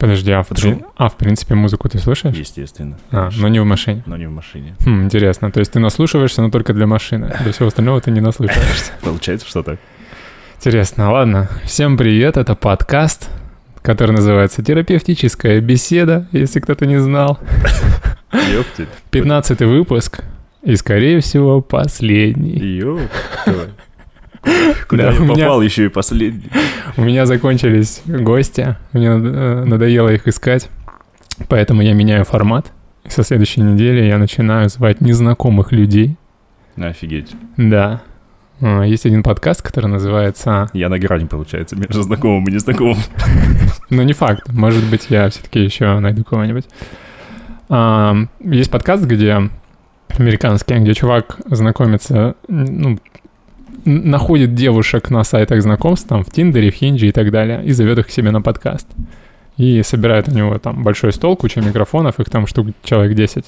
Подожди, а в, Почему? при- а в принципе музыку ты слушаешь? Естественно. А, но не в машине. Но не в машине. Хм, интересно. То есть ты наслушиваешься, но только для машины. Для всего остального ты не наслушаешься. Получается, что так? Интересно, ладно. Всем привет, это подкаст, который называется «Терапевтическая беседа», если кто-то не знал. Ёпты. 15 выпуск и, скорее всего, последний. Ёп. Куда Да, я попал еще и последний? У меня закончились гости, мне э, надоело их искать, поэтому я меняю формат. Со следующей недели я начинаю звать незнакомых людей. Офигеть. Да. А, Есть один подкаст, который называется... Я на грани, получается, между знакомым и незнакомым. Ну, не факт. Может быть, я все-таки еще найду кого-нибудь. А, Есть подкаст, где американский, где чувак знакомится, ну, находит девушек на сайтах знакомств, там, в Тиндере, в Хинджи и так далее, и зовет их к себе на подкаст. И собирает у него там большой стол, куча микрофонов, их там штук человек 10.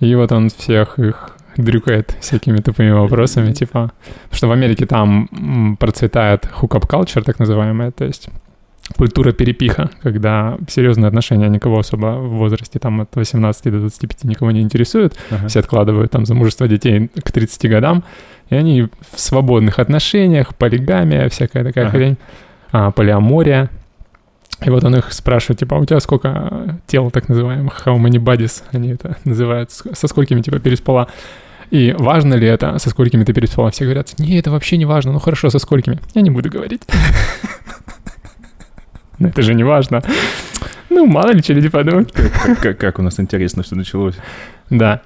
И вот он всех их дрюкает всякими тупыми вопросами, типа... Потому что в Америке там процветает hookup culture, так называемая, то есть культура перепиха, когда серьезные отношения никого особо в возрасте там от 18 до 25 никого не интересуют, Ага. все откладывают там замужество детей к 30 годам, и они в свободных отношениях, полигамия, всякая такая Ага. хрень, а, полиамория. И вот он их спрашивает, типа, а у тебя сколько тел, так называемых, how many bodies они это называют, со сколькими, типа, переспала. И важно ли это, со сколькими ты переспала? Все говорят, не, это вообще не важно, ну хорошо, со сколькими. Я не буду говорить. Ну, это же не важно. Ну, мало ли, что люди подумают. Как, как- как у нас интересно все началось. Да.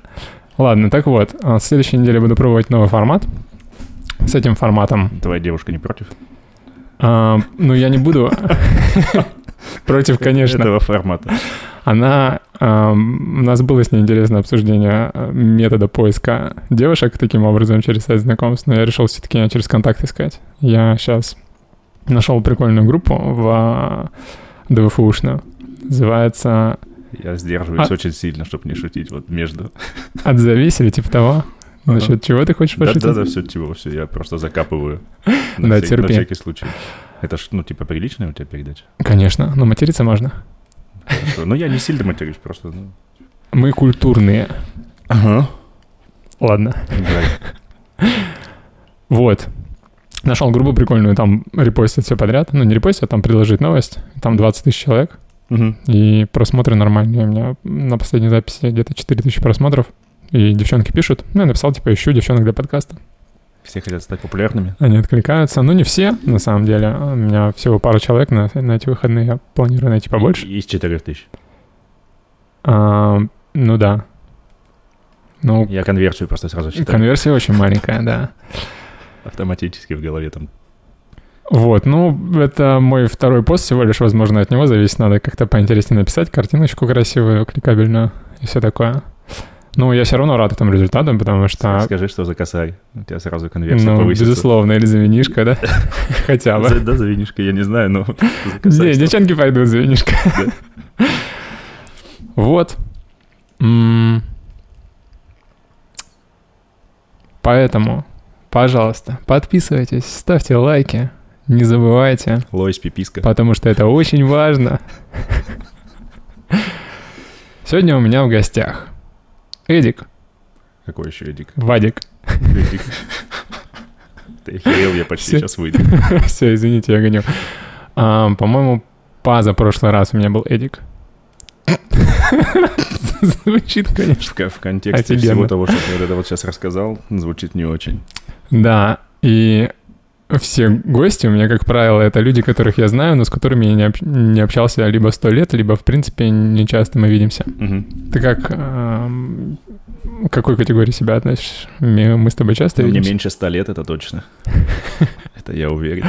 Ладно, так вот, а, с следующей неделе буду пробовать новый формат. С этим форматом. Твоя девушка не против? а, ну, я не буду против, конечно. Этого формата. Она... ам, у нас было с ней интересное обсуждение а, метода поиска девушек таким образом через сайт знакомств, но я решил все-таки через контакт искать. Я сейчас нашел прикольную группу в а, ДВФУшную. Называется Я сдерживаюсь А- очень сильно, чтобы не шутить вот между. «Отзовись» или типа того. Насчет чего ты хочешь пошутить? Да-да-да, все чего, все, я просто закапываю. Да, На всякий- терпи. на всякий случай. Это ж, ну, типа, приличная у тебя передача? Конечно, но материться можно. Хорошо. Ну, я не сильно матерюсь, просто, ну... Мы культурные. Ага. Ладно. Вот. Нашел группу прикольную, там репостят все подряд. Ну, не репостят, а там предложить новость. Там 20 тысяч человек. И просмотры нормальные. У меня на последней записи где-то 4 тысячи просмотров. И девчонки пишут. Ну, я написал, типа, ищу девчонок для подкаста. Все хотят стать популярными. Они откликаются. Ну, не все, на самом деле. У меня всего пару человек на, на эти выходные. Я планирую найти побольше. Из 4 тысяч. А, ну, да. Ну, Я конверсию просто сразу считаю. конверсия очень маленькая, да. Автоматически в голове там. Вот, ну, это мой второй пост всего лишь, возможно, от него зависит. Надо как-то поинтереснее написать, картиночку красивую, кликабельную и все такое. Ну, я все равно рад этому результату, потому что... Скажи, что за косарь. У тебя сразу конверсия Ну, повысится. безусловно, или за винишко, да? Хотя бы. Да, за винишко, я не знаю, но... Не, девчонки пойдут за винишко. Вот. Поэтому, пожалуйста, подписывайтесь, ставьте лайки, не забывайте, Лось, пиписка. потому что это очень важно. Сегодня у меня в гостях Эдик, Какой еще Эдик? Вадик. Эдик. Ты охерел, я почти сейчас выйду. Все, извините, я гоню. А, По-моему, поза прошлый раз у меня был Эдик. Звучит, конечно. В, в контексте Офигенно. всего того, что ты вот это вот сейчас рассказал, звучит не очень. Да, и все гости у меня, как правило, это люди, которых я знаю, но с которыми я не, общ- не общался либо сто лет, либо, в принципе, не часто мы видимся. Мгм. Ты как... эм, к какой категории себя относишь? Мы с тобой часто Ну, Мне видимся? меньше ста лет, это точно. Это я уверен.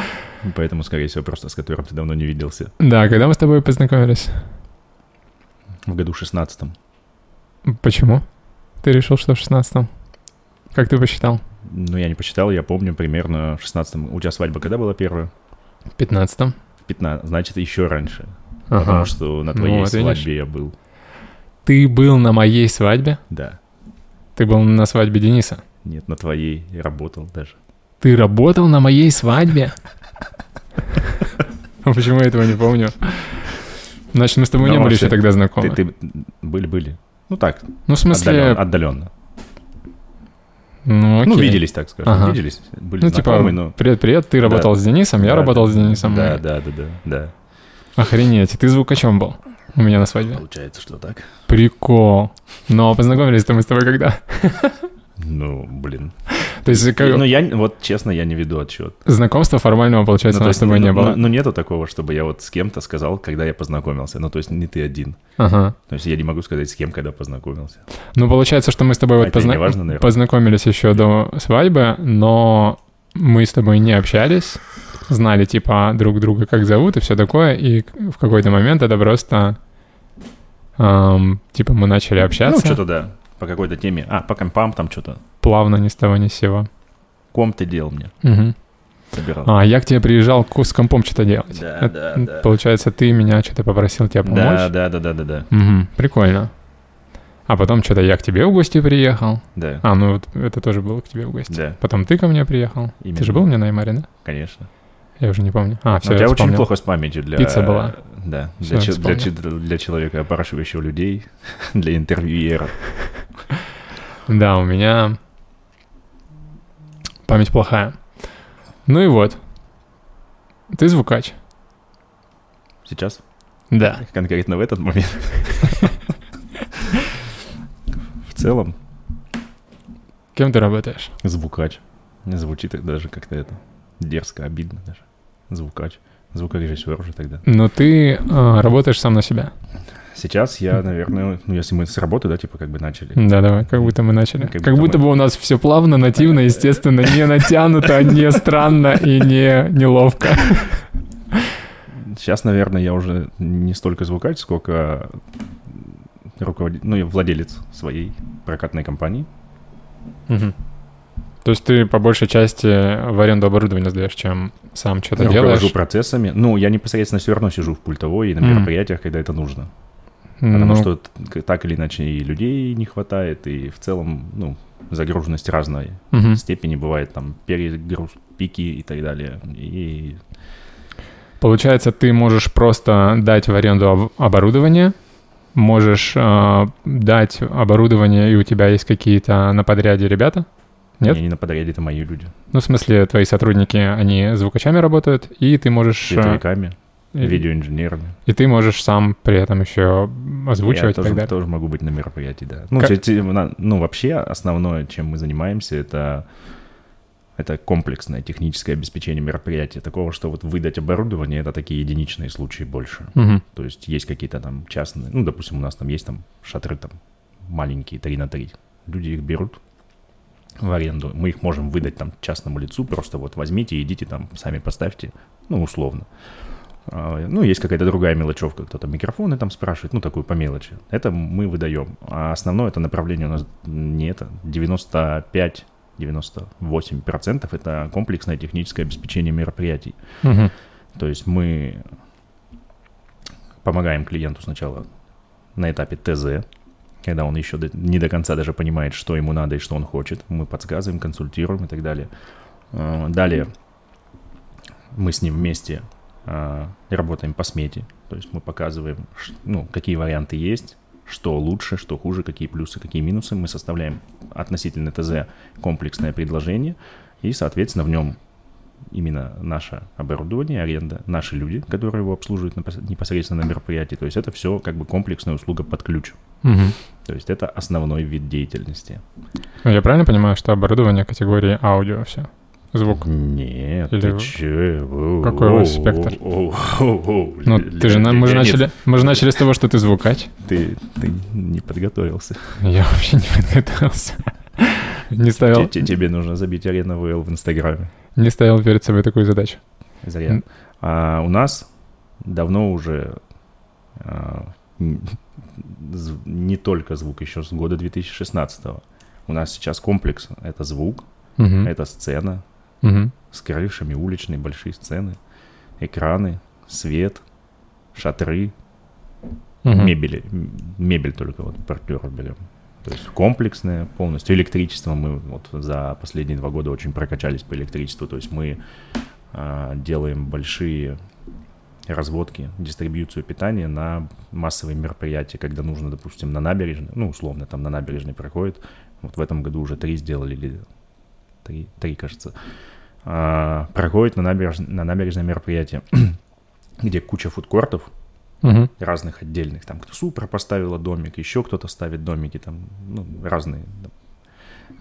Поэтому, скорее всего, просто с которым ты давно не виделся. Да, когда мы с тобой познакомились? В году шестнадцатом. Почему? Ты решил, что в шестнадцатом? Как ты посчитал? Ну, я не посчитал, я помню примерно в шестнадцатом. У тебя свадьба когда была первая? В пятнадцатом. В 15, значит, еще раньше. Ага. Потому что на Ну твоей вот, видишь. свадьбе я был. Ты был на моей свадьбе? Да. Ты был на свадьбе Дениса? Нет, на твоей я работал даже. Ты работал на моей свадьбе? Почему я этого не помню? Значит, мы с тобой не Ну, были еще тогда знакомы. Ты, ты- были-были. Ну так, Ну, в смысле... отдаленно. Ну, Ну, окей. виделись, так скажем. Ага. Виделись, были Ну, типа, знакомы, но... привет-привет, ты работал с Денисом, я Да, работал да, с Денисом. Да, да, да, да, да. Охренеть, и ты звукачом был у меня на свадьбе. Получается, что так. Прикол. Но познакомились-то мы с тобой когда? Ну, блин. То есть как- Ну, я, вот честно, я не веду отчет. знакомства формального, получается, Ну, у нас с тобой ну, не ну, было. Ну, нету такого, чтобы я вот с кем-то сказал, когда я познакомился. Ну, то есть не ты один. Ага. То есть я не могу сказать, с кем, когда познакомился. Ну, получается, что мы с тобой вот и позна- важно, наверное. познакомились еще до свадьбы, но мы с тобой не общались, знали, типа, друг друга, как зовут и все такое, и в какой-то момент это просто, ам, типа, мы начали Ну, общаться что-то да. По какой-то теме. А, по компам там что-то. плавно, ни с того, ни с сего. Ком ты делал мне. Мгм. Собирал. А, я к тебе приезжал с компом что-то делать. Да, Это- да, да. Получается, ты меня что-то попросил тебе помочь? Да, да, да, да, да, да. Мгм, прикольно. А потом что-то я к тебе в гости приехал. Да, А, ну вот это тоже было к тебе в гости. да, Потом ты ко мне приехал. Ты Именно. же был у меня на Аймаре, да? конечно. Я уже не помню. А, все, Но у тебя очень вспомнил. плохо с памятью для... Пицца была. Да, для, че- для, для человека, опрашивающего людей, для интервьюера. Да, у меня память плохая. Ну и вот. Ты звукач. Сейчас? Да. Конкретно в этот момент. В целом, Кем ты работаешь? звукач. Звучит даже как-то это дерзко, обидно даже. Звукач. Звукорежиссер уже тогда. Но ты а, работаешь сам на себя. Сейчас я, наверное, ну, если мы с работы, да, типа как бы начали. Да, давай, как будто мы начали. Как Как, будто мы- бы у нас все плавно, нативно, естественно, не натянуто, не странно и не неловко. Сейчас, наверное, я уже не столько звукач, сколько руководитель, ну, я владелец своей прокатной компании. Мгм. То есть ты по большей части в аренду оборудования сдаешь, чем сам что-то Я делаешь? руковожу процессами. Ну, я непосредственно все равно сижу в пультовой и на мероприятиях, когда это нужно. Потому Ну, что так или иначе и людей не хватает, и в целом, ну, загруженность разная. мгм. Степени бывает там перегруз, пики и так далее. И Получается, ты можешь просто дать в аренду об- оборудование, можешь а, дать оборудование, и у тебя есть какие-то на подряде ребята? Нет? они на подряде, это мои люди. Ну, в смысле, твои сотрудники, они звукачами работают, и ты можешь... а, Световиками, и, видеоинженерами. и ты можешь сам при этом еще Я озвучивать и тоже, так далее. тоже могу быть на мероприятии, да. Ну, Как- ну, вообще основное, чем мы занимаемся, это, это комплексное техническое обеспечение мероприятия. Такого, что вот выдать оборудование, это такие единичные случаи больше. Мгм. То есть есть какие-то там частные, ну, допустим, у нас там есть там шатры там маленькие, 3 на 3. Люди их берут в аренду. Мы их можем выдать там частному лицу, просто вот возьмите, идите там, сами поставьте, ну, условно. А, Ну, есть какая-то другая мелочевка, кто-то микрофоны там спрашивает, ну, такую по мелочи. Это мы выдаем. А основное это направление у нас не это, 95-98% это комплексное техническое обеспечение мероприятий. Мгм. То есть мы помогаем клиенту сначала на этапе ТЗ, когда он еще не до конца даже понимает, что ему надо и что он хочет. Мы подсказываем, консультируем и так далее. А, Далее мы с ним вместе а, работаем по смете. То есть мы показываем, ну, какие варианты есть, что лучше, что хуже, какие плюсы, какие минусы. Мы составляем относительно ТЗ комплексное предложение, и, соответственно, в нем именно наше оборудование, аренда, наши люди, которые его обслуживают непосредственно на мероприятии. То есть это все как бы комплексная услуга под ключ. Мгм. То есть это основной вид деятельности. Ну, Я правильно понимаю, что оборудование категории аудио все? Звук. Нет, Или ты че? Какой у вас спектр? Ну, ты же, мы, же начали, мы же начали с того, что ты звукач. Ты, ты не подготовился. Я вообще не подготовился. Не ставил, Те- те- Тебе нужно забить арена ВЛ в Инстаграме. не ставил перед собой такую задачу. Зря. А у нас давно уже а, не только звук, еще с года 2016 У нас сейчас комплекс — это звук, Мгм. это сцена Мгм. с крышами, уличные большие сцены, экраны, свет, шатры, Мгм. мебели. Мебель только вот партнеров берем. То есть комплексное полностью. Электричество мы вот за последние два года очень прокачались по электричеству. То есть мы а, делаем большие разводки, дистрибьюцию питания на массовые мероприятия, когда нужно, допустим, на набережной, ну, условно, там на набережной проходит. Вот в этом году уже три сделали, или три, три кажется. А, проходит на, набереж... на набережное мероприятие, где куча фудкортов, Мгм. разных отдельных. Там кто супер поставила домик, еще кто-то ставит домики, там ну, разные.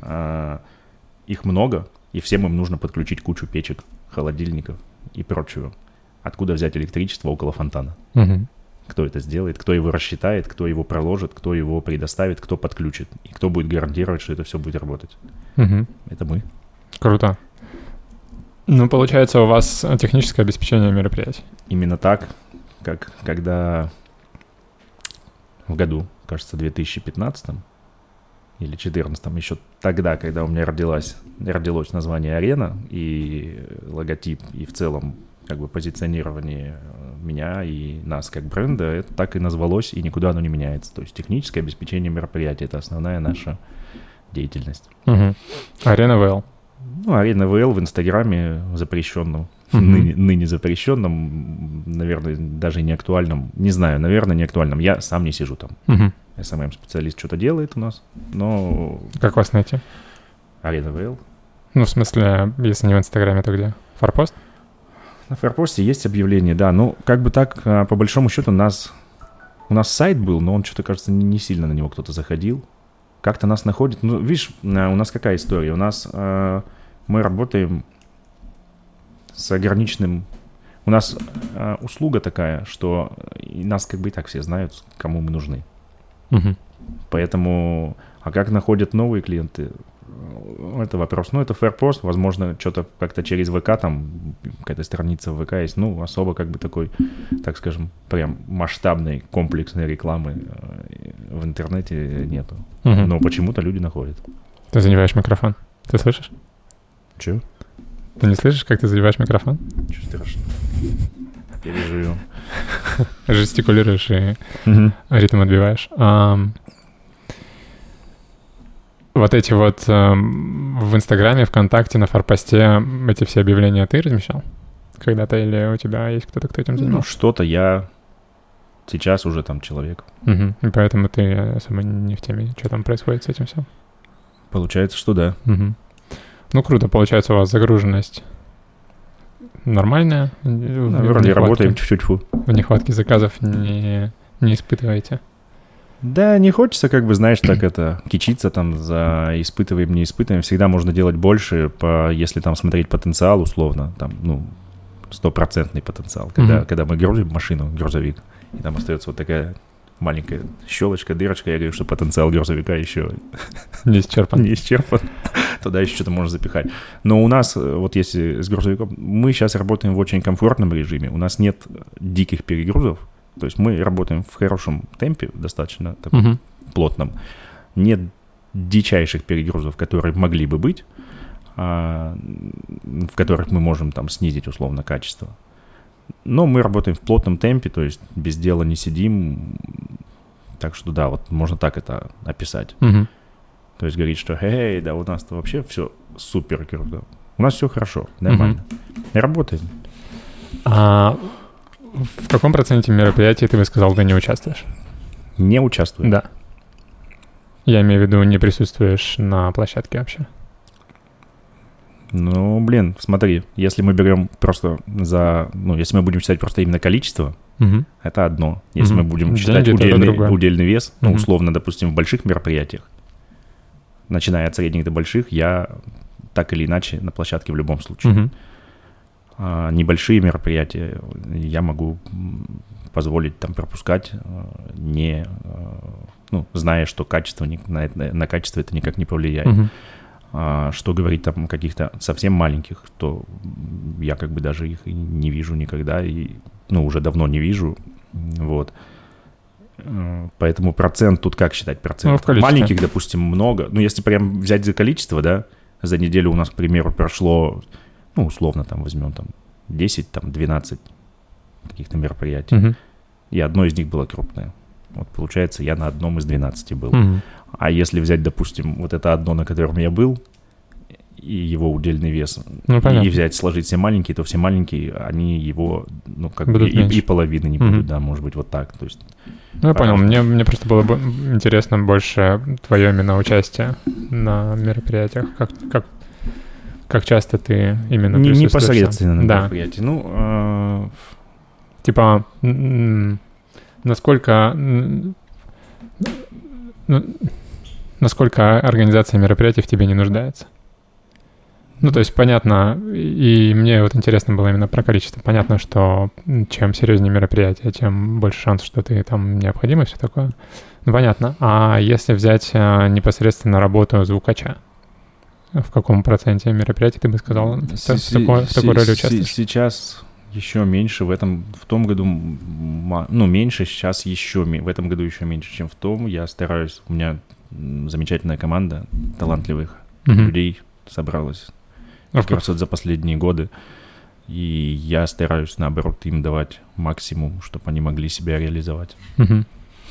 А, их много, и всем им нужно подключить кучу печек, холодильников и прочего. Откуда взять электричество около фонтана? Мгм. Кто это сделает, кто его рассчитает, кто его проложит, кто его предоставит, кто подключит, и кто будет гарантировать, что это все будет работать. Мгм. Это мы. Круто. Ну, получается, у вас техническое обеспечение мероприятий. Именно так, как когда в году, кажется, 2015 или 2014, еще тогда, когда у меня родилась, родилось название «Арена» и логотип, и в целом как бы позиционирование э, меня и нас как бренда, это так и назвалось, и никуда оно не меняется. То есть техническое обеспечение мероприятия — это основная наша деятельность. Арена ВЛ. Ну, Арена ВЛ в Инстаграме запрещенном, ныне, ныне запрещенном, наверное, даже не актуальном. Не знаю, наверное, не актуальном. Я сам не сижу там. Мгм. СММ-специалист что-то делает у нас, но Как вас найти? Арена ВЛ. Ну, в смысле, если не в Инстаграме, то где? Форпост? На Фаерпосте есть объявление, да. Ну, как бы так, а, по большому счету, у нас, у нас сайт был, но он что-то, кажется, не, сильно на него кто-то заходил. Как-то нас находит. Ну, видишь, а, у нас какая история? У нас а, мы работаем с ограниченным... У нас а, услуга такая, что нас как бы и так все знают, кому мы нужны. Мгм. Поэтому, а как находят новые клиенты, э, это вопрос. Ну, это фэрпост, возможно, что-то как-то через ВК, там какая-то страница в ВК есть, ну, особо как бы такой, так скажем, прям масштабной, комплексной рекламы э, в интернете нету. Мгм. Но почему-то люди находят. Ты задеваешь микрофон. Ты слышишь? Че? Ты не слышишь, как ты задеваешь микрофон? Че страшного? Я вижу. Жестикулируешь и ритм отбиваешь. Вот эти вот ам, в Инстаграме, ВКонтакте, на Форпосте эти все объявления ты размещал? Когда-то или у тебя есть кто-то, кто этим Ну, занимался? что-то я сейчас уже там человек. Мгм. И поэтому ты особо не в теме, что там происходит с этим всем. Получается, что да. Мгм. Ну, круто, получается, у вас загруженность нормальная. В Вроде нехватке- работаем чуть-чуть. В нехватке заказов не, не испытываете. Да, не хочется, как бы, знаешь, так это, кичиться там за испытываем, не испытываем. Всегда можно делать больше, по, если там смотреть потенциал условно, там, ну, стопроцентный потенциал. Когда, Мгм. когда мы грузим машину, грузовик, и там остается вот такая маленькая щелочка, дырочка, я говорю, что потенциал грузовика еще Не исчерпан. не исчерпан. Туда еще что-то можно запихать. Но у нас, э, вот если с грузовиком, мы сейчас работаем в очень комфортном режиме. У нас нет диких перегрузов. То есть мы работаем в хорошем темпе, достаточно таком Мгм. плотном. Нет дичайших перегрузов, которые могли бы быть, а, в которых мы можем там снизить условно качество. Но мы работаем в плотном темпе, то есть без дела не сидим. Так что да, вот можно так это описать. Мгм. То есть говорить, что эй, да у нас-то вообще все супер круто. У нас все хорошо, нормально. Работаем. А в каком проценте мероприятий ты бы сказал, ты не участвуешь? Не участвуем. Да. Я имею в виду, не присутствуешь на площадке вообще. Ну, блин, смотри, если мы берем просто за... Ну, если мы будем считать просто именно количество, Мгм. это одно. Если Мгм. мы будем считать — удельный, удельный вес, ну, Мгм. условно, допустим, в больших мероприятиях, начиная от средних до больших, я так или иначе на площадке в любом случае. Мгм. А, небольшие мероприятия я могу позволить там пропускать, а, не, а, ну, зная, что качество ни- на, на качество это никак не повлияет. Мгм. А, что говорить там о каких-то совсем маленьких, то я как бы даже их и не вижу никогда, и, ну, уже давно не вижу, вот. Поэтому процент тут как считать процент? Ну. Маленьких, допустим, много. Ну, если прям взять за количество, да, за неделю у нас, к примеру, прошло, ну, условно, там возьмем там 10, там 12 каких-то мероприятий. Мгм. И одно из них было крупное. Вот получается, я на одном из 12 был. Мгм. А если взять, допустим, вот это одно, на котором я был, и его удельный вес, Ну, и, понятно. и взять, сложить все маленькие, то все маленькие, они его, ну, как бы, и, и половины не будут, да, может быть, вот так. То есть, Ну, я понял. Мне, мне просто было бы интересно больше твое именно участие на мероприятиях. Как, как, как часто ты именно не, непосредственно на Да. мероприятии. Ну, а, Типа, насколько... ну, насколько организация мероприятий в тебе не нуждается? Ну, то есть, понятно, и мне вот интересно было именно про количество. Понятно, что чем серьезнее мероприятие, тем больше шанс, что ты там необходим и все такое. Ну, понятно. А если взять а, непосредственно работу звукача, в каком проценте мероприятий ты бы сказал, в, в такой, в такой роли участвуешь? Сейчас еще меньше, в этом, в том году, ну, меньше, сейчас еще, в этом году еще меньше, чем в том. Я стараюсь, у меня замечательная команда талантливых Мгм. людей собралась А в как раз вот за последние годы. И я стараюсь, наоборот, им давать максимум, чтобы они могли себя реализовать. Мгм.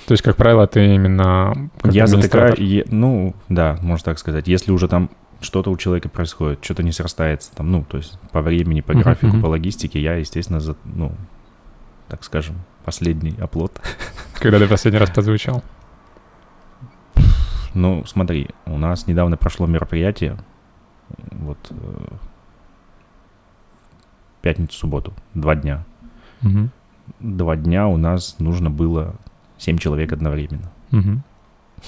То есть, как правило, ты именно как я затыкаю, и- ну, да, можно так сказать. Если уже там что-то у человека происходит, что-то не срастается, там, ну, то есть по времени, по графику, мгм. по логистике, я, естественно, за, ну, так скажем, последний оплот. Когда ты последний раз позвучал. Ну, смотри, у нас недавно прошло мероприятие, вот, э, в пятницу-субботу, два дня. Мгм. Два дня у нас нужно было семь человек одновременно. Мгм.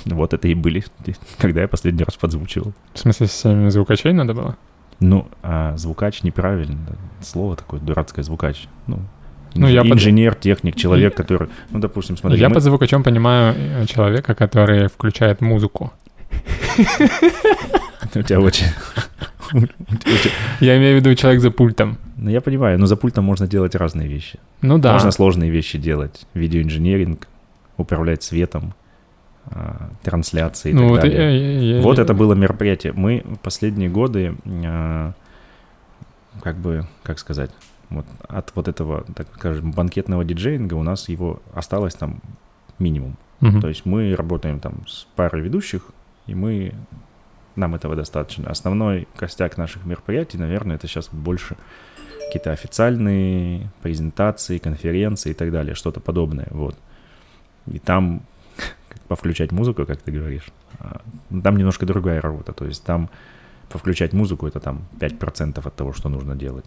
Вот это и были, когда я последний раз подзвучивал. В смысле, семь звукачей надо было? Ну, а звукач неправильно. Слово такое дурацкое, звукач. Ну, Ну, я под- инженер, техник, человек, который... Ну, допустим, смотри, Я мы- под звукачом понимаю э, человека, который включает музыку. у тебя очень... Я имею в виду человек за пультом. Ну, я понимаю, но за пультом можно делать разные вещи. Ну да. Можно сложные вещи делать. Видеоинженеринг, управлять светом, трансляции и ну, так вот, далее. я- я- я- Вот я- это было мероприятие. Мы последние годы, а, как бы, как сказать, вот от вот этого, так скажем, банкетного диджеинга у нас его осталось там минимум. Мгм. То есть мы работаем там с парой ведущих, и мы нам этого достаточно. Основной костяк наших мероприятий, наверное, это сейчас больше какие-то официальные презентации, конференции и так далее, что-то подобное, вот. И там повключать музыку, как ты говоришь, а, там немножко другая работа, то есть там повключать музыку это там 5% от того, что нужно делать.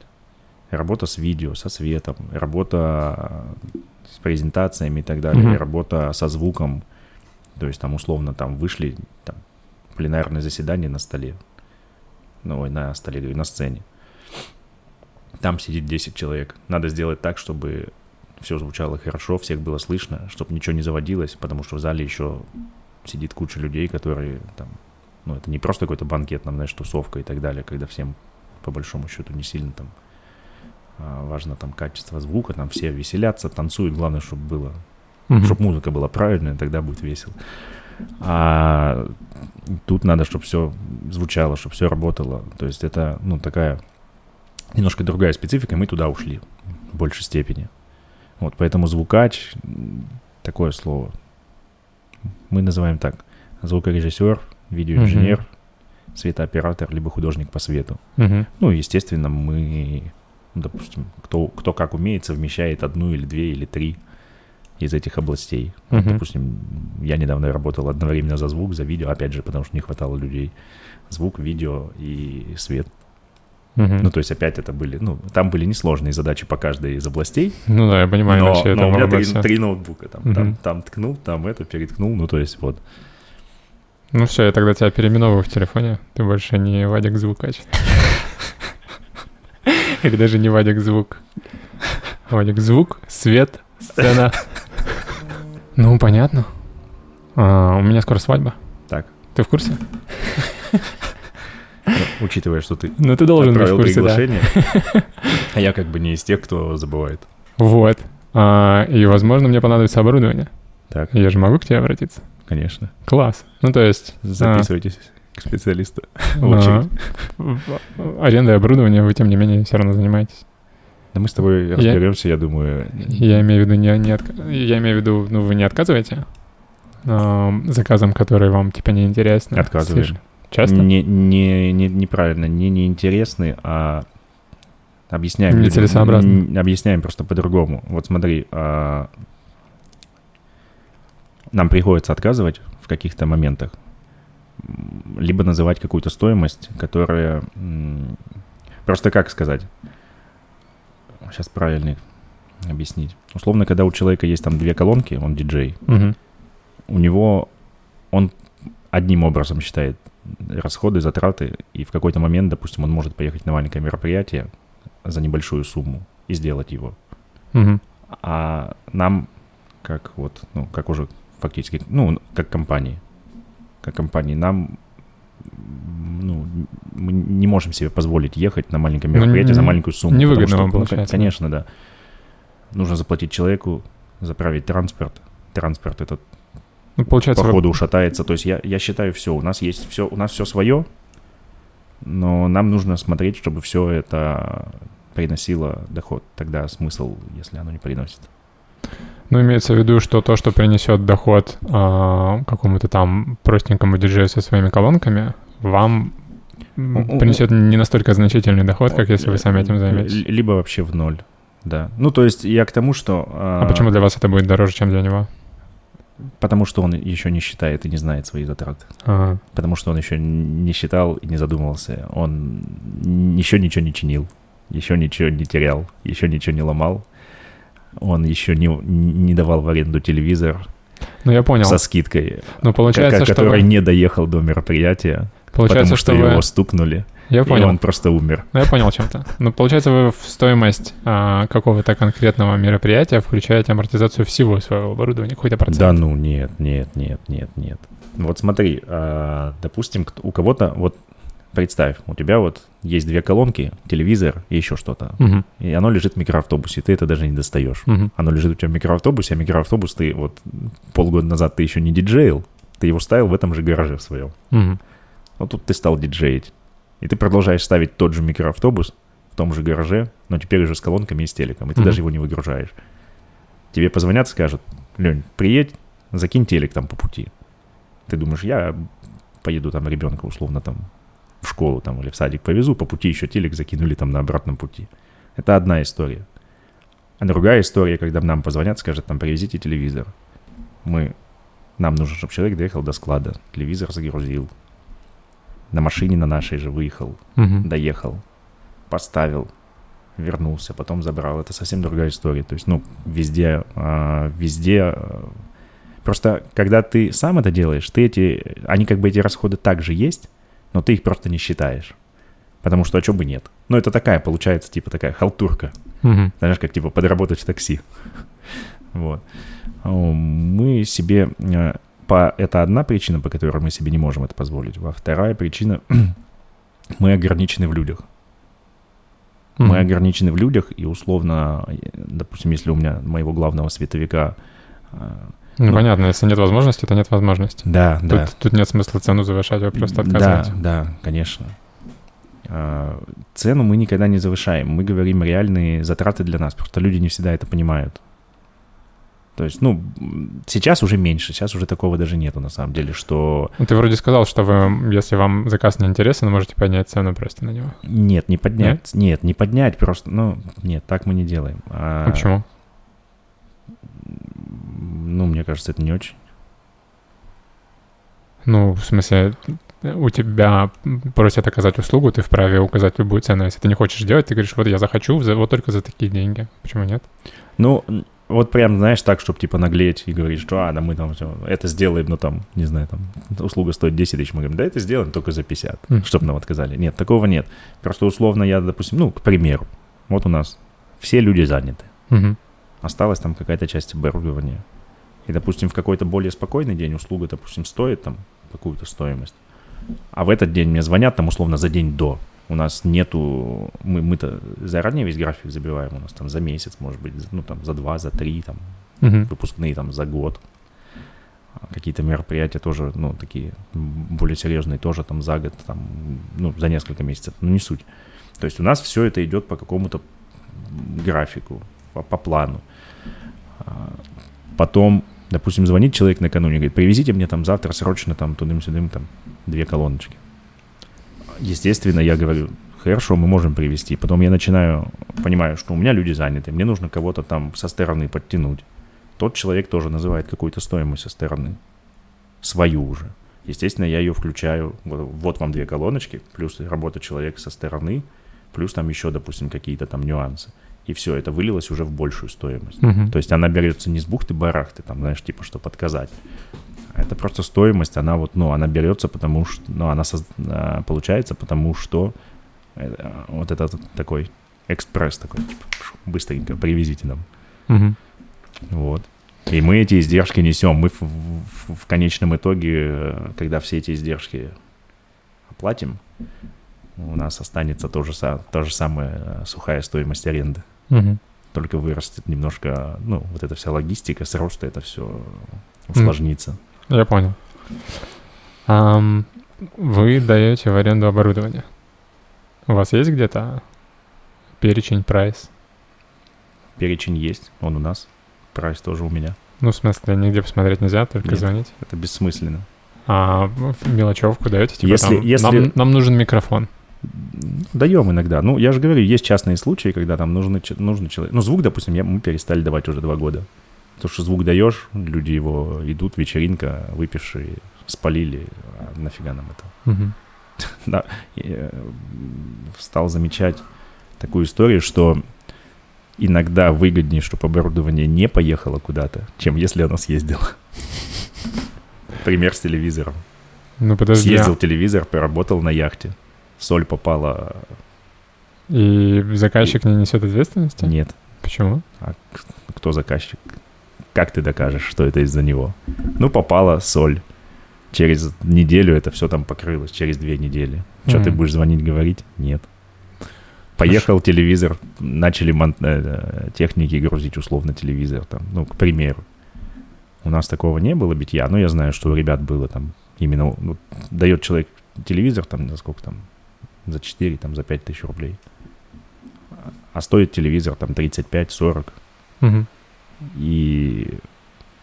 Работа с видео, со светом, работа а, с презентациями и так далее, Мгм. работа со звуком, то есть там условно там вышли там, пленарное заседание на столе, ну, ой, на столе, на сцене. Там сидит 10 человек. Надо сделать так, чтобы все звучало хорошо, всех было слышно, чтобы ничего не заводилось, потому что в зале еще сидит куча людей, которые там, ну, это не просто какой-то банкет, там, знаешь, тусовка и так далее, когда всем, по большому счету, не сильно там а, важно там качество звука, там все веселятся, танцуют, главное, чтобы было Мгм. чтобы музыка была правильная, тогда будет весело. А тут надо, чтобы все звучало, чтобы все работало. То есть это, ну, такая немножко другая специфика, и мы туда ушли в большей степени. Вот, поэтому звукач, такое слово, мы называем так, звукорежиссер, видеоинженер, светооператор, либо художник по свету. Мгм. Ну, естественно, мы, ну, допустим, кто, кто как умеет, совмещает одну или две или три из этих областей. Вот, Мгм. допустим, я недавно работал одновременно за звук, за видео, опять же, потому что не хватало людей. Звук, видео и свет. Мгм. Ну, то есть опять это были, ну, там были несложные задачи по каждой из областей, Ну да, я понимаю, но, но у меня три, три ноутбука. Там, Мгм. там, там ткнул, там это переткнул, ну, то есть вот. Ну все, я тогда тебя переименовываю в телефоне. Ты больше не Вадик Звукач. Или даже не Вадик Звук. Вадик Звук, свет, сцена. Ну, понятно. А, у меня скоро свадьба. Так. Ты в курсе? Ну, учитывая, что ты Ну, ты должен быть в курсе, да. а я как бы не из тех, кто забывает. Вот. А, и, возможно, мне понадобится оборудование. Так, Я же могу к тебе обратиться? конечно. Класс. Ну, то есть... а, Записывайтесь к специалисту. а, очередь. в- арендой оборудования вы, тем не менее, все равно занимаетесь. Да мы с тобой разберемся, я думаю. Я имею в виду, не, не отка- я имею в виду, ну, вы не отказываете ам, заказам, которые вам, типа, не интересны? Отказываем. Слишком. Часто? Не, не, не, неправильно, не неинтересны, а объясняем. Нецелесообразно. Объясняем просто по-другому. Вот смотри, а, нам приходится отказывать в каких-то моментах, либо называть какую-то стоимость, которая... Просто как сказать? Сейчас правильно объяснить. Условно, когда у человека есть там две колонки, он диджей, Мгм. у него он одним образом считает расходы, затраты, и в какой-то момент, допустим, он может поехать на маленькое мероприятие за небольшую сумму и сделать его. Мгм. А нам, как вот, ну, как уже фактически, ну, как компании, как компании, нам, ну, мы не можем себе позволить ехать на маленькое Ну, мероприятие за н- маленькую сумму. невыгодно что, вам ну, получается, да. конечно, да. Нужно заплатить человеку, заправить транспорт. Транспорт этот Ну, получается, по вы- ходу ушатается. То есть я, я считаю все, у нас есть все, у нас все свое, но нам нужно смотреть, чтобы все это приносило доход. Тогда смысл, если оно не приносит. Ну, имеется в виду, что то, что принесет доход а, какому-то там простенькому диджею со своими колонками, вам принесет не настолько значительный доход, как если вы сами этим займетесь. Либо вообще в ноль, да. Ну, то есть я к тому, что... А почему для вас это будет дороже, чем для него? Потому что он еще не считает и не знает свои затраты. Ага. Потому что он еще не считал и не задумывался. Он еще ничего не чинил, еще ничего не терял, еще ничего не ломал. Он еще не, не давал в аренду телевизор Ну, я понял. со скидкой, Ну, получается, ко- что который не доехал до мероприятия, Получается, потому что что вы... его стукнули, Я и понял. он просто умер. Ну, я понял чем-то. Ну, получается, вы в стоимость а, какого-то конкретного мероприятия включаете амортизацию всего своего оборудования, какой-то процент. Да ну, нет, нет, нет, нет, нет. Вот смотри, а, допустим, у кого-то, вот представь, у тебя вот есть две колонки, телевизор и еще что-то, Мгм, и оно лежит в микроавтобусе, ты это даже не достаешь. мгм. Оно лежит у тебя в микроавтобусе, а микроавтобус ты вот полгода назад ты еще не диджейл, ты его ставил в этом же гараже в своем. Мгм. Вот тут ты стал диджеить. И ты продолжаешь ставить тот же микроавтобус в том же гараже, но теперь уже с колонками и с телеком, и ты Мгм. даже его не выгружаешь. Тебе позвонят, скажут, Лень, приедь, закинь телек там по пути. Ты думаешь, я поеду там ребенка условно там в школу там или в садик повезу, по пути еще телек закинули там на обратном пути. Это одна история. А другая история, когда нам позвонят, скажут, там, привезите телевизор. Мы, нам нужно, чтобы человек доехал до склада, телевизор загрузил, на машине на нашей же выехал, Мгм. доехал, поставил, вернулся, потом забрал. Это совсем другая история. То есть, ну, везде, а, везде... а, Просто, когда ты сам это делаешь, ты эти... Они как бы эти расходы также есть, но ты их просто не считаешь. Потому что, а чё бы нет? Ну, это такая, получается, типа такая халтурка. Мгм. Знаешь, как типа подработать в такси. Вот. Мы себе... По... Это одна причина, по которой мы себе не можем это позволить. Во вторая причина... Мы ограничены в людях. Мы Мгм. ограничены в людях, и условно, допустим, если у меня моего главного световика... э, Ну, ну, понятно, если нет возможности, то нет возможности. Да, Тут, да. тут нет смысла цену завышать, вы просто отказываете. Да, да, конечно. А, Цену мы никогда не завышаем. Мы говорим реальные затраты для нас. Просто люди не всегда это понимают. То есть, ну, сейчас уже меньше, сейчас уже такого даже нету на самом деле, что Ты вроде сказал, что вы, если вам заказ не интересен, можете поднять цену просто на него. нет, не поднять, нет, не поднять просто, ну, нет, так мы не делаем. А, А почему? Ну, мне кажется, это не очень. Ну, в смысле, у тебя просят оказать услугу, ты вправе указать любую цену. Если ты не хочешь делать, ты говоришь, вот я захочу, за- вот только за такие деньги. Почему нет? Ну, вот прям, знаешь, так, чтобы типа наглеть и говорить, что, а, да мы там всё, это сделаем, ну там, не знаю, там, услуга стоит 10 тысяч, мы говорим, да это сделаем только за 50, Мгм. чтобы нам отказали. Нет, такого нет. Просто условно я, допустим, ну, к примеру, вот у нас все люди заняты, Мгм. осталась там какая-то часть оборудования. И, допустим, в какой-то более спокойный день услуга, допустим, стоит там какую-то стоимость, а в этот день мне звонят там условно за день до. У нас нету, мы, мы-то заранее весь график забиваем, у нас там за месяц, может быть, ну там за два, за три, там Мгм. выпускные там за год. А Какие-то мероприятия тоже, ну, такие более серьезные, тоже там за год, там, ну, за несколько месяцев, ну, не суть. То есть у нас все это идет по какому-то графику, по, по плану. А, Потом, допустим, звонит человек накануне, говорит, привезите мне там завтра срочно там тудым-сюдым там две колоночки. Естественно, я говорю, хорошо, мы можем привести. Потом я начинаю, понимаю, что у меня люди заняты, мне нужно кого-то там со стороны подтянуть. Тот человек тоже называет какую-то стоимость со стороны, свою уже. Естественно, я ее включаю. Вот, вот вам две колоночки, плюс работа человека со стороны, плюс там еще, допустим, какие-то там нюансы. И все, это вылилось уже в большую стоимость. Мгм. То есть она берется не с бухты-барахты, там, знаешь, типа, что подказать. Это просто стоимость, она вот, ну, она берется, потому что, ну, она соз- а, получается, потому что э, вот этот такой экспресс такой, типа, быстренько привезите нам. Мгм. Вот. И мы эти издержки несем. Мы в, в- в конечном итоге, э, когда все эти издержки оплатим, у нас останется то же, са- то же самое э, сухая стоимость аренды. Мгм. Только вырастет немножко, ну, вот эта вся логистика, с роста это все усложнится. Я понял. Ам, вы даете в аренду оборудование. У вас есть где-то перечень, прайс? Перечень есть, он у нас. Прайс тоже у меня. Ну, в смысле, нигде посмотреть нельзя, только Нет. звонить. Это бессмысленно. А мелочевку даете? Типа Если- там, если- Нам, нам нужен микрофон. Даем иногда. Ну, я же говорю, есть частные случаи, когда там нужно, че- нужно человек. Ну, звук, допустим, я, мы перестали давать уже два года. Потому что звук даешь, люди его идут, вечеринка, выпившие, спалили. А нафига нам это? Мгм. Да, и, э, стал замечать такую историю, что иногда выгоднее, чтобы оборудование не поехало куда-то, чем если оно съездило. Пример с телевизором. Ну, подожди. Съездил телевизор, поработал на яхте. Соль попала. И заказчик не несет ответственности? Нет. Почему? А кто заказчик? Как ты докажешь, что это из-за него? Ну, попала соль. Через неделю это все там покрылось, через две недели. Что ты Мгм. будешь звонить, говорить? Нет. Поехал телевизор, начали мон- э, техники грузить условно телевизор, там, ну, к примеру. У нас такого не было битья, но я знаю, что у ребят было там именно, ну, дает человек телевизор там, за сколько там, за 4, там, за 5 тысяч рублей. А стоит телевизор там 35-40, Мгм. И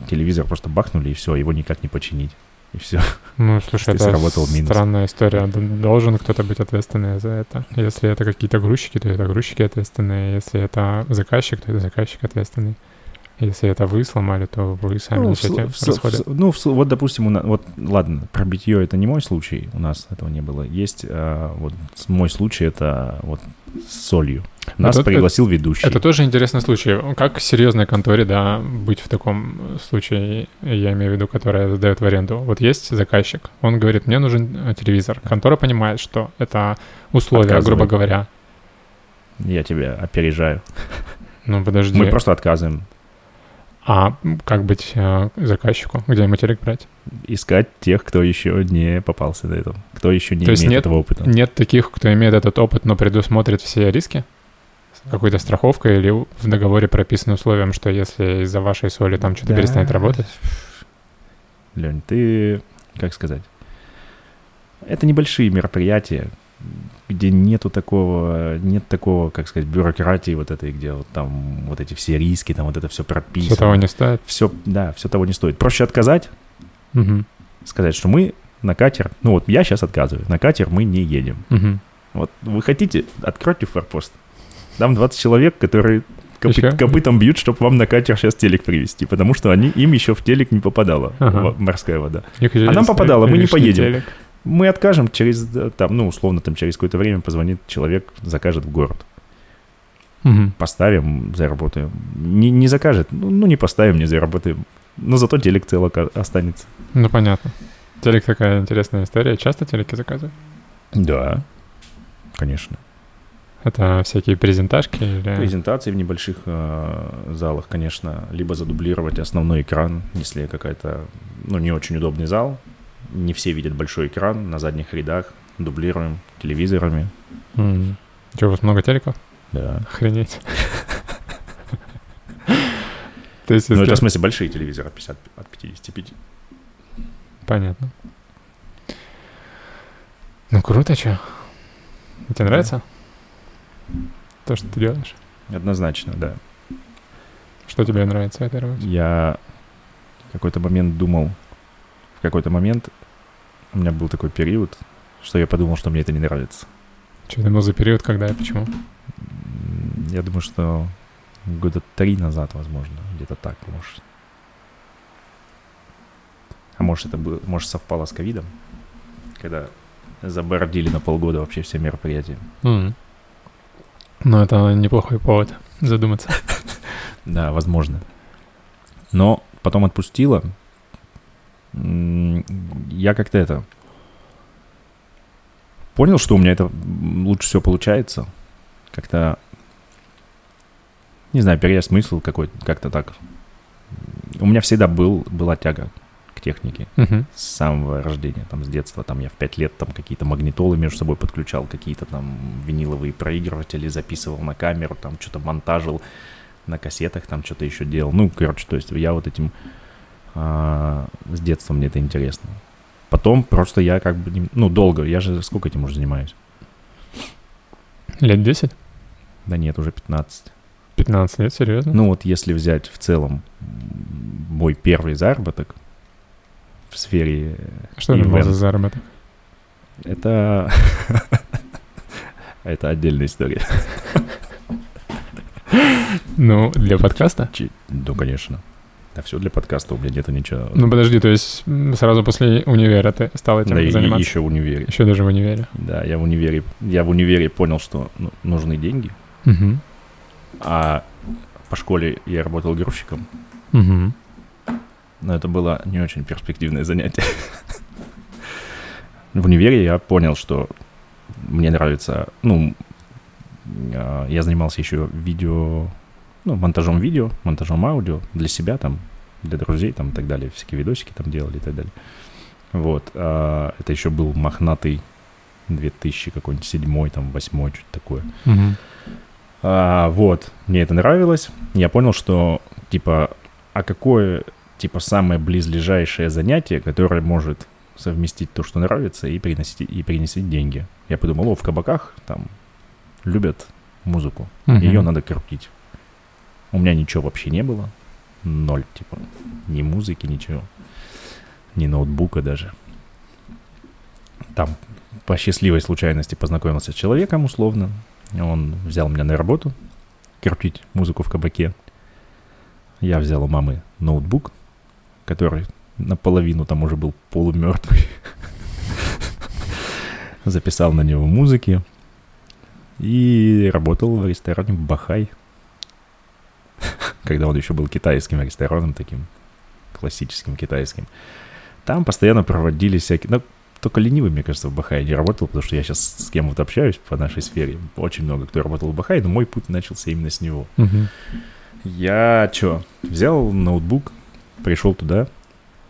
телевизор просто бахнули, и все, его никак не починить. И все. Ну, слушай, это сработал минус. странная история. Должен кто-то быть ответственный за это. Если это какие-то грузчики, то это грузчики ответственные. Если это заказчик, то это заказчик ответственный. Если это вы сломали, то вы сами Ну, несете в расходы. в ну, в вот, допустим, у нас, вот, ладно, про битье это не мой случай, у нас этого не было. Есть, а, вот, мой случай это вот с солью. Нас Вот это- пригласил ведущий. Это тоже интересный случай. Как в серьезной конторе, да, быть в таком случае, я имею в виду, которая сдает в аренду. Вот есть заказчик, он говорит, мне нужен э, телевизор. Контора понимает, что это условия, Отказывает. грубо говоря. Я тебя опережаю. Ну, подожди. Мы просто отказываем А как быть э, заказчику? Где материк брать? искать тех, кто еще не попался до этого, кто еще не То имеет нет- этого опыта. Нет таких, кто имеет этот опыт, но предусмотрит все риски? Какой-то страховкой или в договоре прописано условием, что если из-за вашей соли там что-то Да. перестанет работать? Лень, ты, как сказать, это небольшие мероприятия, где нету такого, нет такого, как сказать, бюрократии вот этой, где вот там вот эти все риски, там вот это все прописано. Все того не стоит? Все, да, все того не стоит. Проще отказать, Мгм. сказать, что мы на катер, ну вот я сейчас отказываю, на катер мы не едем. Мгм. Вот вы хотите, откройте форпост. Там 20 человек, которые копы- Ещё? копытом бьют, чтобы вам на катер сейчас телек привезти, потому что они, им еще в телек не попадала Ага. морская вода. А нам есть попадало, мы не поедем. телек. Мы откажем через, э, там, ну, условно, там, через какое-то время позвонит человек, закажет в город. Мгм. Поставим, заработаем. Не, не закажет, ну, ну, не поставим, не заработаем. Но зато телек целок останется. Ну, понятно. Телек такая интересная история. Часто телеки заказывают? Да, конечно. Это всякие презентажки или... Презентации в небольших э, залах, конечно, либо задублировать основной экран, если какая-то, ну, не очень удобный зал. Не все видят большой экран на задних рядах. Дублируем телевизорами. Что, у вас много телеков? Да. Охренеть. То есть, Ну, это в смысле большие телевизоры от 50, от 55. Понятно. Ну, круто, что? Тебе нравится? То, что ты делаешь? Однозначно, да. Что тебе нравится в этой работе? Я в какой-то момент думал, какой-то момент у меня был такой период, что я подумал, что мне это не нравится. Что это был за период, когда и почему? Я думаю, что года три назад, возможно, где-то так, может. А может, это было, может, совпало с ковидом, когда забордили на полгода вообще все мероприятия. М. Ну, это неплохой повод задуматься. Да, возможно. Но потом отпустила. Я как-то это... Понял, что у меня это лучше всего получается. Как-то... Не знаю, переосмыслил какой-то, как-то так. У меня всегда был, была тяга к технике Мгм. с самого рождения, там, с детства, там, я в пять лет, там, какие-то магнитолы между собой подключал, какие-то там виниловые проигрыватели записывал на камеру, там, что-то монтажил на кассетах, там, что-то еще делал. Ну, короче, то есть я вот этим а, с детства мне это интересно. Потом просто я как бы, ну, долго, я же сколько этим уже занимаюсь? Лет 10? Да нет, уже 15. 15 лет, серьезно? Ну, вот если взять в целом мой первый заработок в сфере Что это был за заработок? Это... Это отдельная история. Ну, для подкаста? Ну, конечно. А все для подкаста, у меня нету ничего. Ну, подожди, то есть сразу после универа ты стал этим да, и, заниматься? еще в универе. Еще даже в универе. Да, я в универе, я в универе понял, что ну, нужны деньги. Мгм. А по школе я работал грузчиком, Мгм. но это было не очень перспективное занятие. В универе я понял, что мне нравится, ну, а, я занимался еще видео, ну, монтажом видео, монтажом аудио для себя там, для друзей там и так далее, всякие видосики там делали и так далее. Вот, а, это еще был мохнатый 2000 какой-нибудь седьмой, там, восьмой, что-то такое. Мгм. А, вот, мне это нравилось. Я понял, что, типа, а какое, типа, самое близлежащее занятие, которое может совместить то, что нравится, и приносить, и принести деньги. Я подумал, о, в кабаках там любят музыку, Мгм. ее надо крутить. У меня ничего вообще не было, ноль, типа, ни музыки, ничего, ни ноутбука даже. Там по счастливой случайности познакомился с человеком условно, он взял меня на работу крутить музыку в кабаке. Я взял у мамы ноутбук, который наполовину там уже был полумертвый. Записал на него музыки и работал в ресторане Бахай. Когда он еще был китайским рестораном таким, классическим китайским. Там постоянно проводили всякие... Ну, только ленивый, мне кажется, в Бахае не работал, потому что я сейчас с кем вот общаюсь по нашей сфере. Очень много кто работал в Бахае, но мой путь начался именно с него. Мгм. Я чё, взял ноутбук, пришел туда,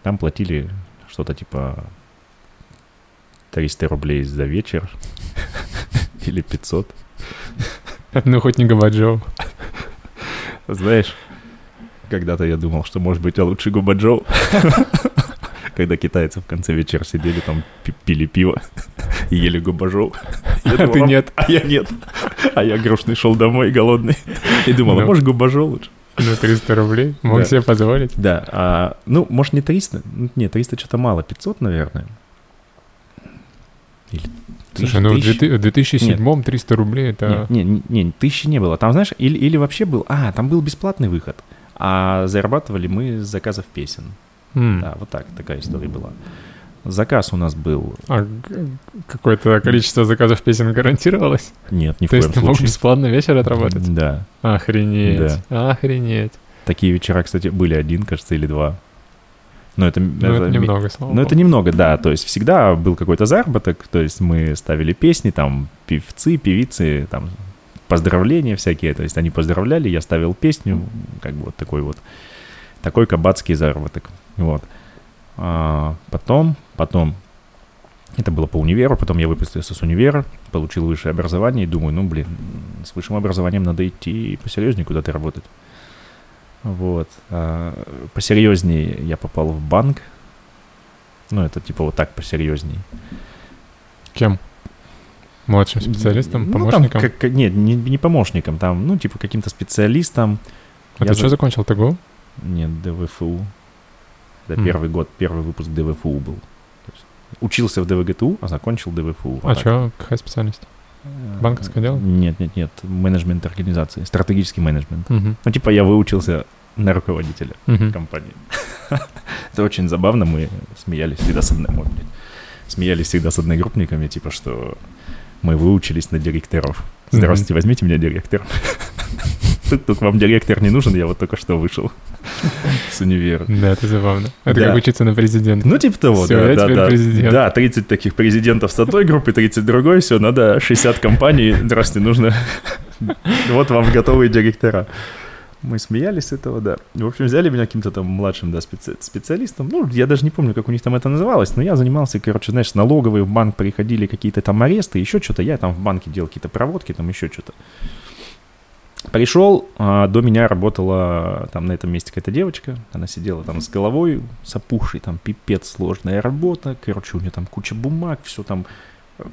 там платили что-то типа 300 рублей за вечер или 500. Ну, хоть не Габаджоу. Знаешь, когда-то я думал, что, может быть, я лучше Губаджоу. Когда китайцы в конце вечера сидели там, пи- пили пиво и ели губажоу. А ты нет. А я нет. А я грустный шел домой, голодный. И думал, а Ну. может губажоу лучше? Ну, 300 рублей. Мог Да. себе позволить. Да, а, ну, может, не 300? Ну, Нет, 300 что-то мало, 500, наверное. Или Слушай, ну в тысяч- 2000 в 2007 300 рублей это... Не, не, не, не, тысячи не было. Там, знаешь, или, или вообще был... А, там был бесплатный выход. А зарабатывали мы с заказов песен. М. Да, вот так, такая история была. Заказ у нас был... А какое-то количество заказов песен гарантировалось? Нет, ни в То есть коем ты мог случае. бесплатно вечер отработать? Да. Охренеть. Охренеть. Такие вечера, кстати, были один, кажется, или два. Но это... Ну, это ми- немного, слава Ну, это немного, да. То есть всегда был какой-то заработок. То есть мы ставили песни, там, певцы, певицы, там, поздравления всякие. То есть они поздравляли, я ставил песню, как бы вот такой вот, такой кабацкий заработок. Вот. А, потом, потом, это было по универу, потом я выпустился с универа, получил высшее образование и думаю, ну, блин, с высшим образованием надо идти посерьезнее куда-то работать. Вот. А, посерьезнее я попал в банк. Ну, это типа вот так посерьезней. Кем? Младшим специалистом? Ну, там Помощником? как- как- нет, не, не помощником, там, ну, типа каким-то специалистом. А я ты за- что закончил ТГУ? Нет, ДВФУ. Это М. первый год, первый выпуск ДВФУ был. Учился в ДВГТУ, а закончил ДВФУ. А Вот так. что, какая специальность? Банковское дело? Нет, нет, нет. Менеджмент организации. Стратегический менеджмент. Мгм. Ну, типа, я выучился на руководителя Мгм. компании. Это очень забавно. Мы смеялись всегда с одной... Смеялись всегда с одногруппниками, типа, что мы выучились на директоров. Здравствуйте, возьмите меня директором. Тут, вам директор не нужен, я вот только что вышел с универа. Да, это забавно. Это как учиться на президента. Ну, типа того, да, да, да. президент. Да, 30 таких президентов с одной группы, 30 другой, все, надо 60 компаний, здравствуйте, нужно... Вот вам готовые директора. Мы смеялись с этого, да. В общем, взяли меня каким-то там младшим, да, специ- специалистом. Ну, я даже не помню, как у них там это называлось, но я занимался, короче, знаешь, с налоговой в банк приходили какие-то там аресты, еще что-то. Я там в банке делал какие-то проводки, там еще что-то. Пришел, а, до меня работала там на этом месте какая-то девочка, она сидела там с головой, с опухшей, там пипец, сложная работа, короче, у нее там куча бумаг, все там,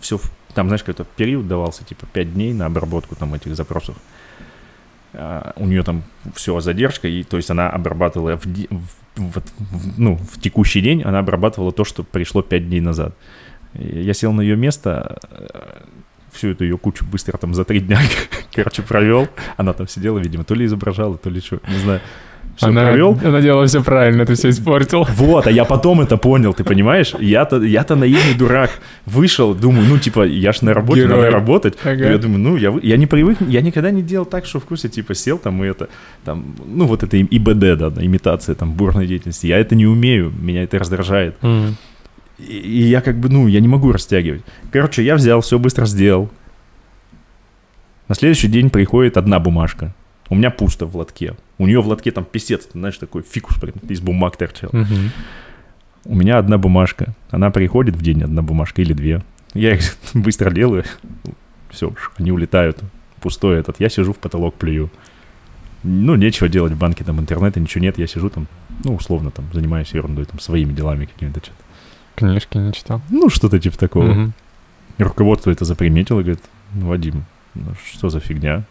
все, там, знаешь, какой-то период давался, типа 5 дней на обработку там этих запросов. А, у нее там все задержка, и то есть она обрабатывала в, в- вот в- ну, в текущий день, она обрабатывала то, что пришло 5 дней назад. Я сел на ее место, э, всю эту ее кучу быстро там за три дня, короче, провел. Она там сидела, видимо, то ли изображала, то ли что, не знаю. Все Она, провел. она делала все правильно, ты все испортил. Вот, а я потом это понял, ты понимаешь? Я-то, я-то наивный дурак. Вышел, думаю, ну, типа, я ж на работе, Герой. надо работать. Ага. Я думаю, ну, я, я не привык, я никогда не делал так, что в курсе, типа, сел там и это, там, ну, вот это ИБД, да, имитация там бурной деятельности. Я это не умею, меня это раздражает. Мгм. И, и я как бы, ну, я не могу растягивать. Короче, я взял, все быстро сделал. На следующий день приходит одна бумажка. У меня пусто в лотке. У нее в лотке там писец, знаешь, такой фикус прям из бумаг торчал. Мгм. У меня одна бумажка. Она приходит в день, одна бумажка или две. Я их быстро делаю. Все, они улетают. Пустой этот. Я сижу в потолок плюю. Ну, нечего делать в банке, там интернета, ничего нет. Я сижу там, ну, условно, там, занимаюсь ерундой, там, своими делами какими-то. что-то. Книжки не читал. Ну, что-то типа такого. И руководство это заприметило, говорит, «Ну, Вадим, ну, что за фигня?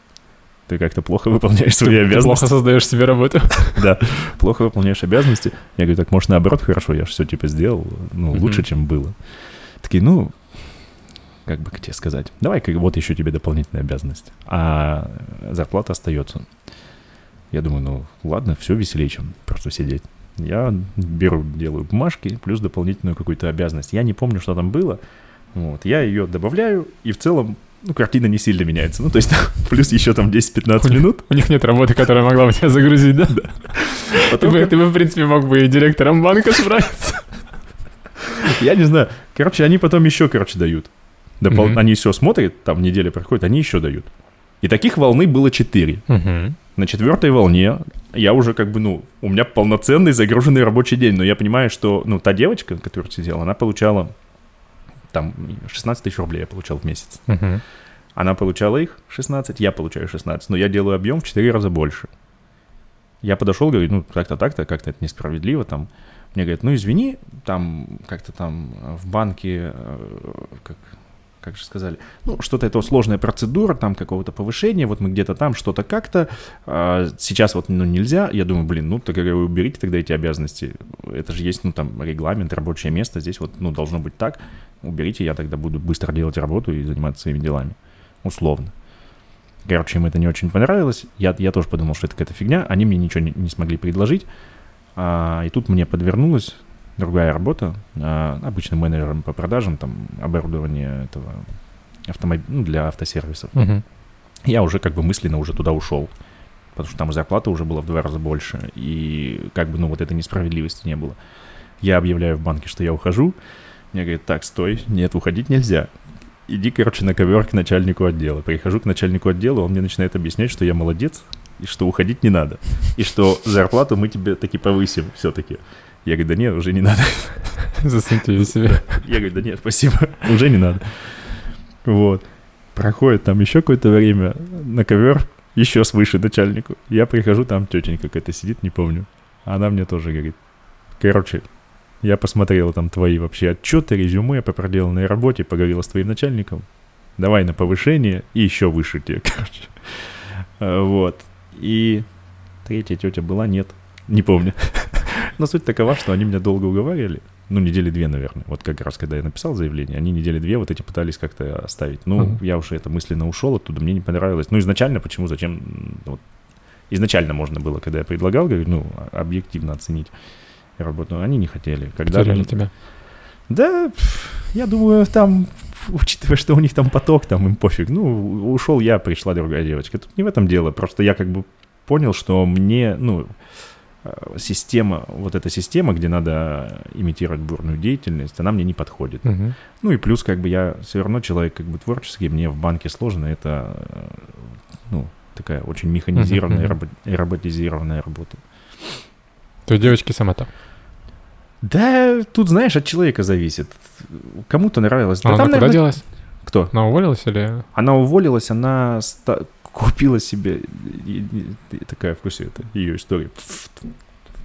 Ты как-то плохо выполняешь свои Ты обязанности. плохо создаешь себе работу. Да, плохо выполняешь обязанности. Я говорю, так может наоборот, хорошо, я же все типа сделал, ну, лучше, чем было. Такие, ну, как бы тебе сказать, давай-ка вот еще тебе дополнительная обязанность. А зарплата остается. Я думаю, ну, ладно, все веселее, чем просто сидеть. Я беру, делаю бумажки, плюс дополнительную какую-то обязанность. Я не помню, что там было. Вот, я ее добавляю, и в целом, ну, картина не сильно меняется. Ну, то есть, плюс еще там 10-15 минут. У них нет работы, которая могла бы тебя загрузить, да? Ты Потом бы, ты бы, в принципе, мог бы и директором банка справиться. Я не знаю. Короче, они потом еще, короче, дают. Допол- Мгм. Они все смотрят, там неделя проходит, они еще дают. И таких волны было четыре. Мгм. На четвертой волне я уже как бы, ну, у меня полноценный загруженный рабочий день, но я понимаю, что, ну, та девочка, которая сидела, она получала там 16 тысяч рублей я получал в месяц. Мгм. Она получала их 16, я получаю 16, но я делаю объем в 4 раза больше. Я подошел, говорю, ну, так-то, так-то, как-то это несправедливо, там. Мне говорят, ну, извини, там, как-то там в банке, э, как, как же сказали, ну, что-то это сложная процедура, там какого-то повышения, вот мы где-то там, что-то как-то, а, сейчас вот, ну, нельзя. Я думаю, блин, ну, так говорю, уберите тогда эти обязанности, это же есть, ну, там, регламент, рабочее место, здесь вот, ну, должно быть так, уберите, я тогда буду быстро делать работу и заниматься своими делами условно. Короче, им это не очень понравилось. Я, я тоже подумал, что это какая-то фигня. Они мне ничего не, не смогли предложить. А, и тут мне подвернулась другая работа. А, обычным менеджером по продажам, там, оборудование этого автомобиля, ну, для автосервисов. Мгм. Я уже как бы мысленно уже туда ушел. Потому что там зарплата уже была в два раза больше. И как бы, ну, вот этой несправедливости не было. Я объявляю в банке, что я ухожу. Мне говорят, так, стой, нет, уходить нельзя. Иди, короче, на ковер к начальнику отдела. Прихожу к начальнику отдела, он мне начинает объяснять, что я молодец, и что уходить не надо. И что зарплату мы тебе таки повысим все-таки. Я говорю, да нет, уже не надо. Засуньте себе. Я говорю, да нет, спасибо, уже не надо. Вот. Проходит там еще какое-то время на ковер, еще свыше начальнику. Я прихожу, там тетенька какая-то сидит, не помню. Она мне тоже говорит, короче, я посмотрела там твои вообще отчеты, резюме по проделанной работе, поговорила с твоим начальником. Давай на повышение и еще выше тебе, короче. Вот. И третья тетя была, нет, не помню. Но суть такова, что они меня долго уговаривали. ну, недели две, наверное. Вот как раз, когда я написал заявление, они недели две вот эти пытались как-то оставить. Ну, Мгм. я уже это мысленно ушел оттуда, мне не понравилось. Ну, изначально, почему, зачем, вот, изначально можно было, когда я предлагал, говорю, ну, объективно оценить работу, они не хотели. Когда Потеряли тебя. да, я думаю, там, учитывая, что у них там поток, там им пофиг. Ну, ушел я, пришла другая девочка. Тут не в этом дело. Просто я как бы понял, что мне, ну, система, вот эта система, где надо имитировать бурную деятельность, она мне не подходит. Мгм. Ну и плюс, как бы я все равно человек как бы творческий, мне в банке сложно, это, э, ну, такая очень механизированная, робо- роботизированная работа. То есть девочки самото. Да, тут, знаешь, от человека зависит. Кому-то нравилось. А да она там, куда наверное, делась? Кто? Она уволилась или... Она уволилась, она ста- купила себе... и- и- и такая в курсе это ее история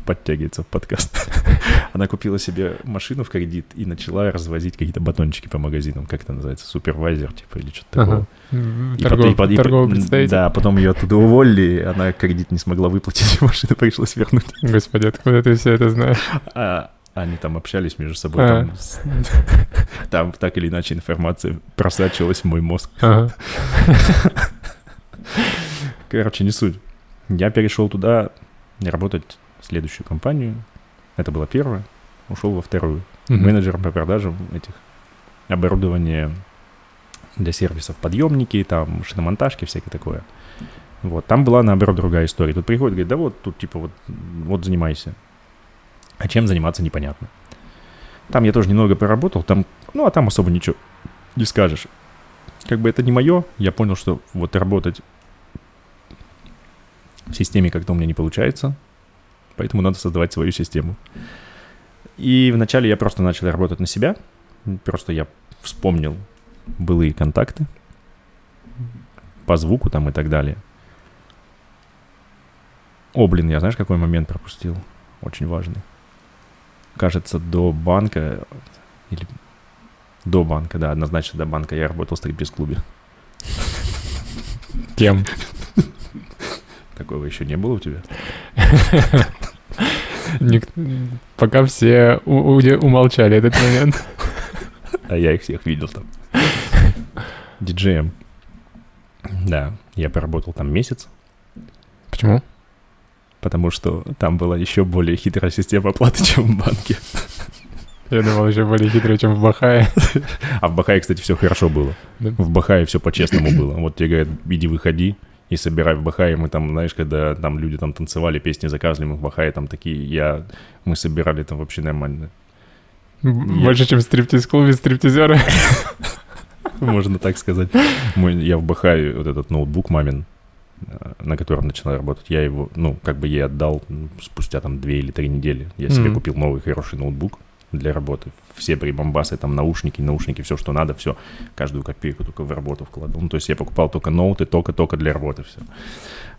подтягивается в подкаст. Она купила себе машину в кредит и начала развозить какие-то батончики по магазинам. Как это называется? Супервайзер, типа, или что-то такое. Ага. И торгов- потом- и по- и по- Торговый представитель. Да, потом ее оттуда уволили, она кредит не смогла выплатить, и машину пришлось вернуть. Господи, откуда ты все это знаешь? А они там общались между собой. А. Там, там так или иначе информация просачивалась в мой мозг. Ага. Короче, не суть. Я перешел туда работать в следующую компанию. Это была первая. Ушел во вторую. Мгм. Менеджером по продажам этих оборудования для сервисов. Подъемники, там шиномонтажки, всякое такое. Вот. Там была, наоборот, другая история. Тут приходит, говорит, да вот, тут типа вот, вот занимайся. А чем заниматься, непонятно. Там я тоже немного поработал, там, ну, а там особо ничего не скажешь. Как бы это не мое, я понял, что вот работать в системе как-то у меня не получается, поэтому надо создавать свою систему. И вначале я просто начал работать на себя, просто я вспомнил былые контакты по звуку там и так далее. О, блин, я знаешь, какой момент пропустил? Очень важный. Кажется, до банка или до банка, да, однозначно до банка я работал в стриптиз-клубе. Кем? Такого еще не было у тебя? Пока все умолчали этот момент. А я их всех видел там. Диджеем. Да, я поработал там месяц, Почему? потому что там была еще более хитрая система оплаты, чем в банке. Я думал, еще более хитрый, чем в Бахае. А в Бахае, кстати, все хорошо было. Да? В Бахае все по-честному было. Вот тебе говорят, иди выходи и собирай в Бахае. Мы там, знаешь, когда там люди там танцевали, песни заказывали, мы в Бахае там такие, я, мы собирали там вообще нормально. Больше, чем в стриптиз-клубе стриптизеры. Можно так сказать. Мой, я в Бахае вот этот ноутбук мамин, э, на котором начал работать, я его, ну, как бы ей отдал спустя там две или три недели. Я себе купил новый хороший ноутбук для работы. Все прибамбасы, там наушники, наушники, все, что надо, все. Каждую копейку только в работу вкладывал. Ну, то есть я покупал только ноуты, только-только для работы все.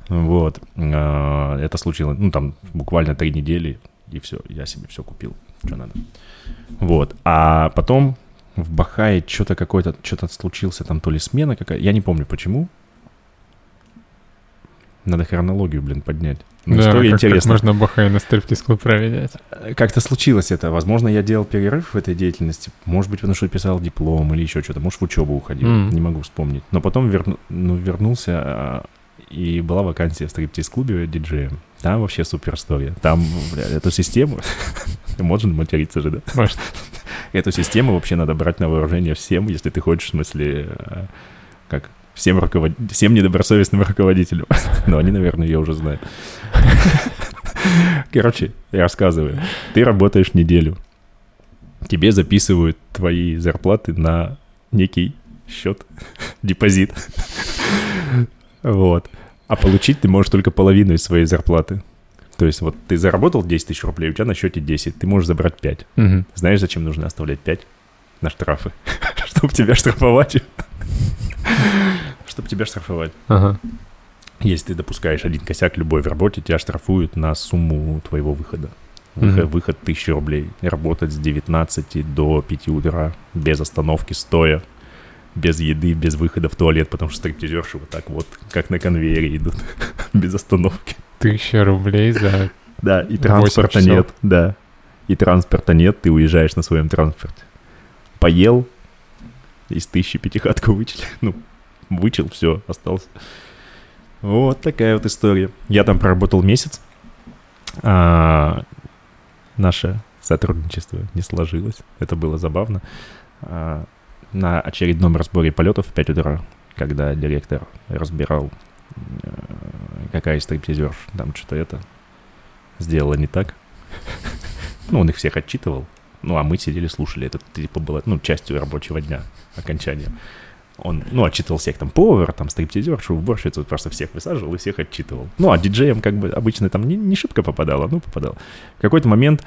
Вот. А, Это случилось, ну, там буквально три недели, и все, я себе все купил, что надо. Вот. А потом в Бахае что-то какой-то, что-то случился, там то ли смена какая я не помню почему. Надо хронологию, блин, поднять. Ну, Да, история как- как интересная. можно Бахае на стриптиз-клуб проверять? Как-то случилось это. Возможно, я делал перерыв в этой деятельности. Может быть, потому что писал диплом или еще что-то. Может, в учебу уходил. Мгм. Не могу вспомнить. Но потом верну- ну, вернулся, а, и была вакансия в стриптиз-клубе диджеем. Там вообще супер история. Там, бля, эту систему... Можно материться же, да? Может. Эту систему вообще надо брать на вооружение всем, если ты хочешь, в смысле, э, как всем, руковод... всем недобросовестным руководителям. Но они, наверное, ее уже знают. Короче, я рассказываю. Ты работаешь неделю. Тебе записывают твои зарплаты на некий счет, депозит. Вот. А получить ты можешь только половину из своей зарплаты. То есть вот ты заработал 10 тысяч рублей, у тебя на счете 10, ты можешь забрать 5. Мгм. Знаешь, зачем нужно оставлять 5 на штрафы? Чтобы тебя штрафовать. Чтобы тебя штрафовать. Ага. Если ты допускаешь один косяк любой в работе, тебя штрафуют на сумму твоего выхода. Выход, Мгм. выход 1000 рублей. Работать с 19 до 5 утра, без остановки, стоя, без еды, без выхода в туалет, потому что стриптизерши вот так вот, как на конвейере идут, без остановки. Тысяча рублей за... Да, и транспорта нет, да. и транспорта нет, ты уезжаешь на своем транспорте. Поел, из тысячи пятихатку вычел, ну, вычел, все, остался. Вот такая вот история. Я там проработал месяц. А, наше сотрудничество не сложилось. Это было забавно. А, на очередном разборе полетов в 5 утра, когда директор разбирал, э, какая из стриптизерш там что-то это сделала не так. Ну, он их всех отчитывал. Ну, а мы сидели, слушали. Это, типа, было, ну, частью рабочего дня, окончанием. Он, ну, отчитывал всех там повар, там стриптизершу, уборщицу, просто всех высаживал и всех отчитывал. Ну, а диджеям как бы обычно там не, не шибко попадало, ну, попадал. В какой-то момент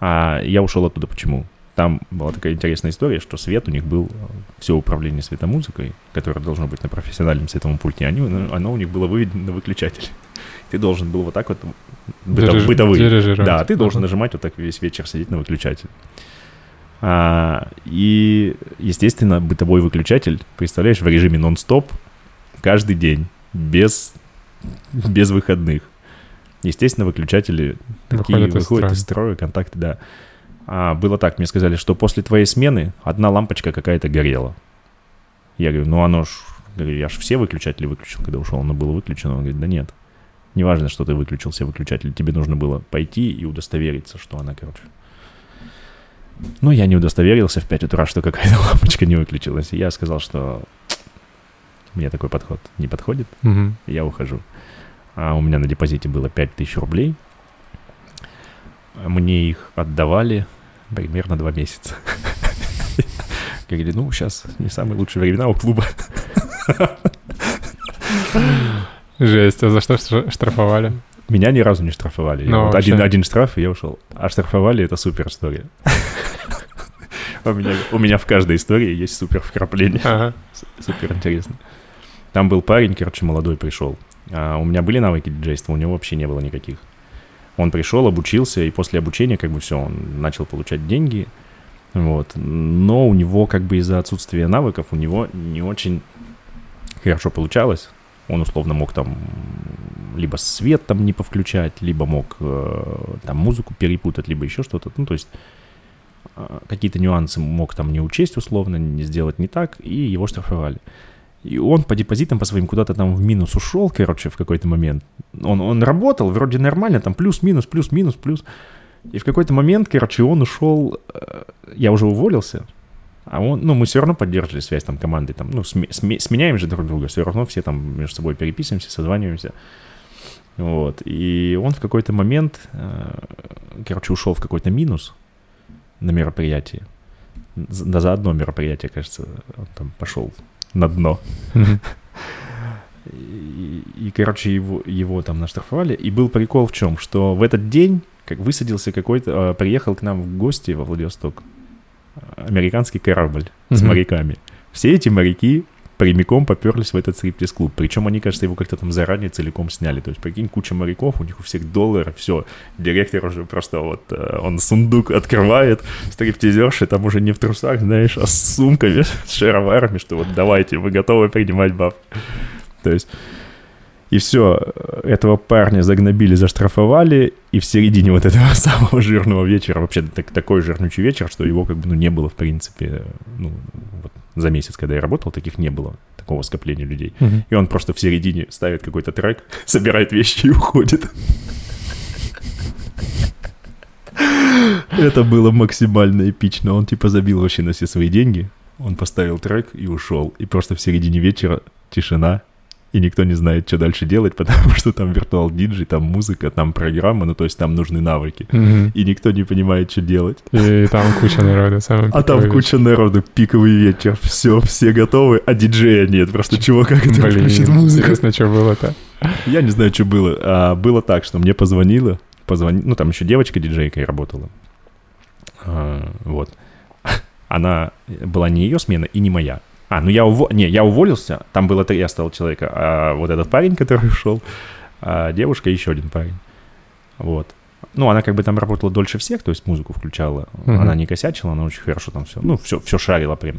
а, я ушел оттуда. Почему? Там была такая интересная история, что свет у них был, все управление светомузыкой, которое должно быть на профессиональном световом пульте, они, ну, оно у них было выведено на выключатель. Ты должен был вот так вот, бытов, бытовый, да, ты должен нажимать вот так весь вечер сидеть на выключатель. А, и, естественно, бытовой выключатель, представляешь, в режиме нон-стоп каждый день, без, без выходных. Естественно, выключатели такие выходят, выходят из строя, контакты, да. А, было так, мне сказали, что после твоей смены одна лампочка какая-то горела. Я говорю, ну оно ж, я ж все выключатели выключил, когда ушел, оно было выключено. Он говорит, да нет, неважно, что ты выключил все выключатели, тебе нужно было пойти и удостовериться, что она, короче. Ну, я не удостоверился в 5 утра, что какая-то лампочка не выключилась. Я сказал, что мне такой подход не подходит, угу. я ухожу. А у меня на депозите было 5000 рублей, мне их отдавали примерно два месяца. Говорили, ну, сейчас не самые лучшие времена у клуба. Жесть, а за что штрафовали? Меня ни разу не штрафовали. Ну, вот один, один штраф, и я ушел. А штрафовали — это супер история. У меня, у меня в каждой истории есть супер вкрапление. Ага. Супер интересно. Там был парень, короче, молодой пришел. А у меня были навыки диджейства, у него вообще не было никаких. Он пришел, обучился, и после обучения как бы все, он начал получать деньги, вот. Но у него как бы из-за отсутствия навыков у него не очень хорошо получалось. Он условно мог там либо свет там не повключать, либо мог э, там музыку перепутать, либо еще что-то. Ну, то есть э, какие-то нюансы мог там не учесть условно, не сделать не так, и его штрафовали. И он по депозитам по своим куда-то там в минус ушел, короче, в какой-то момент. Он, он работал вроде нормально, там плюс-минус, плюс-минус, плюс. И в какой-то момент, короче, он ушел, э, я уже уволился, а он, ну, мы все равно поддерживали связь там команды, там, ну, сме, сме, сменяем же друг друга, все равно все там между собой переписываемся, созваниваемся. Вот, и он в какой-то момент, э, короче, ушел в какой-то минус на мероприятии. Да за одно мероприятие, кажется, он там пошел на дно. И, и, короче, его, его там наштрафовали. И был прикол в чем, что в этот день, как высадился какой-то, а, приехал к нам в гости во Владивосток американский корабль с моряками. Все эти моряки прямиком поперлись в этот стриптиз-клуб. Причем они, кажется, его как-то там заранее целиком сняли. То есть, прикинь, куча моряков, у них у всех доллары, все. Директор уже просто вот, э, он сундук открывает, стриптизерши там уже не в трусах, знаешь, а с сумками, с шароварами, что вот давайте, вы готовы принимать баб. То есть... И все, этого парня загнобили, заштрафовали, и в середине вот этого самого жирного вечера, вообще так, такой жирнючий вечер, что его как бы ну, не было, в принципе, ну, вот, за месяц, когда я работал, таких не было, такого скопления людей. Угу. И он просто в середине ставит какой-то трек, собирает вещи и уходит. Это было максимально эпично. Он типа забил вообще на все свои деньги. Он поставил трек и ушел. И просто в середине вечера тишина, и никто не знает, что дальше делать, потому что там виртуал диджей, там музыка, там программа, ну то есть там нужны навыки, mm-hmm. и никто не понимает, что делать. И там куча народу, А там вечер. куча народу, пиковый вечер, все, все готовы, а диджея нет, просто чего, как это Блин, музыку? Интересно, что было-то? Я не знаю, что было. А, было так, что мне позвонила, позвони... ну там еще девочка диджейкой работала, а, вот. Она была не ее смена и не моя. А, ну я, ув... не, я уволился, там было три осталось человека, а вот этот парень, который ушел, а девушка и еще один парень. Вот. Ну, она как бы там работала дольше всех, то есть музыку включала. Mm-hmm. Она не косячила, она очень хорошо там все, ну, все, все шарила прям.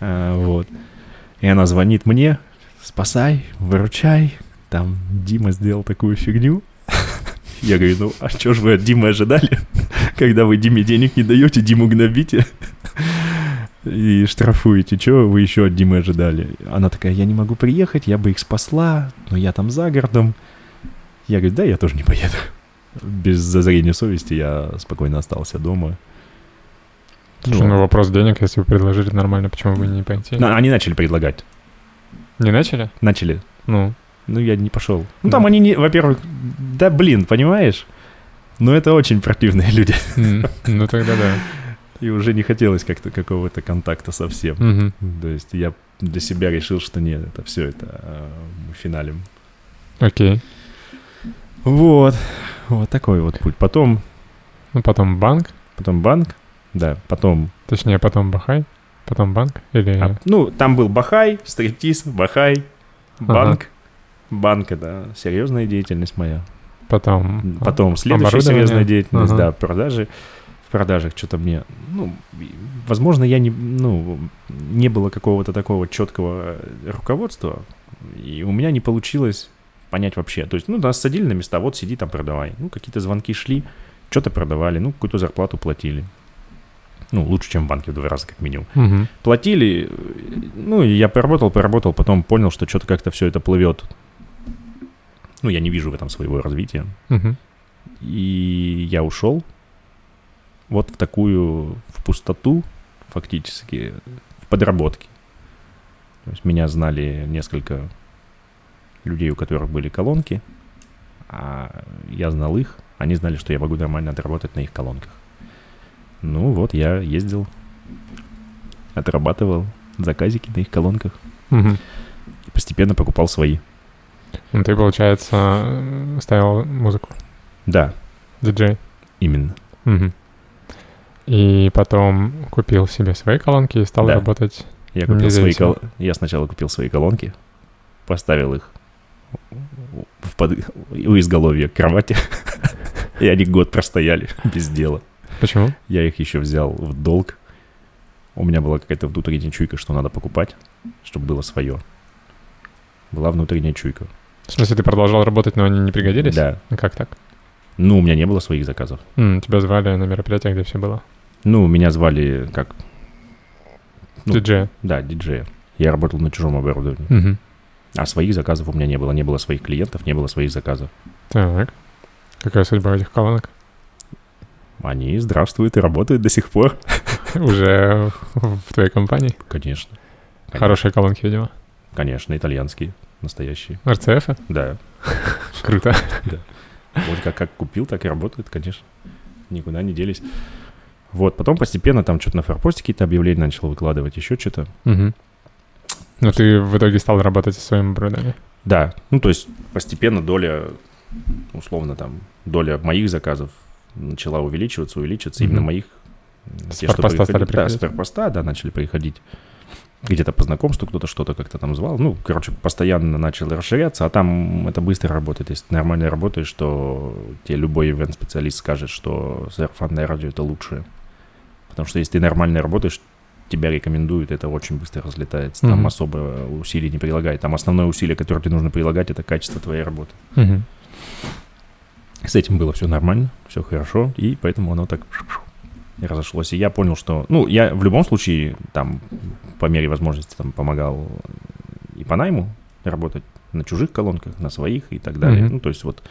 А, вот. И она звонит мне, спасай, выручай, там Дима сделал такую фигню. Я говорю, ну, а что же вы от Димы ожидали? когда вы Диме денег не даете, Диму гнобите и штрафуете. Чего вы еще от Димы ожидали? Она такая, я не могу приехать, я бы их спасла, но я там за городом. Я говорю, да, я тоже не поеду. Без зазрения совести я спокойно остался дома. Слушай, ну вопрос денег, если вы предложили нормально, почему бы не пойти? На- они начали предлагать. Не начали? Начали. Ну, Ну, я не пошел. Ну, Да. там они, не, во-первых, да блин, понимаешь? Но это очень противные люди. ну тогда да. И уже не хотелось как-то какого-то контакта совсем. Мгм. То есть я для себя решил, что нет, это все, это э, мы финалем. Окей. Вот. Вот такой вот путь. Потом, Ну потом банк, потом банк, да, потом... точнее потом Бахай, потом банк или... а, ну, там был Бахай, стриптиз, Бахай, банк. Банк — это серьезная деятельность моя. потом... Потом следующая серьезная деятельность, Ага. да, продажи. Продажах что-то мне, ну, возможно, я не, ну, не было какого-то такого четкого руководства, и у меня не получилось понять вообще. То есть, ну, нас садили на места, вот сиди там продавай. Ну, какие-то звонки шли, что-то продавали, ну, какую-то зарплату платили. Ну, лучше, чем в банке в два раза, как минимум. Мгм. Платили, э, ну, и я поработал, поработал, потом понял, что что-то как-то все это плывет. Ну, я не вижу в этом своего развития. Мгм. И я ушел вот в такую, в пустоту, фактически, в подработке. То есть меня знали несколько людей, у которых были колонки, а я знал их, они знали, что я могу нормально отработать на их колонках. Ну вот, я ездил, отрабатывал заказики на их колонках Мгм. и постепенно покупал свои. Ну, ты, получается, ставил музыку, Да, диджей. именно. Мгм. И потом купил себе свои колонки и стал Да. работать. Я купил свои кол... Я сначала купил свои колонки, поставил их в под... у изголовья кровати, и они год простояли без дела. Почему? Я их еще взял в долг. У меня была какая-то внутренняя чуйка, что надо покупать, чтобы было свое. Была внутренняя чуйка. В смысле, ты продолжал работать, но они не пригодились? Да. А Как так? Ну, у меня не было своих заказов. М, тебя звали на мероприятие, где все было. Ну, меня звали как... Ну, Диджея. Да, диджея. Я работал на чужом оборудовании. Мгм. А своих заказов у меня не было. Не было своих клиентов, не было своих заказов. Так. Какая судьба этих колонок? Они здравствуют и работают до сих пор. Уже в твоей компании? Конечно. Хорошие колонки, видимо. Конечно, итальянские, настоящие. РЦФ? Да. Круто. Вот как, как купил, так и работает, конечно. Никуда не делись. Вот, потом постепенно там что-то на форпосте какие-то объявления начал выкладывать, еще что-то. Мгм. Но ты в итоге стал работать со своим оборудованием. Да, ну то есть постепенно доля, условно там, доля моих заказов начала увеличиваться, увеличиваться, именно Мгм. моих. С те, что стали приходили. Да, с приходить. форпоста, да, начали приходить. Где-то по знакомству кто-то что-то как-то там звал. Ну, короче, постоянно начал расширяться, а там это быстро работает. Если ты нормально работаешь, то тебе любой ивент-специалист скажет, что сарафанное радио — это лучшее. Потому что если ты нормально работаешь, тебя рекомендуют, это очень быстро разлетается. Там Мгм. особо усилий не прилагает. Там основное усилие, которое тебе нужно прилагать, это качество твоей работы. Мгм. С этим было все нормально, все хорошо, и поэтому оно так разошлось. И я понял, что... Ну, я в любом случае там по мере возможности там помогал и по найму работать на чужих колонках, на своих и так далее. Мгм. Ну, то есть вот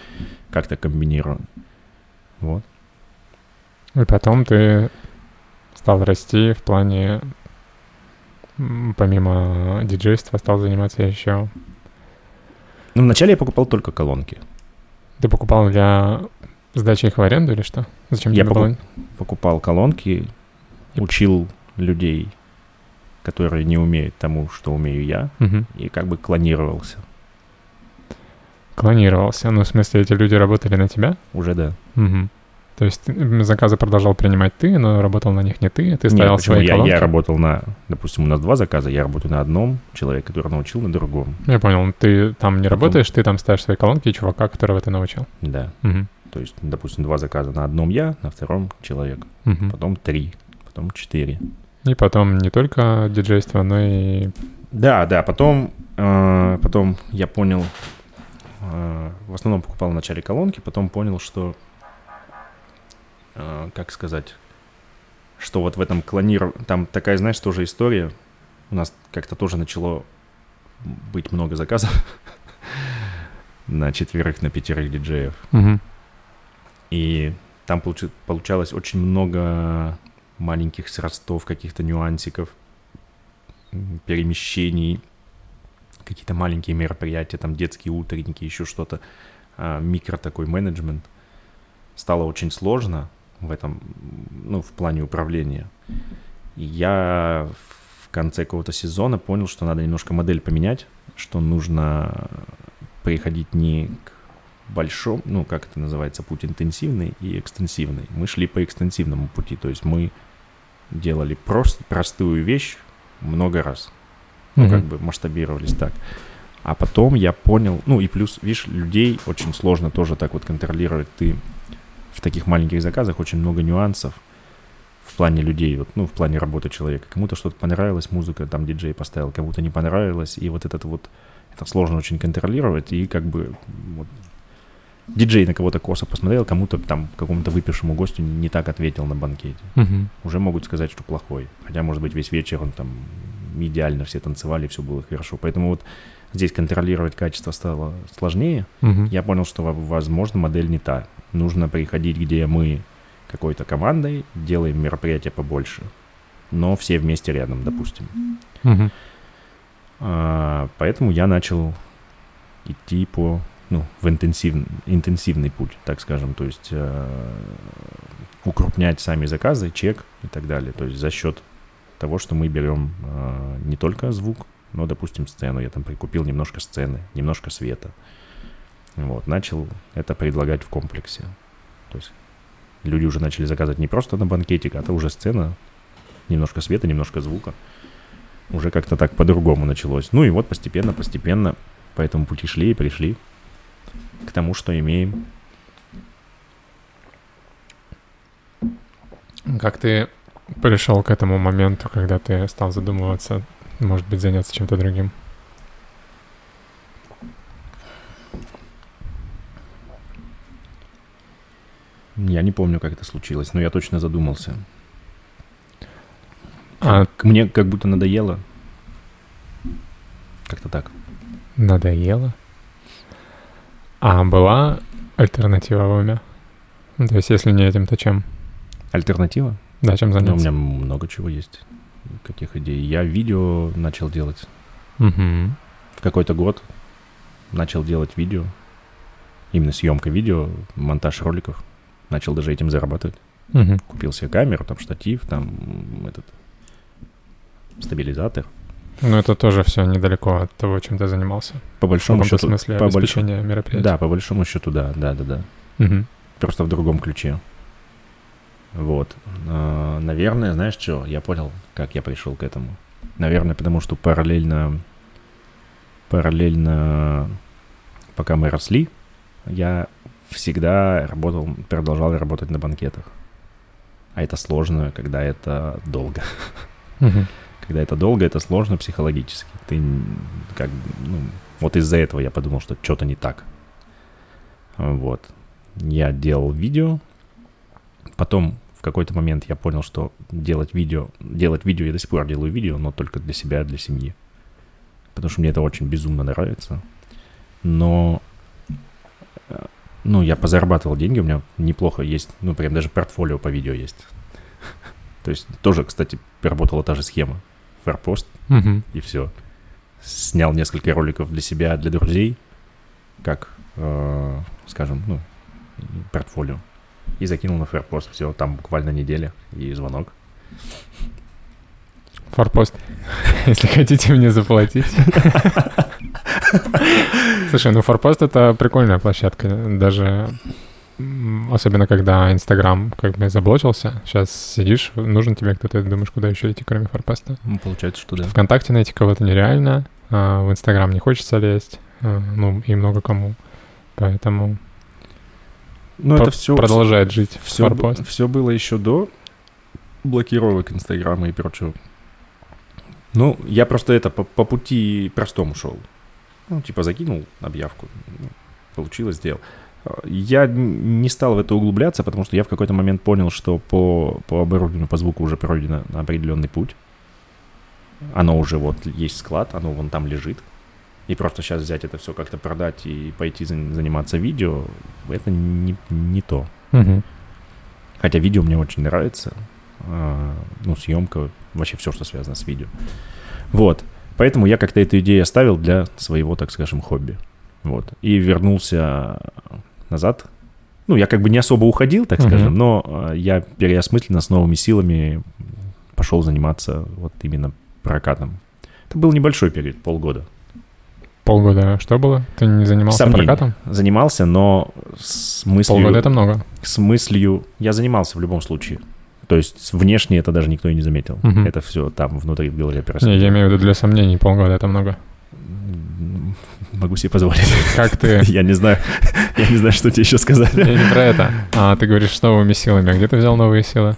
как-то комбинирую. Вот. И потом ты стал расти в плане, помимо диджейства, стал заниматься еще... Ну, вначале я покупал только колонки. Ты покупал для сдачи их в аренду или что? Зачем Я тебе было? Покупал колонки, учил людей, которые не умеют тому, что умею я, Мгм. и как бы клонировался. Клонировался. Ну, в смысле, эти люди работали на тебя? Уже да. Мгм. То есть заказы продолжал принимать ты, но работал на них не ты, ты Нет, ставил почему? свои я, колонки? я работал на, допустим, у нас два заказа, я работаю на одном, человек, который научил на другом. Я понял, ты там не Потом- работаешь, ты там ставишь свои колонки и чувака, которого ты научил. Да. Мгм. То есть, допустим, два заказа на одном я, на втором человек. Мгм. Потом три, потом четыре. И потом не только диджейство, но и... Да, да, потом, э, потом я понял, э, в основном покупал в начале колонки, потом понял, что э, как сказать, что вот в этом клониров... Там такая, знаешь, тоже история. У нас как-то тоже начало быть много заказов на четверых, на пятерых диджеев. Мгм. И там получи- получалось очень много маленьких сростов, каких-то нюансиков, перемещений, какие-то маленькие мероприятия, там детские утренники, еще что-то, а, микро такой менеджмент. Стало очень сложно в этом, ну, в плане управления. И я в конце какого-то сезона понял, что надо немножко модель поменять, что нужно приходить не к большом, ну, как это называется, путь интенсивный и экстенсивный. Мы шли по экстенсивному пути, то есть мы делали просто простую вещь много раз. Ну, как Мгм. бы масштабировались так. А потом я понял, ну и плюс, видишь, людей очень сложно тоже так вот контролировать. Ты в таких маленьких заказах очень много нюансов в плане людей, вот, ну, в плане работы человека. Кому-то что-то понравилось, музыка, там диджей поставил, кому-то не понравилось, и вот этот вот, это сложно очень контролировать, и как бы вот, диджей на кого-то косо посмотрел, кому-то там, какому-то выпившему гостю не, не так ответил на банкете. Мгм. Уже могут сказать, что плохой. Хотя, может быть, весь вечер он там идеально все танцевали, все было хорошо. Поэтому вот здесь контролировать качество стало сложнее. Мгм. Я понял, что, во- возможно, модель не та. Нужно приходить, где мы какой-то командой делаем мероприятие побольше, но все вместе рядом, допустим. А, поэтому я начал идти по, ну, в интенсив, интенсивный путь, так скажем, то есть э, укрупнять сами заказы, чек и так далее. То есть за счет того, что мы берем э, не только звук, но, допустим, сцену. Я там прикупил немножко сцены, немножко света. Вот, начал это предлагать в комплексе. То есть люди уже начали заказывать не просто на банкетик, а это уже сцена, немножко света, немножко звука. Уже как-то так по-другому началось. Ну и вот постепенно, постепенно по этому пути шли и пришли к тому, что имеем. Как ты пришел к этому моменту, когда ты стал задумываться, может быть, заняться чем-то другим? Я не помню, как это случилось, но я точно задумался. А Мне как будто надоело. Как-то так. надоело? А была альтернатива в уме? Ну, То есть, если не этим, то чем? Альтернатива? Да, чем Ну, у заняться? меня много чего есть. Каких идей. Я видео начал делать. Мгм. В какой-то год начал делать видео. Именно съемка видео, монтаж роликов. Начал даже этим зарабатывать. Мгм. Купил себе камеру, там штатив, там этот стабилизатор. Ну, это тоже все недалеко от того, чем ты занимался. По В большому каком-то счету, смысле по обеспечения мероприятия. да, по большому счету, да, да, да, да. Мгм. Просто в другом ключе. Вот. А, Наверное, знаешь что, я понял, как я пришел к этому. Наверное, потому что параллельно, параллельно, пока мы росли, я всегда работал, продолжал работать на банкетах. А это сложно, когда это долго. Когда это долго, это сложно психологически. Ты как, ну, вот из-за этого я подумал, что что-то не так. Вот. Я делал видео. Потом в какой-то момент я понял, что делать видео, делать видео, я до сих пор делаю видео, но только для себя, для семьи. Потому что мне это очень безумно нравится. Но, э, ну, я позарабатывал деньги, у меня неплохо есть, ну, прям даже портфолио по видео есть. То есть тоже, кстати, работала та же схема. Форпост Мгм. и все. Снял несколько роликов для себя, для друзей, как, э, скажем, ну, портфолио. И закинул на форпост. Все, там буквально неделя и звонок. Форпост. Если хотите мне заплатить. Слушай, ну Форпост — это прикольная площадка. Даже особенно когда Инстаграм как бы заблочился. Сейчас сидишь, нужен тебе кто-то, думаешь, куда еще идти, кроме Форпоста. Ну, получается, что да. ВКонтакте найти кого-то нереально, а в Инстаграм не хочется лезть, а, ну и много кому. Поэтому Про- это все, продолжает жить все, Форпост. все было еще до блокировок Инстаграма и прочего. Ну, я просто это по, по пути простому шел. Ну, типа закинул объявку, ну, получилось, сделал. Я не стал в это углубляться, потому что я в какой-то момент понял, что по, по оборудованию, по звуку уже пройдено определенный путь. Оно уже вот есть склад, оно вон там лежит. И просто сейчас взять это все как-то продать и пойти зан- заниматься видео, это не, не то. Мгм. Хотя видео мне очень нравится. А, ну, съемка, вообще все, что связано с видео. Вот. Поэтому я как-то эту идею оставил для своего, так скажем, хобби. Вот. И вернулся назад. Ну, я как бы не особо уходил, так Мгм. скажем, но а, я переосмысленно с новыми силами пошел заниматься вот именно прокатом. Это был небольшой период, полгода. Полгода что было? Ты не занимался Сомнения. прокатом? Занимался, но с мыслью... Полгода это много. с мыслью... Я занимался в любом случае. То есть внешне это даже никто и не заметил. Мгм. Это все там внутри в голове происходит. я имею в виду для сомнений, полгода это много. Могу себе позволить. Как ты... Я не знаю, я не знаю, что тебе еще сказать. Не, не про это. А ты говоришь с новыми силами. А где ты взял новые силы?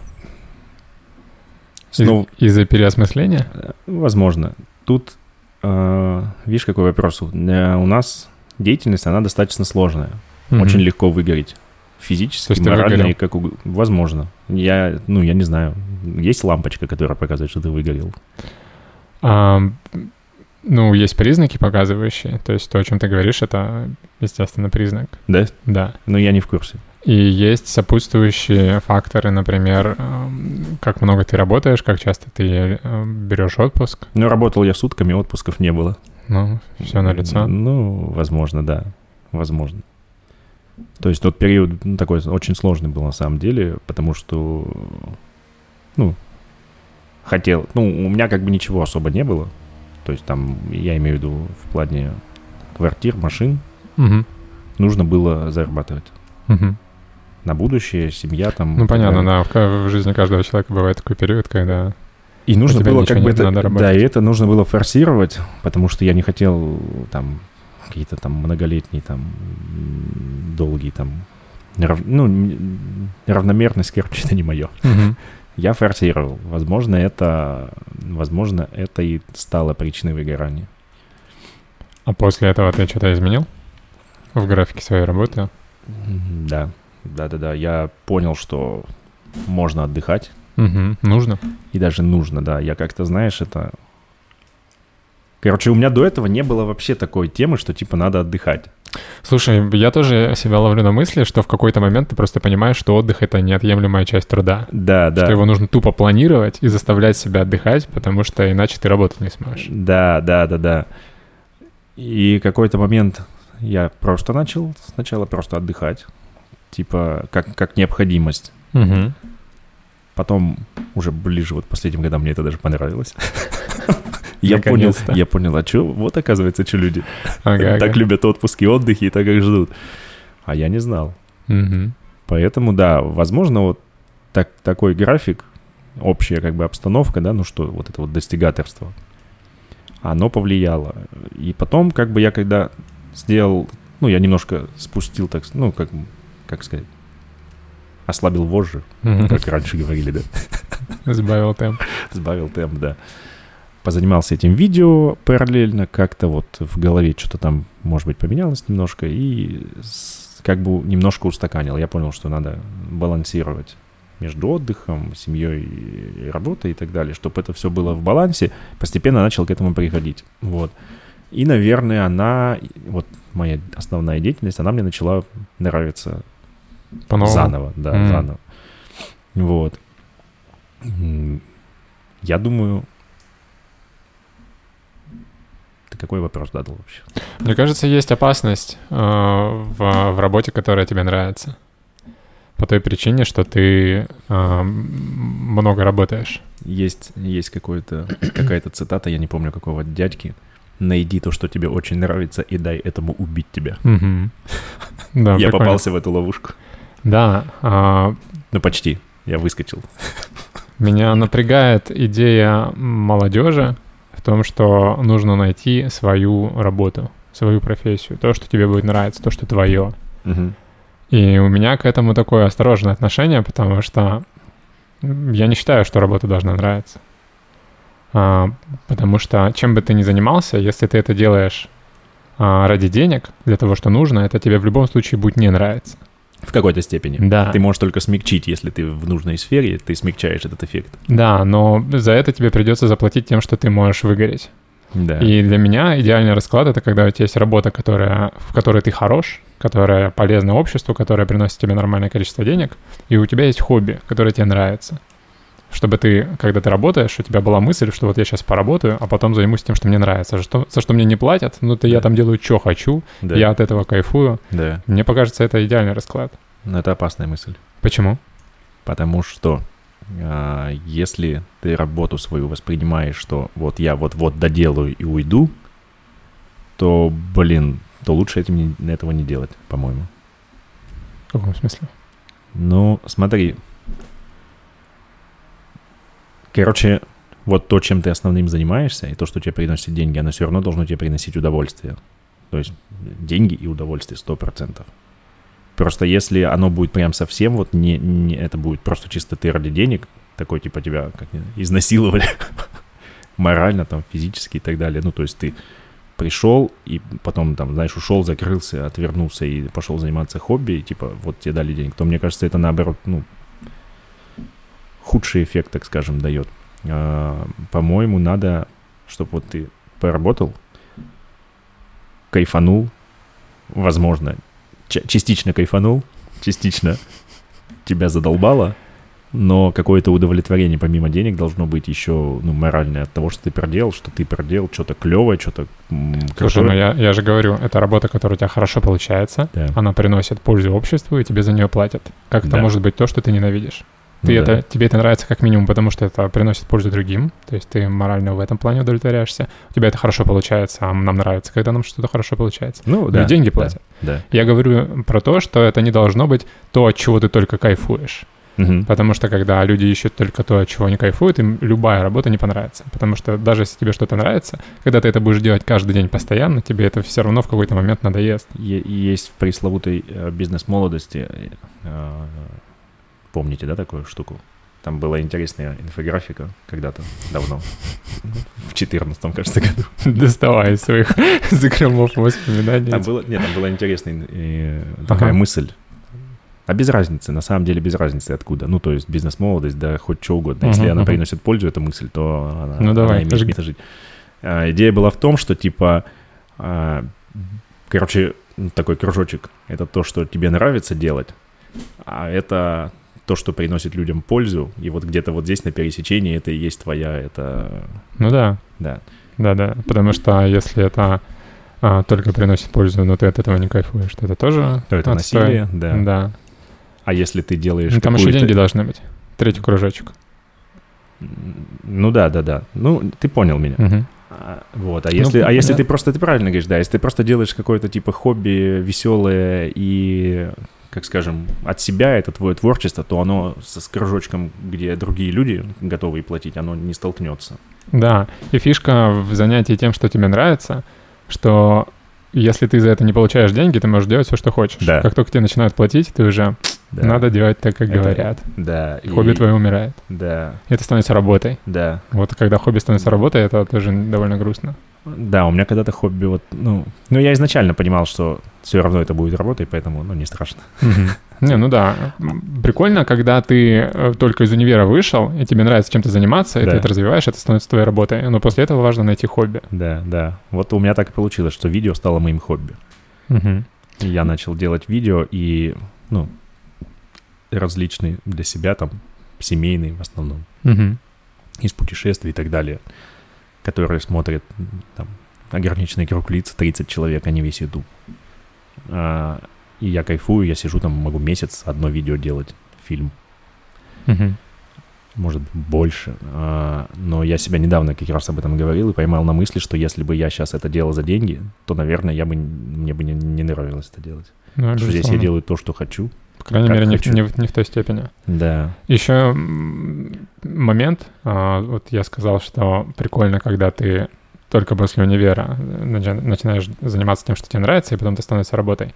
Из- Из-за переосмысления? э, возможно. Тут, э, видишь, какой вопрос. Э, У нас деятельность, она достаточно сложная. Мгм. Очень легко выгореть. Физически, То есть морально как уг- Возможно. Я, ну, я не знаю. Есть лампочка, которая показывает, что ты выгорел. А, ну, есть признаки показывающие. То есть то, о чем ты говоришь, это, естественно, признак. Да? Да. Но я не в курсе. И есть сопутствующие факторы, например, эм, как много ты работаешь, как часто ты э, берешь отпуск. Ну, работал я сутками, отпусков не было. Ну, все на лицо. Ну, возможно, да. Возможно. То есть тот период ну, такой очень сложный был на самом деле, потому что, ну, хотел... Ну, у меня как бы ничего особо не было. То есть там, я имею в виду в плане квартир, машин, Мгм. нужно было зарабатывать. Мгм. На будущее, семья там... Ну, понятно, да. В, в жизни каждого человека бывает такой период, когда... И нужно было как бы это... Да, и это нужно было форсировать, потому что я не хотел там какие-то там многолетние там долгие там... нерав- Ну, равномерность, короче, это не мое. Я форсировал. Возможно, это... Возможно, это и стало причиной выгорания. А после этого ты что-то изменил в графике своей работы? М, Да, да-да-да. Я понял, что можно отдыхать, Мгм. Нужно? и даже нужно, да. Я как-то, знаешь, это... Короче, у меня до этого не было вообще такой темы, что типа надо отдыхать. Слушай, я тоже себя ловлю на мысли, что в какой-то момент ты просто понимаешь, что отдых — это неотъемлемая часть труда. Да, да. Что его нужно тупо планировать и заставлять себя отдыхать, потому что иначе ты работать не сможешь. Да, да, да, да. И какой-то момент я просто начал сначала просто отдыхать, типа как, как необходимость. Мгм. Потом уже ближе вот последним годам мне это даже понравилось. Я понял, я понял, а что, вот оказывается, что люди Ага, так ага. любят отпуски, отдыхи и так их ждут. А я не знал. Мгм. Поэтому, да, возможно, вот так, такой график, общая как бы обстановка, да, ну что, вот это вот достигаторство, оно повлияло. И потом, как бы я когда сделал, ну, я немножко спустил, так, ну, как, как сказать, ослабил вожжи, как раньше говорили, да, Сбавил темп. сбавил темп, да. Позанимался этим видео параллельно, как-то вот в голове что-то там, может быть, поменялось немножко, и как бы немножко устаканил. Я понял, что надо балансировать между отдыхом, семьей и работой и так далее, чтобы это все было в балансе. Постепенно начал к этому приходить. Вот. И, наверное, она, вот моя основная деятельность, она мне начала нравиться По-новому. Заново, да, М. заново. Вот. Я думаю... Ты какой вопрос задал вообще? Мне кажется, есть опасность э, в, в работе, которая тебе нравится. По той причине, что ты э, много работаешь. Есть, есть какой-то, какая-то цитата, я не помню какого дядьки. Найди то, что тебе очень нравится, и дай этому убить тебя. Да, я попался в эту ловушку. Да, а, Ну, почти. Я выскочил. меня напрягает идея молодежи том, что нужно найти свою работу, свою профессию, то, что тебе будет нравиться, то, что твое. Мгм. И у меня к этому такое осторожное отношение, потому что я не считаю, что работа должна нравиться. А, потому что чем бы ты ни занимался, если ты это делаешь а, ради денег, для того, что нужно, это тебе в любом случае будет не нравиться. В какой-то степени. Да. Ты можешь только смягчить, если ты в нужной сфере, ты смягчаешь этот эффект. Да, но за это тебе придется заплатить тем, что ты можешь выгореть. Да. И для меня идеальный расклад — это когда у тебя есть работа, которая, в которой ты хорош, которая полезна обществу, которая приносит тебе нормальное количество денег, и у тебя есть хобби, которое тебе нравится. Чтобы ты, когда ты работаешь, у тебя была мысль, что вот я сейчас поработаю, а потом займусь тем, что мне нравится. Что, за что мне не платят, ну то я там делаю, что хочу, да. я от этого кайфую. Да. Мне покажется, это идеальный расклад. Но это опасная мысль. Почему? Потому что а, если ты работу свою воспринимаешь, что вот я вот-вот доделаю и уйду, то, блин, то лучше этим не- этого не делать, по-моему. В каком смысле? Ну, смотри. Короче, вот то, чем ты основным занимаешься, и то, что тебе приносит деньги, оно все равно должно тебе приносить удовольствие. То есть деньги и удовольствие 100%. Просто если оно будет прям совсем, вот не, не это будет просто чисто ты ради денег, такой типа тебя как изнасиловали морально, там, физически и так далее. Ну, то есть ты пришел и потом, там, знаешь, ушел, закрылся, отвернулся и пошел заниматься хобби, и типа вот тебе дали денег, то мне кажется, это наоборот, ну, худший эффект, так скажем, дает. А, по-моему, надо, чтобы вот ты поработал, кайфанул, возможно, ча- частично кайфанул, частично тебя задолбало, но какое-то удовлетворение помимо денег должно быть еще, ну, моральное от того, что ты проделал, что ты проделал что-то клевое, что-то... Слушай, ну я, я же говорю, это работа, которая у тебя хорошо получается, Да. она приносит пользу обществу, и тебе за нее платят. Как это Да. может быть то, что ты ненавидишь? Ты да. это, тебе это нравится как минимум, потому что это приносит пользу другим, то есть ты морально в этом плане удовлетворяешься. У тебя это хорошо получается, а нам нравится, когда нам что-то хорошо получается. Ну, Ну да. и деньги да, платят. Да. Я говорю про то, что это не должно быть то, от чего ты только кайфуешь. Мгм. Потому что когда люди ищут только то, от чего они кайфуют, им любая работа не понравится. Потому что даже если тебе что-то нравится, когда ты это будешь делать каждый день постоянно, тебе это все равно в какой-то момент надоест. Есть в пресловутой э, бизнес-молодости, э, помните, да, такую штуку? Там была интересная инфографика когда-то, давно, в 14 кажется, году. Доставай своих закромов воспоминаний. Там было, нет, там была интересная э, такая Ага. мысль. А без разницы, на самом деле без разницы откуда. Ну, то есть бизнес-молодость, да, хоть что угодно. Если Мгм, она приносит пользу, эта мысль, то она, Ну, давай, она имеет жги. место жить. А, идея была в том, что, типа, а, короче, такой кружочек. Это то, что тебе нравится делать, а это то, что приносит людям пользу. И вот где-то вот здесь на пересечении это и есть твоя, это, Ну да, да. да-да. Потому что если это а, только приносит пользу, но ты от этого не кайфуешь, то это тоже То это отстой. насилие, да. Да. А если ты делаешь Ну, там еще деньги должны быть. Третий кружочек. Ну да, да, да. Ну, ты понял меня. А, Вот, а если, Ну, а если да. ты просто, ты правильно говоришь, да, если ты просто делаешь какое-то типа хобби веселое и, как скажем, от себя это твое творчество, то оно с, с кружочком, где другие люди готовы платить, оно не столкнется. Да, и фишка в занятии тем, что тебе нравится, что если ты за это не получаешь деньги, ты можешь делать все, что хочешь. Да. Как только тебе начинают платить, ты уже Да. надо делать так, как Это- говорят. Да. И хобби твое умирает. Да, И это становится работой. да. Вот когда хобби становится работой, это тоже довольно грустно. Да, у меня когда-то хобби вот, ну, ну я изначально понимал, что все равно это будет работой, поэтому, ну, не страшно. Не, ну да. Прикольно, когда ты э, только из универа вышел, и тебе нравится чем-то заниматься, и Да. ты это развиваешь, это становится твоей работой. Но после этого важно найти хобби. Да, да. Вот у меня так и получилось, что видео стало моим хобби. И Я начал делать видео и, ну, различные для себя, там, семейные в основном, Мгм. из путешествий и так далее, которые смотрят, там, ограниченный круг лиц, 30 человек, не весь YouTube. А, и я кайфую, я сижу там, могу месяц одно видео делать, фильм, Мгм. может, больше. А, но я себя недавно как раз об этом говорил и поймал на мысли, что если бы я сейчас это делал за деньги, то, наверное, я бы, мне бы не, не нравилось это делать. Ну, Потому что здесь я делаю то, что хочу. По крайней как мере, не не не в той степени. Да. Еще момент, а, вот я сказал, что прикольно, когда ты только после универа э, начи- начинаешь заниматься тем, что тебе нравится, и потом это становится работой.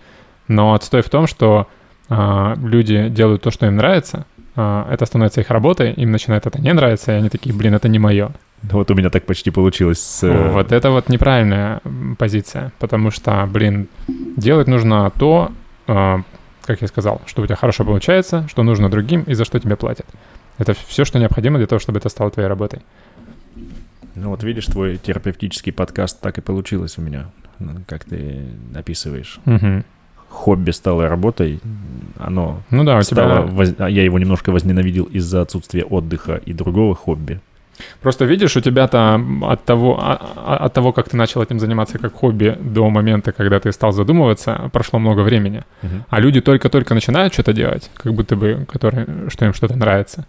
Но отстой в том, что а, люди делают то, что им нравится, а, это становится их работой, им начинает это не нравиться, и они такие, блин, это не мое. Вот у меня так почти получилось с... э, Вот это вот неправильная позиция, потому что, блин, делать нужно то, как я сказал, что у тебя хорошо получается, что нужно другим и за что тебе платят. Это все, что необходимо для того, чтобы это стало твоей работой. Ну вот видишь, твой терапевтический подкаст так и получилось у меня, ну, как ты описываешь. Мгм. Хобби стало работой, оно Ну да, у стало... тебя... воз- Я его немножко возненавидел из-за отсутствия отдыха и другого хобби. Просто видишь, у тебя-то от того, а- а- от того, как ты начал этим заниматься как хобби до момента, когда ты стал задумываться, прошло много времени. А люди только-только начинают что-то делать, как будто бы, которые, что им что-то нравится.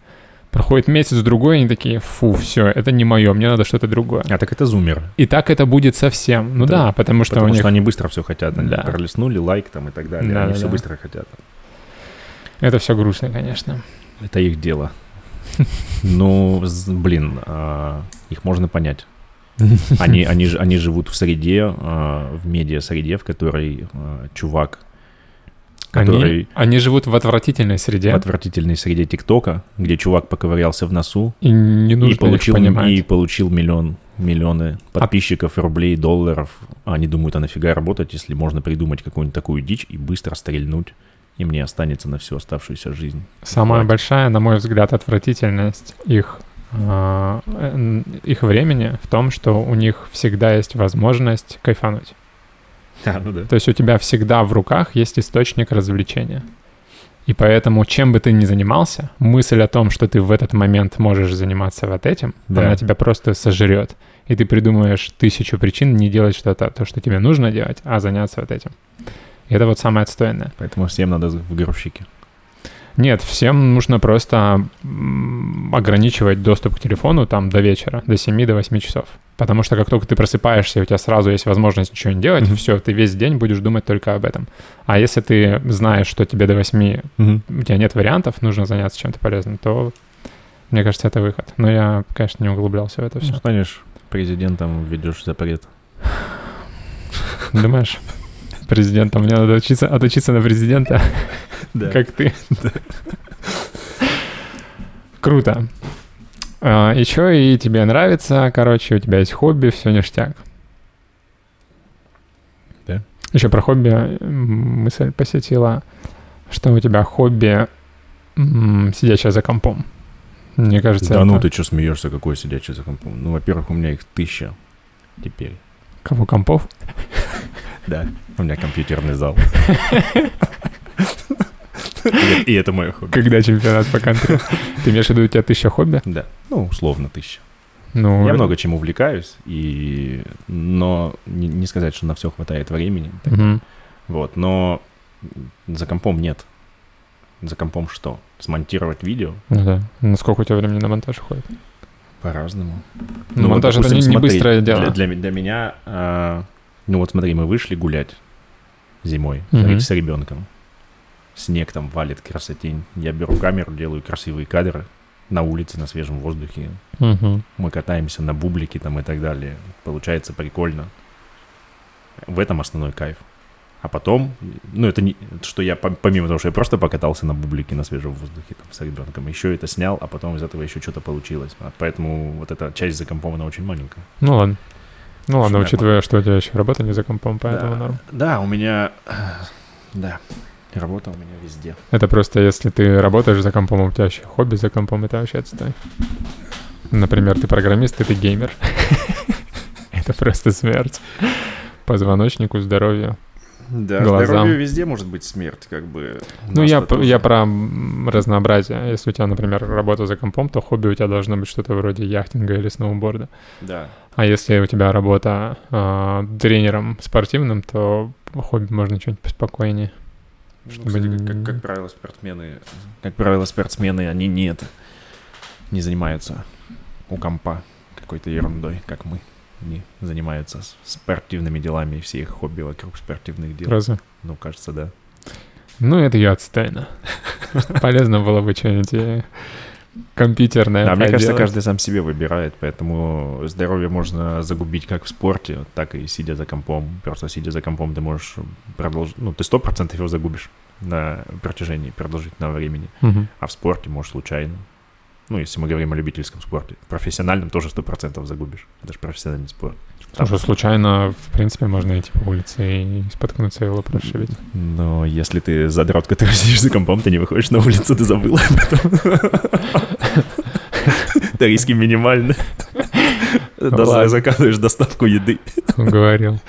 Проходит месяц-другой, они такие, фу, все, это не мое, мне надо что-то другое. А так это зумер. И так это будет совсем. Ну Да, да, потому что Потому них что они быстро все хотят. Они Да. пролистнули, лайк там и так далее. Да, они да, все да. быстро хотят. это все грустно, конечно. Это их дело. Ну, блин, а, их можно понять. Они, они, они живут в среде, а, в медиа-среде, в которой а, чувак, который Они, они живут в отвратительной среде, в отвратительной среде ТикТока, где чувак поковырялся в носу и не нужно и получил, их понимать. и получил миллион, миллионы подписчиков, рублей, долларов. А Они думают, а нафига работать, если можно придумать какую-нибудь такую дичь и быстро стрельнуть, и мне останется на всю оставшуюся жизнь. Самая Хватит. большая, на мой взгляд, отвратительность их, а, э, их времени в том, что у них всегда есть возможность кайфануть. А, ну да. То есть у тебя всегда в руках есть источник развлечения. И поэтому, чем бы ты ни занимался, мысль о том, что ты в этот момент можешь заниматься вот этим, Да. она тебя просто сожрет. И ты придумаешь тысячу причин не делать что-то, то, что тебе нужно делать, а заняться вот этим. И это вот самое отстойное. Поэтому всем надо в грузчики. Нет, всем нужно просто ограничивать доступ к телефону там до вечера, до 7 до 8 часов. Потому что как только ты просыпаешься, у тебя сразу есть возможность ничего не делать, Мгм. все, ты весь день будешь думать только об этом. А если ты знаешь, что тебе до 8 у тебя нет вариантов, нужно заняться чем-то полезным, то мне кажется, это выход. Но я, конечно, не углублялся в это все. Ну, станешь президентом, введешь запрет. Думаешь, президентом мне надо учиться, отучиться на президента, как ты. Круто. А, еще и тебе нравится, короче, у тебя есть хобби, все ништяк. Да. Еще про хобби мысль посетила, что у тебя хобби сидящая за компом. Мне кажется, Да это... ну ты что смеешься, какой сидячий за компом? Ну, во-первых, у меня их тысяча теперь. Кого компов? Да, у меня компьютерный зал. И- это мое хобби. Когда чемпионат по кантри? Ты имеешь в виду, у тебя тысяча хобби? Да, ну, условно тысяча. Ну, Я много чем увлекаюсь, и... но не, не сказать, что на все хватает времени. Мгм. Вот, но за компом нет. За компом что? Смонтировать видео? Ну да. Ну, сколько у тебя времени на монтаж уходит? По-разному. Ну, вот, монтаж это допустим, не, не смотри, быстрое дело. Для, для, для меня, а, ну вот смотри, мы вышли гулять зимой Мгм. с ребенком. Снег там валит, красотень. Я беру камеру, делаю красивые кадры на улице, на свежем воздухе. Мгм. Мы катаемся на бублике там и так далее. Получается прикольно. В этом основной кайф. А потом, ну это не, что я пом- помимо того, что я просто покатался на бублике на свежем воздухе там с ребенком, еще это снял, а потом из этого еще что-то получилось. А Поэтому вот эта часть за компом, она очень маленькая. Ну ладно. Ну ладно, Шумят. учитывая, что у тебя еще работа не за компом, поэтому да. норм. Да, у меня, да, работа у меня везде. Это просто если ты работаешь за компом, а у тебя еще хобби за компом, это вообще отстой. Например, ты программист, и ты геймер. Это просто смерть. Позвоночнику, здоровью. Да, Глазам. здоровью везде может быть смерть, как бы. Ну, я, я про разнообразие. Если у тебя, например, работа за компом, то хобби у тебя должно быть что-то вроде яхтинга или сноуборда. Да. А если у тебя работа а, тренером спортивным, то хобби можно что-нибудь поспокойнее. Ну, Чтобы кстати, не- как, как правило, спортсмены, как правило, спортсмены, они не это, не занимаются у компа какой-то ерундой, как мы. Они занимаются спортивными делами, и все их хобби вокруг спортивных дел. Разве? Ну, кажется, да. Ну, это я отстойно. Полезно было бы что-нибудь э, компьютерное Да, мне кажется, каждый сам себе выбирает, поэтому здоровье можно загубить как в спорте, так и сидя за компом. Просто сидя за компом ты можешь продолжить, ну, ты сто процентов его загубишь на протяжении продолжительного времени, а в спорте можешь случайно. Ну, если мы говорим о любительском спорте. Профессиональном тоже 100% загубишь. Это же профессиональный спорт. Там- Слушай, случайно, в принципе, можно идти по улице и споткнуться и лоб расшибить. Но если ты задрот, который сидишь за компом, ты не выходишь на улицу, ты забыл об этом. Это риски минимальны. Даже заказываешь доставку еды. Говорил.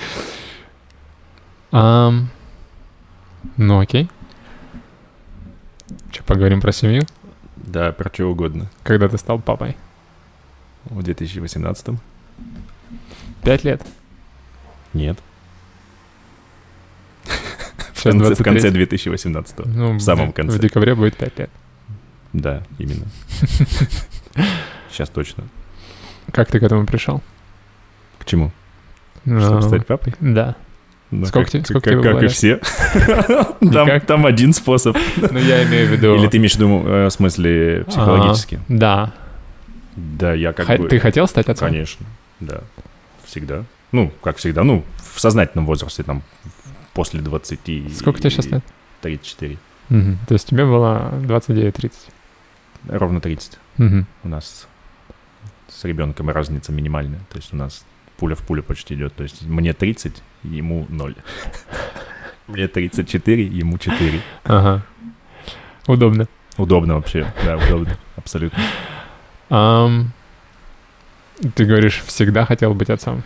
Ну, окей. Что, поговорим про семью? Да, про что угодно. Когда ты стал папой? В 2018 Пять лет. Нет. В конце, в 23. конце 2018 Ну, в самом конце. В декабре будет пять лет. Да, именно. Сейчас точно. Как ты к этому пришел? К чему? Ну, Чтобы стать папой? Да. Ну, Сколько как, тебе- сколько как, тебе как и все. Там, там один способ. Ну, я имею в виду... Или ты имеешь в виду, э, в смысле, психологически? А, Да. Да, я как Х- бы... Ты хотел стать отцом? Конечно, да. Всегда. Ну, как всегда, ну, в сознательном возрасте, там, после 20... Сколько тебе сейчас лет? 34. Мгм. То есть тебе было 29-30. Ровно 30. Мгм. У нас с ребенком разница минимальная. То есть у нас пуля в пулю почти идет. То есть мне 30, ему 0. Мне 34, ему 4.Ага. Удобно. Удобно вообще, да, удобно, абсолютно. Ам, Ты говоришь, всегда хотел быть отцом.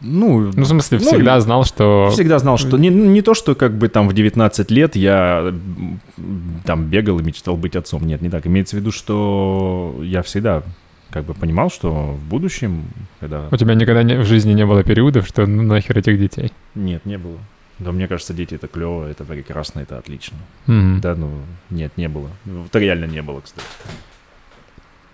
Ну, Ну, в смысле, Ну, всегда знал, что... всегда знал, что не, не то, что как бы там в 19 лет я там бегал и мечтал быть отцом. Нет, не так. Имеется в виду, что я всегда как бы понимал, что в будущем, когда... У тебя никогда не- в жизни не было периодов, что ну нахер этих детей. Нет, не было. Да, мне кажется, дети это клево, это прекрасно, это отлично. Мгм. Да, ну, нет, не было. Это реально не было, кстати.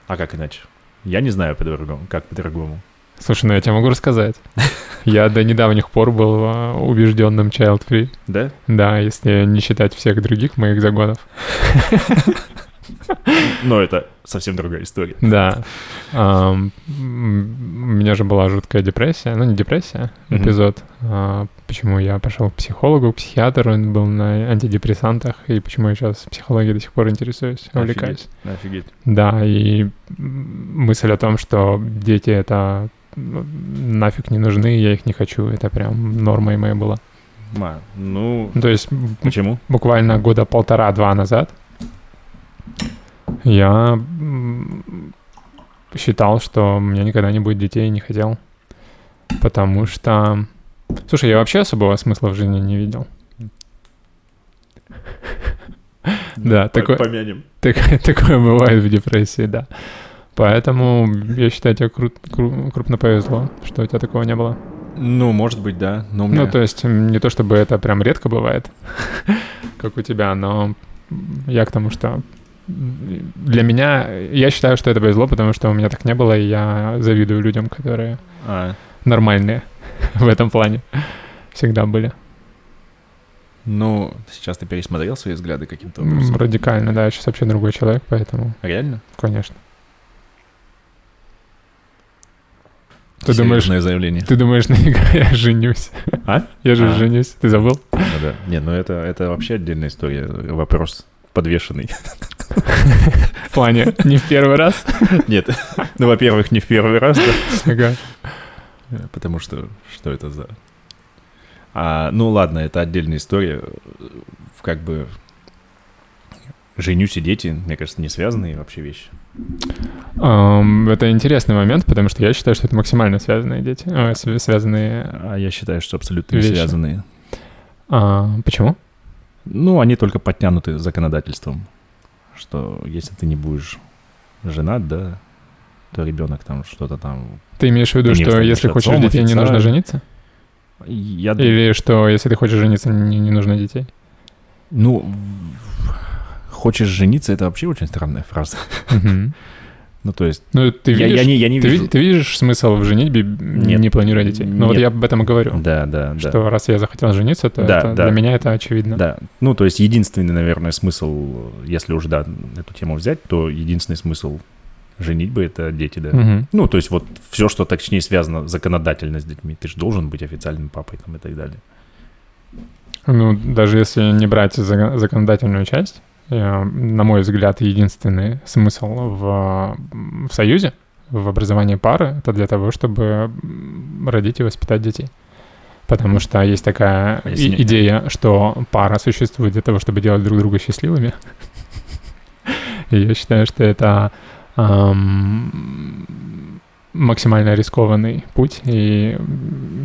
А как иначе? Я не знаю по-другому, как по-другому. Слушай, ну я тебе могу рассказать. Я до недавних пор был а, убежденным child-free. Да? Да, если не считать всех других моих загонов. Но это совсем другая история. Да. У меня же была жуткая депрессия. Ну, не депрессия, эпизод. А, Почему я пошел к психологу, к психиатру, он был на антидепрессантах, и почему я сейчас психологией до сих пор интересуюсь, увлекаюсь. Офигеть. Да, и мысль о том, что дети это ну, нафиг не нужны, я их не хочу, это прям нормой моей была. Ма, ну, То есть почему? буквально года полтора-два назад я считал, что у меня никогда не будет детей, не хотел. Потому что... Слушай, я вообще особого смысла в жизни не видел. Да, По- такой- Помянем. Так- Такое бывает в депрессии, да. Поэтому я считаю, тебе кру- кру- крупно повезло, что у тебя такого не было. Ну, может быть, да. Но у меня... Ну, то есть не то, чтобы это прям редко бывает, как у тебя, но я к тому, что для меня, я считаю, что это повезло, потому что у меня так не было, и я завидую людям, которые А, нормальные в этом плане всегда были. ну, сейчас ты пересмотрел свои взгляды каким-то образом? Радикально, да, я сейчас вообще другой человек, поэтому, Реально? конечно. Ты думаешь, заявление. Ты думаешь, нафига я женюсь? А? Я же А. женюсь. Ты забыл? Ну да. Не, ну это, это вообще отдельная история. Вопрос подвешенный. В плане не в первый раз. Нет, ну, во-первых, не в первый раз, да. Ага. Потому что, что это за... А, ну ладно, это отдельная история. Как бы женюсь и дети, мне кажется, не связанные вообще вещи. Ам, Это интересный момент, потому что я считаю, что это максимально связанные дети. а, св- связанные. А я считаю, что абсолютно не Вещи. связанные. А, Почему? Ну, они только подтянуты законодательством, что если ты не будешь женат, да, то ребенок там что-то там... Ты имеешь в виду, что если хочешь отцом детей, не нужно жениться? Я, Или что, если ты хочешь жениться, не, не нужно детей? ну, хочешь жениться, это вообще очень странная фраза. Ну, то есть, Ну, ты я, видишь, я не, я не ты, вижу... ви- ты видишь смысл в женитьбе, Нет. не планируя детей? Ну, вот Нет. я об этом и говорю. Да, да, да. Что раз я захотел жениться, то Да, это- да. для меня это очевидно. Да, ну, то есть единственный, наверное, смысл, если уж, да, эту тему взять, то единственный смысл женитьбы — это дети, да. Мгм. Ну, то есть вот все, что точнее связано законодательно с детьми, ты же должен быть официальным папой там и так далее. Ну, даже если не брать за- законодательную часть на мой взгляд, единственный смысл в, в союзе, в образовании пары, это для того, чтобы родить и воспитать детей. Потому что есть такая и- идея, что пара существует для того, чтобы делать друг друга счастливыми. И я считаю, что это эм, максимально рискованный путь и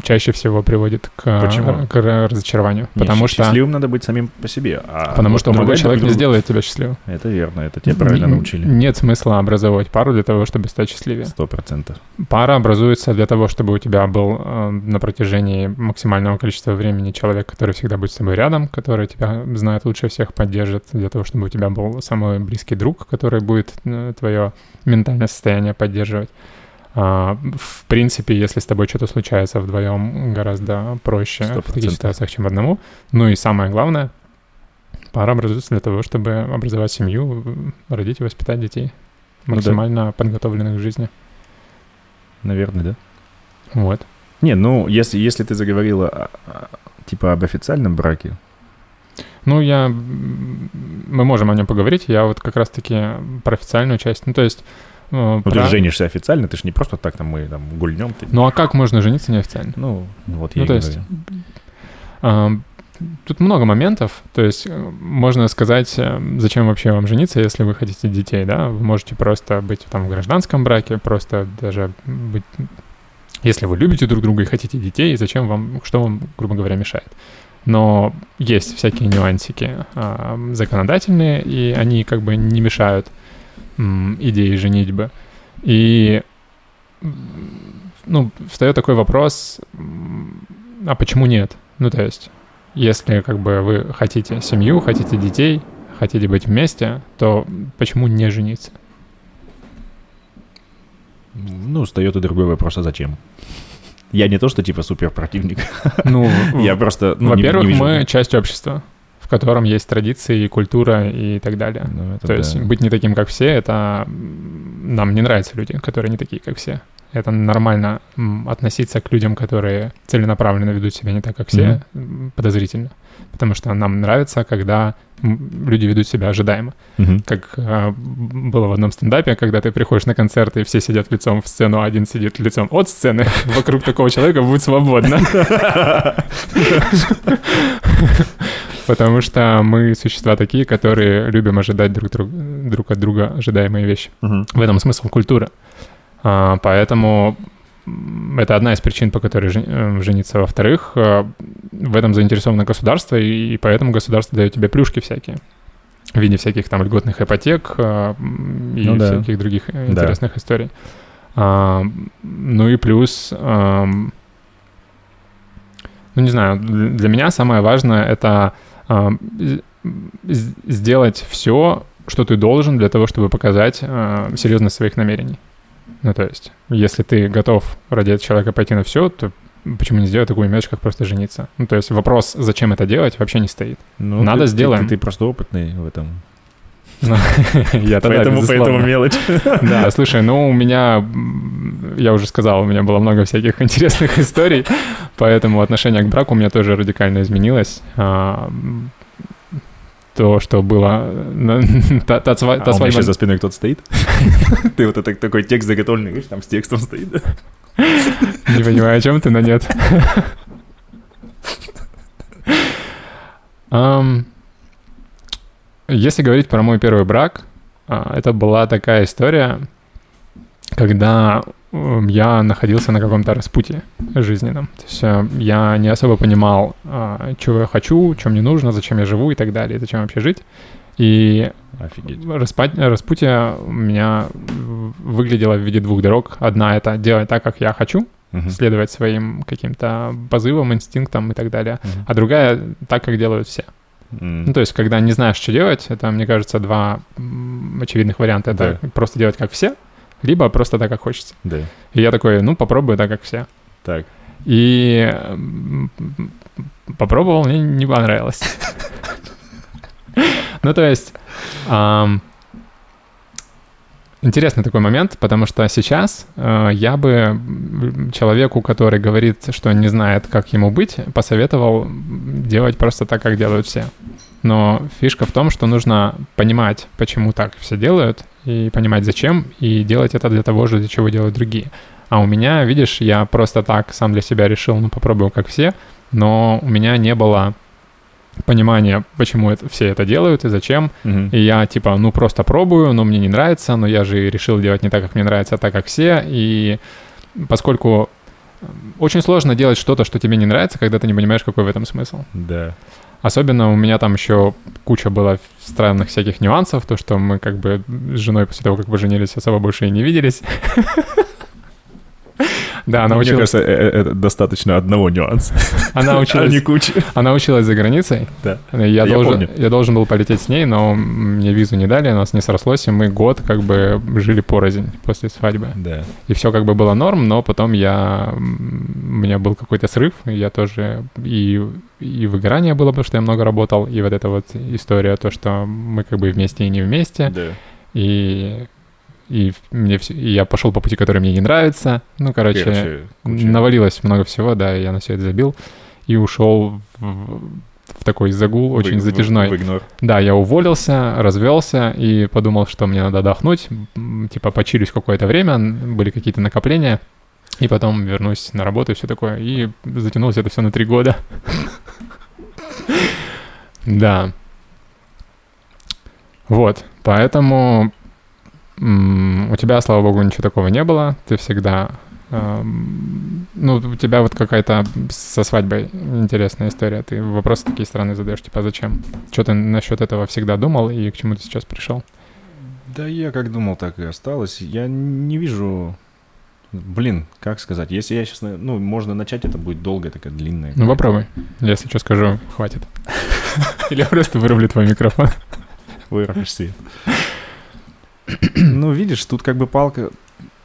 чаще всего приводит к, Почему? к разочарованию. Не, потому что, Счастливым надо быть самим по себе. А потому что другой человек друг не сделает тебя счастливым. Это верно, это тебя правильно Н- научили. Нет смысла образовывать пару для того, чтобы стать счастливее. Сто процентов. Пара образуется для того, чтобы у тебя был э, на протяжении максимального количества времени человек, который всегда будет с тобой рядом, который тебя знает лучше всех, поддержит, для того, чтобы у тебя был самый близкий друг, который будет э, твое ментальное состояние поддерживать. А, в принципе, если с тобой что-то случается вдвоем, гораздо проще Сто в таких ситуациях, чем одному. Ну и самое главное, пара образуется для того, чтобы образовать семью, родить и воспитать детей, Ну да. максимально подготовленных к жизни. Наверное, да? Вот. Не, ну, если, если ты заговорила о- о- типа об официальном браке, Ну, я... Мы можем о нем поговорить. Я вот как раз-таки про официальную часть. Ну, то есть... э, ну, ты про- же женишься официально, ты же не просто так там мы там гульнем. Ты... Ну, а как можно жениться неофициально? Ну, вот я Ну, то есть... а, Тут много моментов, то есть э, можно сказать, зачем вообще вам жениться, если вы хотите детей, да? Вы можете просто быть там в гражданском браке, просто даже быть... Если вы любите друг друга и хотите детей, зачем вам, что вам, грубо говоря, мешает? Но есть всякие нюансики а, законодательные, и они как бы не мешают м, идее женитьбы. И ну, встает такой вопрос, а почему нет? Ну, то есть, если как бы вы хотите семью, хотите детей, хотите быть вместе, то почему не жениться? Ну, встает и другой вопрос, а зачем? Я не то, что типа супер противник. Ну, Я просто... ну, во-первых, мы часть общества, в котором есть традиции, культура и так далее. Ну, То есть да. быть не таким, как все, это нам не нравятся люди, которые не такие, как все. Это нормально относиться к людям, которые целенаправленно ведут себя не так, как все, м, подозрительно. Потому что нам нравится, когда люди ведут себя ожидаемо. Мгм. Как а, было в одном стендапе, когда ты приходишь на концерт, и все сидят лицом в сцену, а один сидит лицом от сцены, вокруг такого человека будет свободно. Потому что мы существа такие, которые любим ожидать друг, друг, друг от друга ожидаемые вещи. Мгм. В этом смысл культуры. А, поэтому это одна из причин, по которой э, жениться. Во-вторых, э, в этом заинтересовано государство, и, поэтому государство дает тебе плюшки всякие в виде всяких там льготных ипотек э, и Ну да. всяких других э, Да. интересных историй. А, ну и плюс, ам, ну не знаю, для меня самое важное это сделать все, что ты должен для того, чтобы показать а, серьезность своих намерений. Ну, то есть, если ты готов ради этого человека пойти на все, то почему не сделать такую мелочь, как просто жениться? Ну, то есть вопрос, зачем это делать, вообще не стоит. Ну, Надо ты- ты- сделаем. Ты, ты просто опытный в этом. Я Поэтому, поэтому мелочь. Да, слушай, ну у меня, я уже сказал, у меня было много всяких интересных историй, поэтому отношение к браку у меня тоже радикально изменилось. А, То, что было... на- та- та сва- А та у свадьба- сейчас за спиной кто-то стоит? Ты вот это такой текст заготовленный, видишь, там с текстом стоит. Не понимаю, о чем ты, но нет. Если говорить про мой первый брак, а, это была такая история, когда я находился на каком-то распутье жизненном. То есть э, я не особо понимал, а, чего я хочу, что мне нужно, зачем я живу и так далее, зачем вообще жить. И Офигеть. Распутье у меня выглядело в виде двух дорог. Одна — это делать так, как я хочу, Мгм. следовать своим каким-то позывам, инстинктам и так далее. Мгм. А другая — так, как делают все. М. Ну, то есть, когда не знаешь, что делать, это, мне кажется, два очевидных варианта. Это просто делать, как все, либо просто так, как хочется. Да, И я такой, ну, попробую так, как все. так. И попробовал, мне не понравилось. Ну, то есть, интересный такой момент, потому что сейчас э, я бы человеку, который говорит, что не знает, как ему быть, посоветовал делать просто так, как делают все. Но фишка в том, что нужно понимать, почему так все делают, и понимать зачем, и делать это для того же, для чего делают другие. А у меня, видишь, я просто так сам для себя решил, ну попробую как все, но у меня не было понимания, почему это, все это делают и зачем. Мгм. И я типа, ну просто пробую, но мне не нравится, но я же решил делать не так, как мне нравится, а так, как все. И поскольку м, очень сложно делать что-то, что тебе не нравится, когда ты не понимаешь, какой в этом смысл. Да. Особенно у меня там еще куча было странных всяких нюансов, то, что мы как бы с женой после того, как поженились, особо больше и не виделись. Да, она Мне училась, кажется, э- э- это достаточно одного нюанса. она А не училась, кучи. она училась за границей. Да. Я, Я должен, помню. я должен был полететь с ней, но мне визу не дали, у нас не срослось, и мы год как бы жили порознь после свадьбы. Да. И все как бы было норм, но потом я... У меня был какой-то срыв, и я тоже... И, и выгорание было, потому что я много работал, и вот эта вот история, то, что мы как бы вместе и не вместе, Да. и... И, мне и я пошел по пути, который мне не нравится. Ну, короче, Короче, куча- навалилось много всего, да, я на все это забил. И ушел в, в такой загул очень в- в- затяжной. В. Да, я уволился, развелся и подумал, что мне надо отдохнуть, типа почилюсь какое-то время, были какие-то накопления, и потом вернусь на работу и все такое. И затянулось это все на три года. Да. Вот, поэтому у тебя, слава богу, ничего такого не было. Ты всегда... эм, ну, у тебя вот какая-то со свадьбой интересная история. Ты вопросы такие странные задаешь, типа, а зачем? Что ты насчет этого всегда думал и к чему ты сейчас пришел? Да я как думал, так и осталось. Я не вижу... Блин, как сказать, если я сейчас... Ну, можно начать, это будет долгая такая длинная. Ну, попробуй. Если что скажу, хватит. Или просто вырублю твой микрофон. Вырубишь свет. Ну, видишь, тут как бы палка...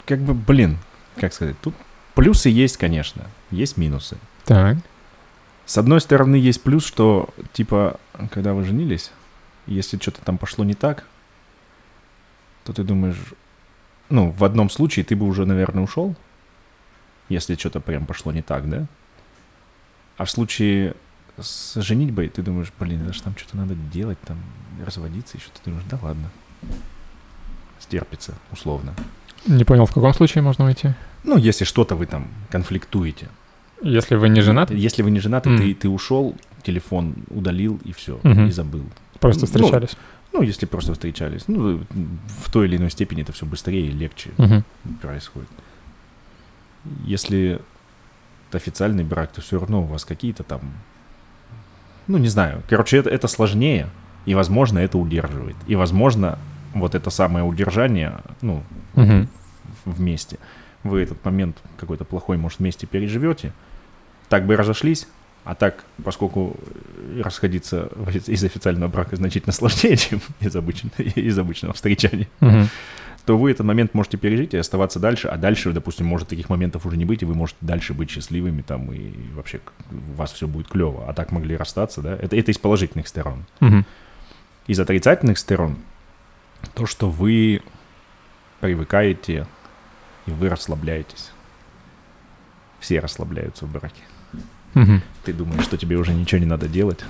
Как бы, блин, как сказать, тут плюсы есть, конечно, есть минусы. Так. С одной стороны, есть плюс, что, типа, когда вы женились, если что-то там пошло не так, то ты думаешь, ну, в одном случае ты бы уже, наверное, ушел, если что-то прям пошло не так, да? А в случае с женитьбой ты думаешь, блин, это же там что-то надо делать, там, разводиться еще. Ты думаешь, да ладно. Стерпится, условно. Не понял, в каком случае можно уйти? Ну, если что-то вы там конфликтуете. Если вы не женаты, Если вы не женаты, Мгм. ты, ты ушел, телефон удалил и все, Мгм. и забыл. просто ну, встречались. Ну, если просто встречались. Ну, в той или иной степени это все быстрее и легче Мгм. происходит. Если это официальный брак, то все равно у вас какие-то там... Ну, не знаю. Короче, это, это сложнее, и, возможно, это удерживает. И, возможно, вот это самое удержание, ну, в- вместе, вы этот момент какой-то плохой, может, вместе переживете, так бы разошлись, а так, поскольку э, расходиться из официального брака значительно сложнее, чем из, обычно- из обычного встречания, Мгм. то вы этот момент можете пережить и оставаться дальше, а дальше, допустим, может таких моментов уже не быть, и вы можете дальше быть счастливыми там, и вообще у вас все будет клево, а так могли расстаться, да, это, это из положительных сторон. Мгм. Из отрицательных сторон то, что вы привыкаете и вы расслабляетесь. Все расслабляются в браке. Мгм. Ты думаешь, что тебе уже ничего не надо делать,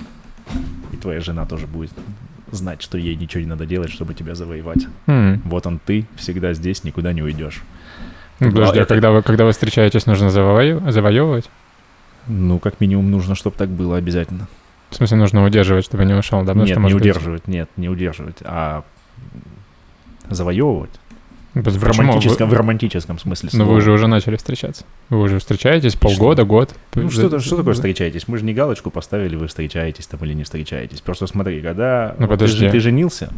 и твоя жена тоже будет знать, что ей ничего не надо делать, чтобы тебя завоевать. М. Вот он ты, всегда здесь, никуда не уйдешь. Ну, Подожди, а это- когда вы, когда вы встречаетесь, нужно завоё- завоевывать? Ну, как минимум, нужно, чтобы так было обязательно. В смысле, нужно удерживать, чтобы не ушел, да? Потому нет, что, не может быть, удерживать, нет, не удерживать, а завоевывать. в В романтическом, Вы- в романтическом смысле Но слова. вы же уже начали встречаться. Вы уже встречаетесь полгода, год. Ну, что, что такое встречаетесь? Мы же не галочку поставили, вы встречаетесь там или не встречаетесь. Просто смотри, когда Ну, вот ты, же- ты женился,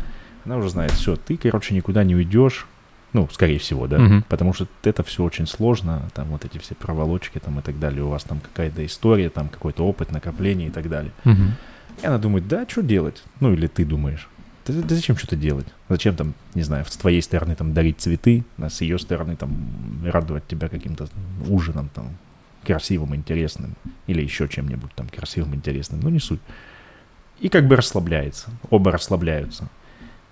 она уже знает, все, ты, короче, никуда не уйдешь. Ну, скорее всего, да. Мгм. Потому что это все очень сложно, там вот эти все проволочки там и так далее. У вас там какая-то история, там какой-то опыт, накопление и так далее. Мгм. И она думает, да, что делать? Ну, или ты думаешь, да, да зачем что-то делать? Зачем там, не знаю, с твоей стороны там дарить цветы, а с ее стороны там радовать тебя каким-то ужином там красивым, интересным или еще чем-нибудь там красивым, интересным, ну не суть. И как бы расслабляется, оба расслабляются.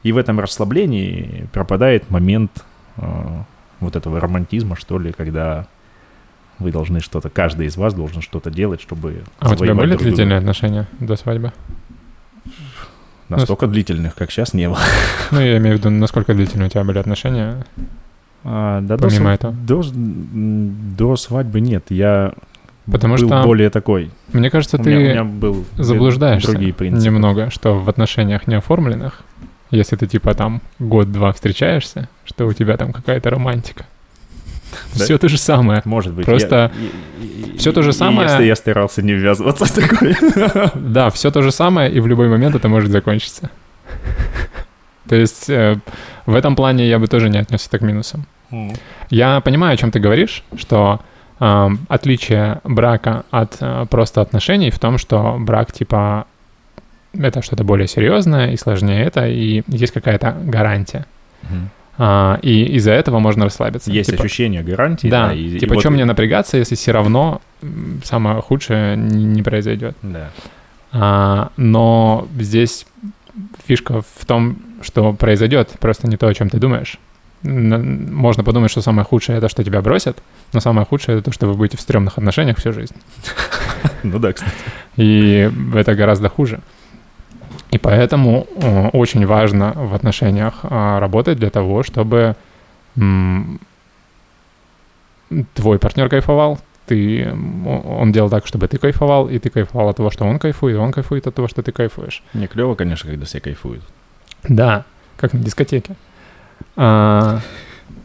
И в этом расслаблении пропадает момент э, вот этого романтизма, что ли, когда вы должны что-то, каждый из вас должен что-то делать, чтобы А у тебя были друг длительные отношения до свадьбы? Настолько длительных, как сейчас, не было. Ну, я имею в виду, насколько длительные у тебя были отношения, А, да, помимо до, этого. До, до свадьбы нет, я Потому был что- более такой. Мне кажется, у, ты меня, у меня был заблуждаешься другие принципы. немного, что в отношениях неоформленных, если ты типа там год-два встречаешься, что у тебя там какая-то романтика. Да? Все то же самое. Может быть. Просто я- всё то же самое- Если я старался не ввязываться в такое. Да, все то же самое, и в любой момент это может закончиться. То есть э, в этом плане я бы тоже не отнесся к минусам. Я понимаю, о чем ты говоришь, что э, отличие брака от э, просто отношений в том, что брак типа это что-то более серьезное и сложнее это, и есть какая-то гарантия. А, и из-за этого можно расслабиться. Есть Типа, ощущение гарантии. Да, и- и типа, вот- что мне напрягаться, если все равно самое худшее не произойдет. Да. А, но здесь фишка в том, что произойдет просто не то, о чем ты думаешь. Можно подумать, что самое худшее это, что тебя бросят, но самое худшее это то, что вы будете в стрёмных отношениях всю жизнь. Ну да, кстати. И это гораздо хуже. И поэтому э, очень важно в отношениях а, работать для того, чтобы твой партнер кайфовал, ты, он делал так, чтобы ты кайфовал, и ты кайфовал от того, что он кайфует, и он кайфует от того, что ты кайфуешь. Не клево, конечно, когда все кайфуют. Да, как на дискотеке. А,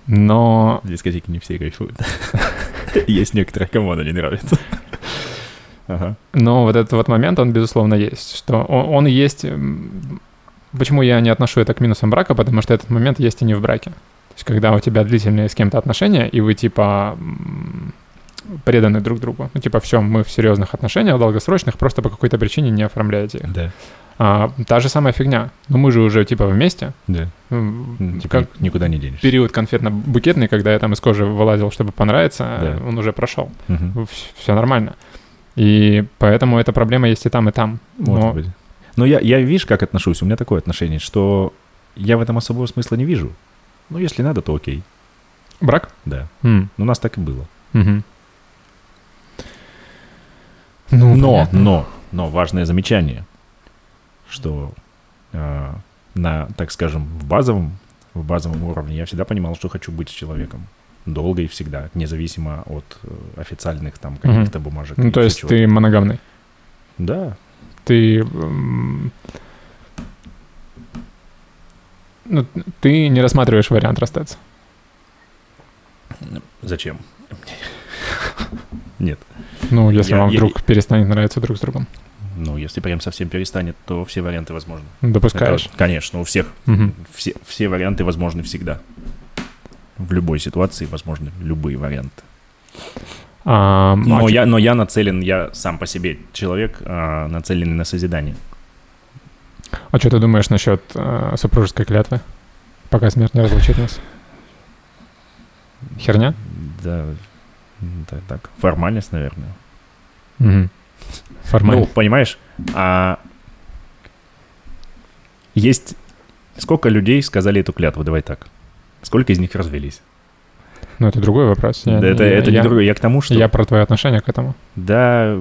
но В дискотеке не все кайфуют. Есть некоторые, кому она не нравится. Ага. Но вот этот вот момент, он, безусловно, есть. Что он, он есть... Почему я не отношу это к минусам брака? Потому что этот момент есть и не в браке. То есть когда у тебя длительные с кем-то отношения, и вы, типа, преданы друг другу. Ну, типа, все, мы в серьезных отношениях, долгосрочных, просто по какой-то причине не оформляете их. Да, А, та же самая фигня. Ну, мы же уже, типа, вместе. да. Ну, Типа как ни- никуда не денешься. период конфетно-букетный, когда я там из кожи вылазил, чтобы понравиться, Да. он уже прошел. Мгм. Все нормально. И поэтому эта проблема есть и там, и там. Может Но быть. Но я, я, видишь, как отношусь? У меня такое отношение, что я в этом особого смысла не вижу. Ну, если надо, то окей. брак? Да. Ну, у нас так и было. мгм. Ну, но, понятно. но, но важное замечание, что э, на, так скажем, в базовом, в базовом уровне я всегда понимал, что хочу быть с человеком. Долго и всегда, независимо от э, официальных там каких-то бумажек. Ну, то есть чего. ты моногамный. Да, Ты... Ну, ты не рассматриваешь вариант расстаться. зачем? Нет. Ну, если Я- вам я- вдруг перестанет нравиться друг с другом. Ну, если прям совсем перестанет, то все варианты возможны. Допускаешь. Это, конечно, у всех Мгм. все, все варианты возможны всегда. В любой ситуации возможны любые варианты. А, Но а я, но я нацелен, я сам по себе человек, а, нацеленный на созидание. А что ты думаешь насчет э, супружеской клятвы? Пока смерть не разлучит нас. Херня? Да, м, так, формальность, наверное. Мгм. Формально. Ну, понимаешь, а есть... Сколько людей сказали эту клятву, давай так. Сколько из них развелись? Ну, это другой вопрос. Я да, это, я- это я- не другое. Я к тому, что... Я про твое отношение к этому. Да,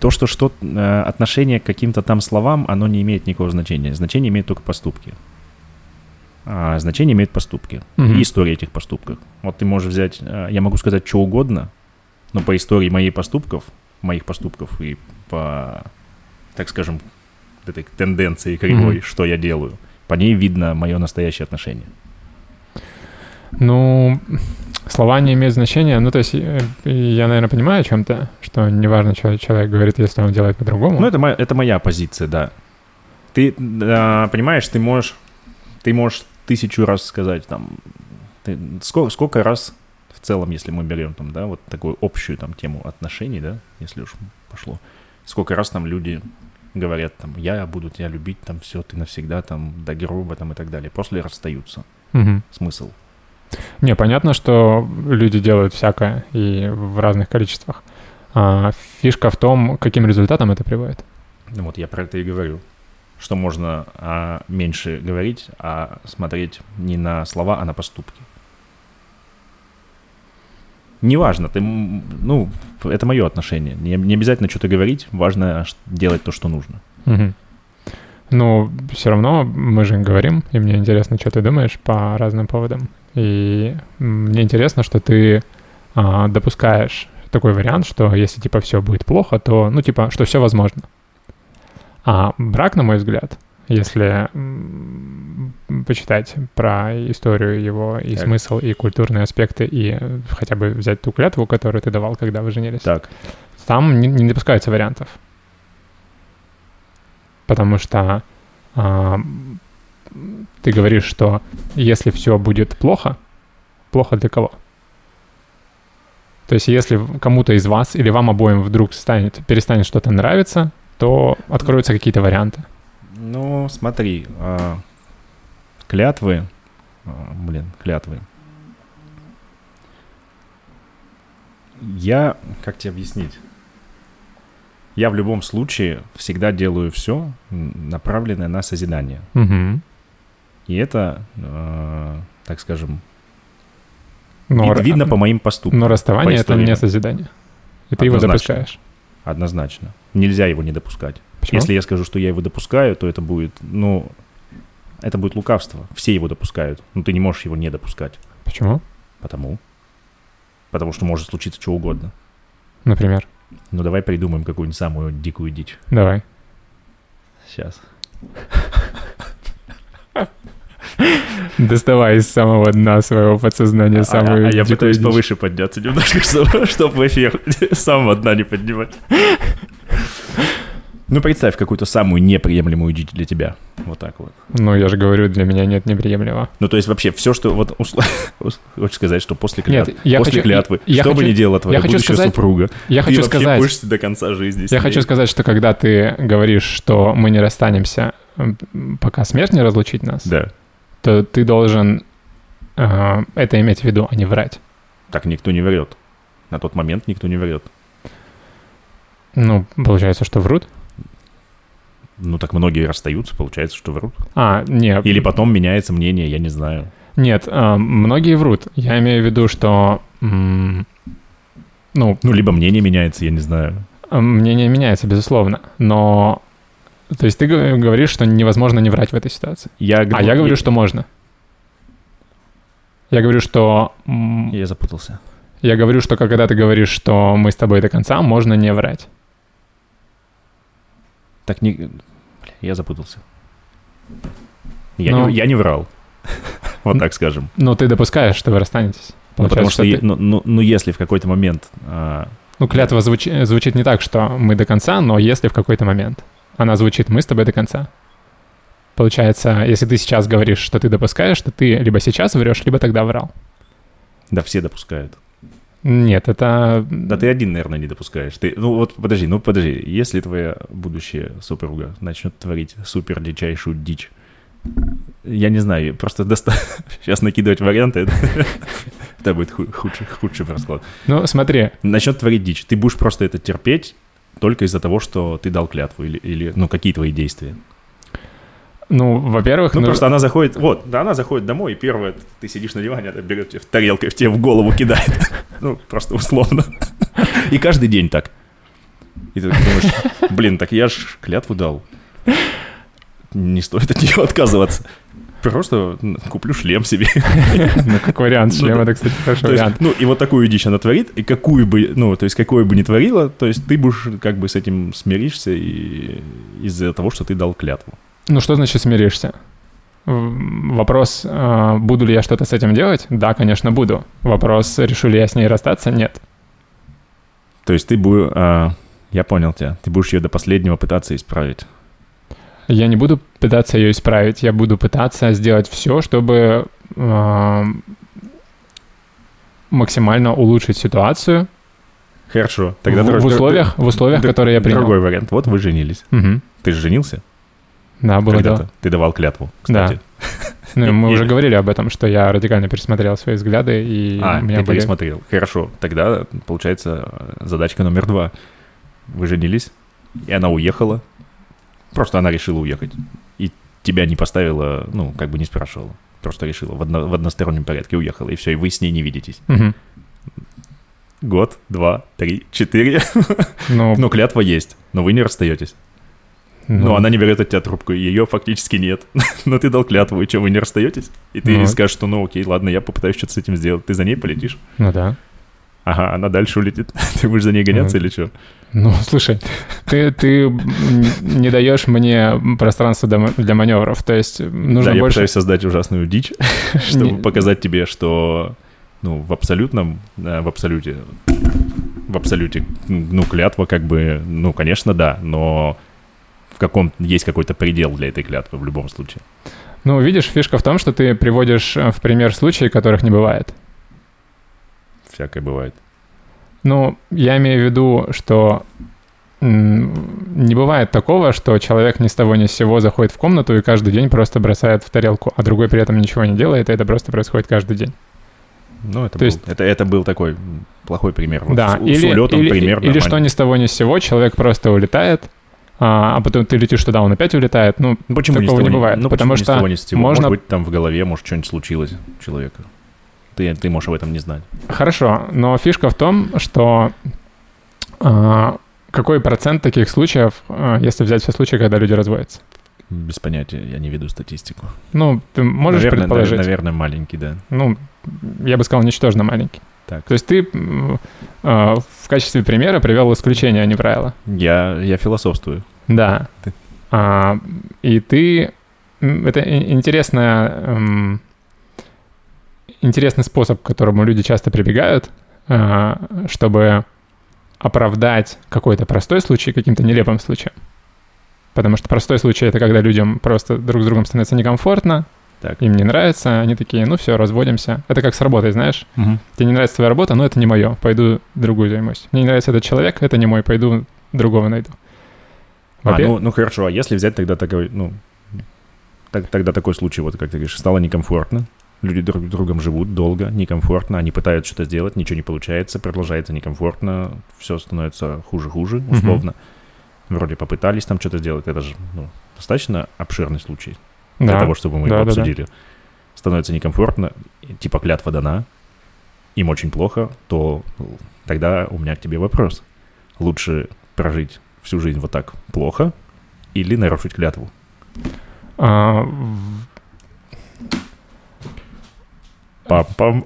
то, что, что э, отношение к каким-то там словам, оно не имеет никакого значения. Значение имеет только поступки. А значение имеют поступки. Мгм. И история этих поступков. Вот ты можешь взять, э, я могу сказать что угодно, но по истории моих поступков, моих поступков и по, так скажем, этой тенденции кривой, Мгм. что я делаю, по ней видно мое настоящее отношение. Ну, слова не имеют значения. Ну, то есть, э, я, наверное, понимаю о чем-то, что неважно, что человек говорит, если он делает по-другому. Ну, это, моя, это моя позиция, да. Ты, а, понимаешь, ты можешь, ты можешь тысячу раз сказать, там, ты- сколько, сколько раз в целом, если мы берем там, да, вот такую общую там тему отношений, да, если уж пошло, сколько раз там люди говорят, там, я буду тебя любить, там, все, ты навсегда, там, до гроба, там, и так далее. После расстаются. Мгм. Смысл. Не, понятно, что люди делают всякое и в разных количествах. А, фишка в том, каким результатам это приводит. Ну вот я про это и говорю. Что можно а, меньше говорить, а смотреть не на слова, а на поступки. Неважно, ты, ну, это мое отношение. Не, не обязательно что-то говорить, важно делать то, что нужно. Мгм. Ну, все равно мы же говорим, и мне интересно, что ты думаешь по разным поводам. И мне интересно, что ты а, допускаешь такой вариант, что если типа все будет плохо, то, ну, типа, что все возможно. А брак, на мой взгляд, если почитать про историю его и так. смысл, и культурные аспекты, и хотя бы взять ту клятву, которую ты давал, когда вы женились, так. там не, не допускается вариантов. Потому что а, ты говоришь, что если все будет плохо, плохо для кого? То есть если кому-то из вас или вам обоим вдруг станет, перестанет что-то нравиться, то откроются какие-то варианты. Ну, смотри, а, клятвы, а, блин, клятвы. Я, как тебе объяснить? Я в любом случае всегда делаю все направленное на созидание. Угу. И это, э, так скажем, но, вид, видно по моим поступкам. Но расставание — это не созидание. И ты его допускаешь. Однозначно. Нельзя его не допускать. Почему? Если я скажу, что я его допускаю, то это будет, ну, это будет лукавство. Все его допускают. Но ты не можешь его не допускать. Почему? Потому. Потому что может случиться что угодно. Например? Ну, давай придумаем какую-нибудь самую дикую дичь. Давай. Сейчас. Доставай из самого дна своего подсознания самую а, а я пытаюсь повыше подняться немножко, чтобы в эфир с самого дна не поднимать. Ну, представь какую-то самую неприемлемую дичь для тебя. Вот так вот. Ну, я же говорю, для меня нет неприемлемого. Ну, то есть вообще все, что... Вот хочешь сказать, что после, клят... нет, я после хочу, клятвы, я что хочу, бы ни делала твоя я будущая хочу сказать, супруга, я ты хочу сказать, будешь до конца жизни Я хочу сказать, что когда ты говоришь, что мы не расстанемся, пока смерть не разлучит нас, да. То ты должен э, это иметь в виду, а не врать. Так никто не врет. На тот момент никто не врет. Ну, получается, что врут? Ну, так многие расстаются, получается, что врут. А, нет. Или потом меняется мнение, я не знаю. Нет, э, многие врут. Я имею в виду, что... М- ну, ну, либо мнение меняется, я не знаю. Мнение меняется, безусловно. Но... То есть ты говоришь, что невозможно не врать в этой ситуации. Я, а я говорю, что можно. Я говорю, что... Я запутался. Я говорю, что когда ты говоришь, что мы с тобой до конца, можно не врать. Так не... Бля, я запутался. Я, но... не, я не врал. вот так скажем. Но ты допускаешь, что вы расстанетесь. Ну, потому что, ты... ну, ну, ну, если в какой-то момент... А... Ну, клятва звучи... звучит не так, что мы до конца, но если в какой-то момент. Она звучит «мы с тобой до конца». Получается, если ты сейчас говоришь, что ты допускаешь, то ты либо сейчас врешь, либо тогда врал. Да, все допускают. Нет, это... Да ты один, наверное, не допускаешь. Ты, ну вот подожди, ну подожди. Если твоя будущая супруга начнет творить супер дичайшую дичь, я не знаю, просто доста... сейчас накидывать варианты, это будет худший, худший расклад. Ну, смотри. Начнет творить дичь. Ты будешь просто это терпеть только из-за того, что ты дал клятву или, или ну, какие твои действия. Ну, во-первых... Ну, ну, просто она заходит... Вот, да, она заходит домой, и первое, ты сидишь на диване, она берет тебе в тарелкой, в тебе в голову кидает. Ну, просто условно. И каждый день так. И ты думаешь, блин, так я ж клятву дал. Не стоит от нее отказываться. Просто куплю шлем себе. Ну, как вариант, ну шлем это, кстати, хороший вариант. Ну, и вот такую дичь она творит, и какую бы, ну, то есть, какую бы ни творила, то есть, ты будешь как бы с этим смиришься из-за того, что ты дал клятву. Ну, что значит смиришься? Вопрос, а, буду ли я что-то с этим делать? Да, конечно, буду. Вопрос, решу ли я с ней расстаться? Нет. То есть ты будешь... А, я понял тебя. Ты будешь ее до последнего пытаться исправить. Я не буду пытаться ее исправить. Я буду пытаться сделать все, чтобы э, максимально улучшить ситуацию. Хорошо. Тогда в, в условиях, в условиях, которые я принял. Другой вариант. Вот вы женились. Угу. Ты же женился? Да, было дело. Ты давал клятву, кстати. Да. Ну, мы уже говорили об этом, что я радикально пересмотрел свои взгляды, и а, ты были... пересмотрел. Хорошо, тогда, получается, задачка номер два. Вы женились, и она уехала. Просто она решила уехать. И тебя не поставила, ну, как бы не спрашивала. Просто решила в, одно, в одностороннем порядке уехала, и все, и вы с ней не видитесь. Угу. Год, два, три, четыре. Ну, но клятва есть, но вы не расстаетесь. Но она не берет от тебя трубку, ее фактически нет. Но ты дал клятву, и что, вы не расстаетесь? И ты Ну. скажешь, что ну окей, ладно, я попытаюсь что-то с этим сделать. Ты за ней полетишь? Ну да. Ага, она дальше улетит. Ты будешь за ней гоняться или что? Ну, слушай, ты, ты не даешь мне пространства для маневров. То есть нужно да, я больше... пытаюсь создать ужасную дичь, чтобы Не- показать тебе, что ну, в абсолютном, да, в абсолюте, в абсолюте, ну, клятва как бы, ну, конечно, да, но в каком есть какой-то предел для этой клятвы в любом случае. Ну, видишь, фишка в том, что ты приводишь э, в пример случаи, которых не бывает. Всякое бывает. Ну, я имею в виду, что не бывает такого, что человек ни с того ни с сего заходит в комнату и каждый день просто бросает в тарелку, а другой при этом ничего не делает, и это просто происходит каждый день. Ну, это, То был, есть- это, это был такой плохой пример. Вот да, с, или, с улетом или, пример или что ни с того ни с сего, человек просто улетает, а, а потом ты летишь туда, он опять улетает. Ну, Ну, почему такого не ни- бывает, Ну, потому почему ни с что того ни с сего? можно- Может быть, там в голове, может, что-нибудь случилось у человека. Ты, ты можешь об этом не знать. Хорошо, но фишка в том, что а, какой процент таких случаев, а, если взять все случаи, когда люди разводятся? Без понятия, я не веду статистику. Ну, ты можешь наверное, предположить? Наверное, маленький, да. Ну, я бы сказал, ничтожно маленький. Так. То есть ты а, в качестве примера привел исключение, а не правило. Я, я философствую. Да. Ты- А, и ты... Это интересная, м, интересный способ, к которому люди часто прибегают, а, чтобы оправдать какой-то простой случай каким-то нелепым случаем. Потому что простой случай — это когда людям просто друг с другом становится некомфортно, Так. им не нравится, они такие, ну все, разводимся. Это как с работой, знаешь? Мгм. Тебе не нравится твоя работа, но это не мое, пойду другую займусь. Мне не нравится этот человек, это не мой, пойду другого найду. А, ну, ну хорошо, а если взять тогда такой, ну, так- тогда такой случай, вот как ты говоришь, стало некомфортно, люди друг с другом живут долго, некомфортно, они пытаются что-то сделать, ничего не получается, продолжается некомфортно, все становится хуже-хуже, условно. Вроде попытались там что-то сделать, это же ну, достаточно обширный случай для Да. того, чтобы мы Да, его да, да. обсудили. Становится некомфортно, типа клятва дана, им очень плохо, то ну, тогда у меня к тебе вопрос. Лучше прожить всю жизнь вот так плохо или нарушить клятву? А, Пам-пам.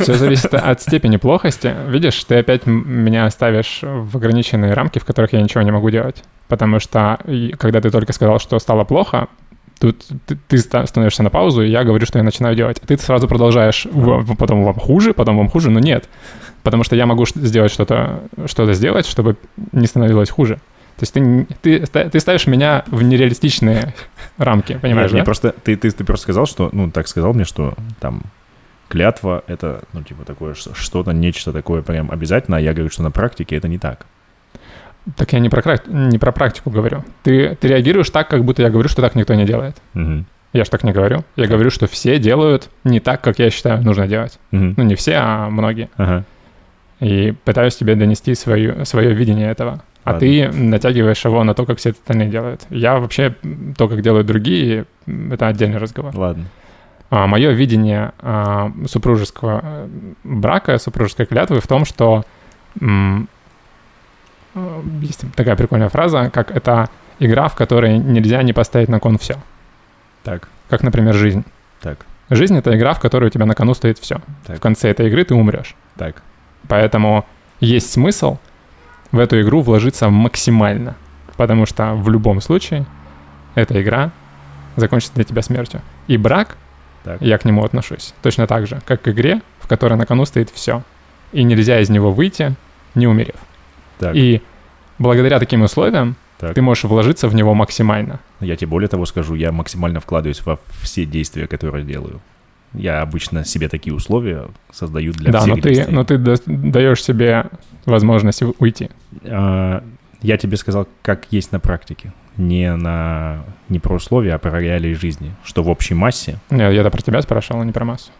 Все зависит от степени плохости. Видишь, ты опять меня ставишь в ограниченные рамки, в которых я ничего не могу делать. Потому что когда ты только сказал, что стало плохо, тут ты, ты ста- становишься на паузу, и я говорю, что я начинаю делать. А ты сразу продолжаешь, «В- в- потом вам хуже, потом вам хуже, но нет. Потому что я могу сделать что-то, что-то сделать, чтобы не становилось хуже. То есть ты, ты, ты ставишь меня в нереалистичные рамки, понимаешь, Нет, да? просто, ты, ты, ты просто сказал, что, ну, так сказал мне, что там клятва — это, ну, типа, такое что-то, нечто такое прям обязательно, а я говорю, что на практике это не так. Так я не про, не про практику говорю. Ты, ты реагируешь так, как будто я говорю, что так никто не делает. Мгм. Я же так не говорю. Я говорю, что все делают не так, как я считаю нужно делать. Мгм. Ну, не все, а многие. Ага. И пытаюсь тебе донести свою, свое видение этого. А Ладно. ты натягиваешь его на то, как все остальные делают. Я вообще то, как делают другие, это отдельный разговор. Ладно. А, мое видение а, супружеского э, брака, супружеской клятвы в том, что м, э, есть такая прикольная фраза, как это игра, в которой нельзя не поставить на кон все. Так, Как, например, жизнь. так, Жизнь — это игра, в которой у тебя на кону стоит все. Так. В конце этой игры ты умрешь. так. Поэтому есть смысл в эту игру вложиться максимально. Потому что в любом случае эта игра закончится для тебя смертью. И брак, Так. я к нему отношусь точно так же, как к игре, в которой на кону стоит все. И нельзя из него выйти, не умерев. Так. И благодаря таким условиям Так. ты можешь вложиться в него максимально. Я тебе более того скажу, я максимально вкладываюсь во все действия, которые делаю. Я обычно себе такие условия создаю для да, всех но ты, действий. но ты да- даешь себе возможность уйти. А, Я тебе сказал, как есть на практике. Не, на, не про условия, а про реалии жизни. Что в общей массе. Я это про тебя спрашивал, а не про массу.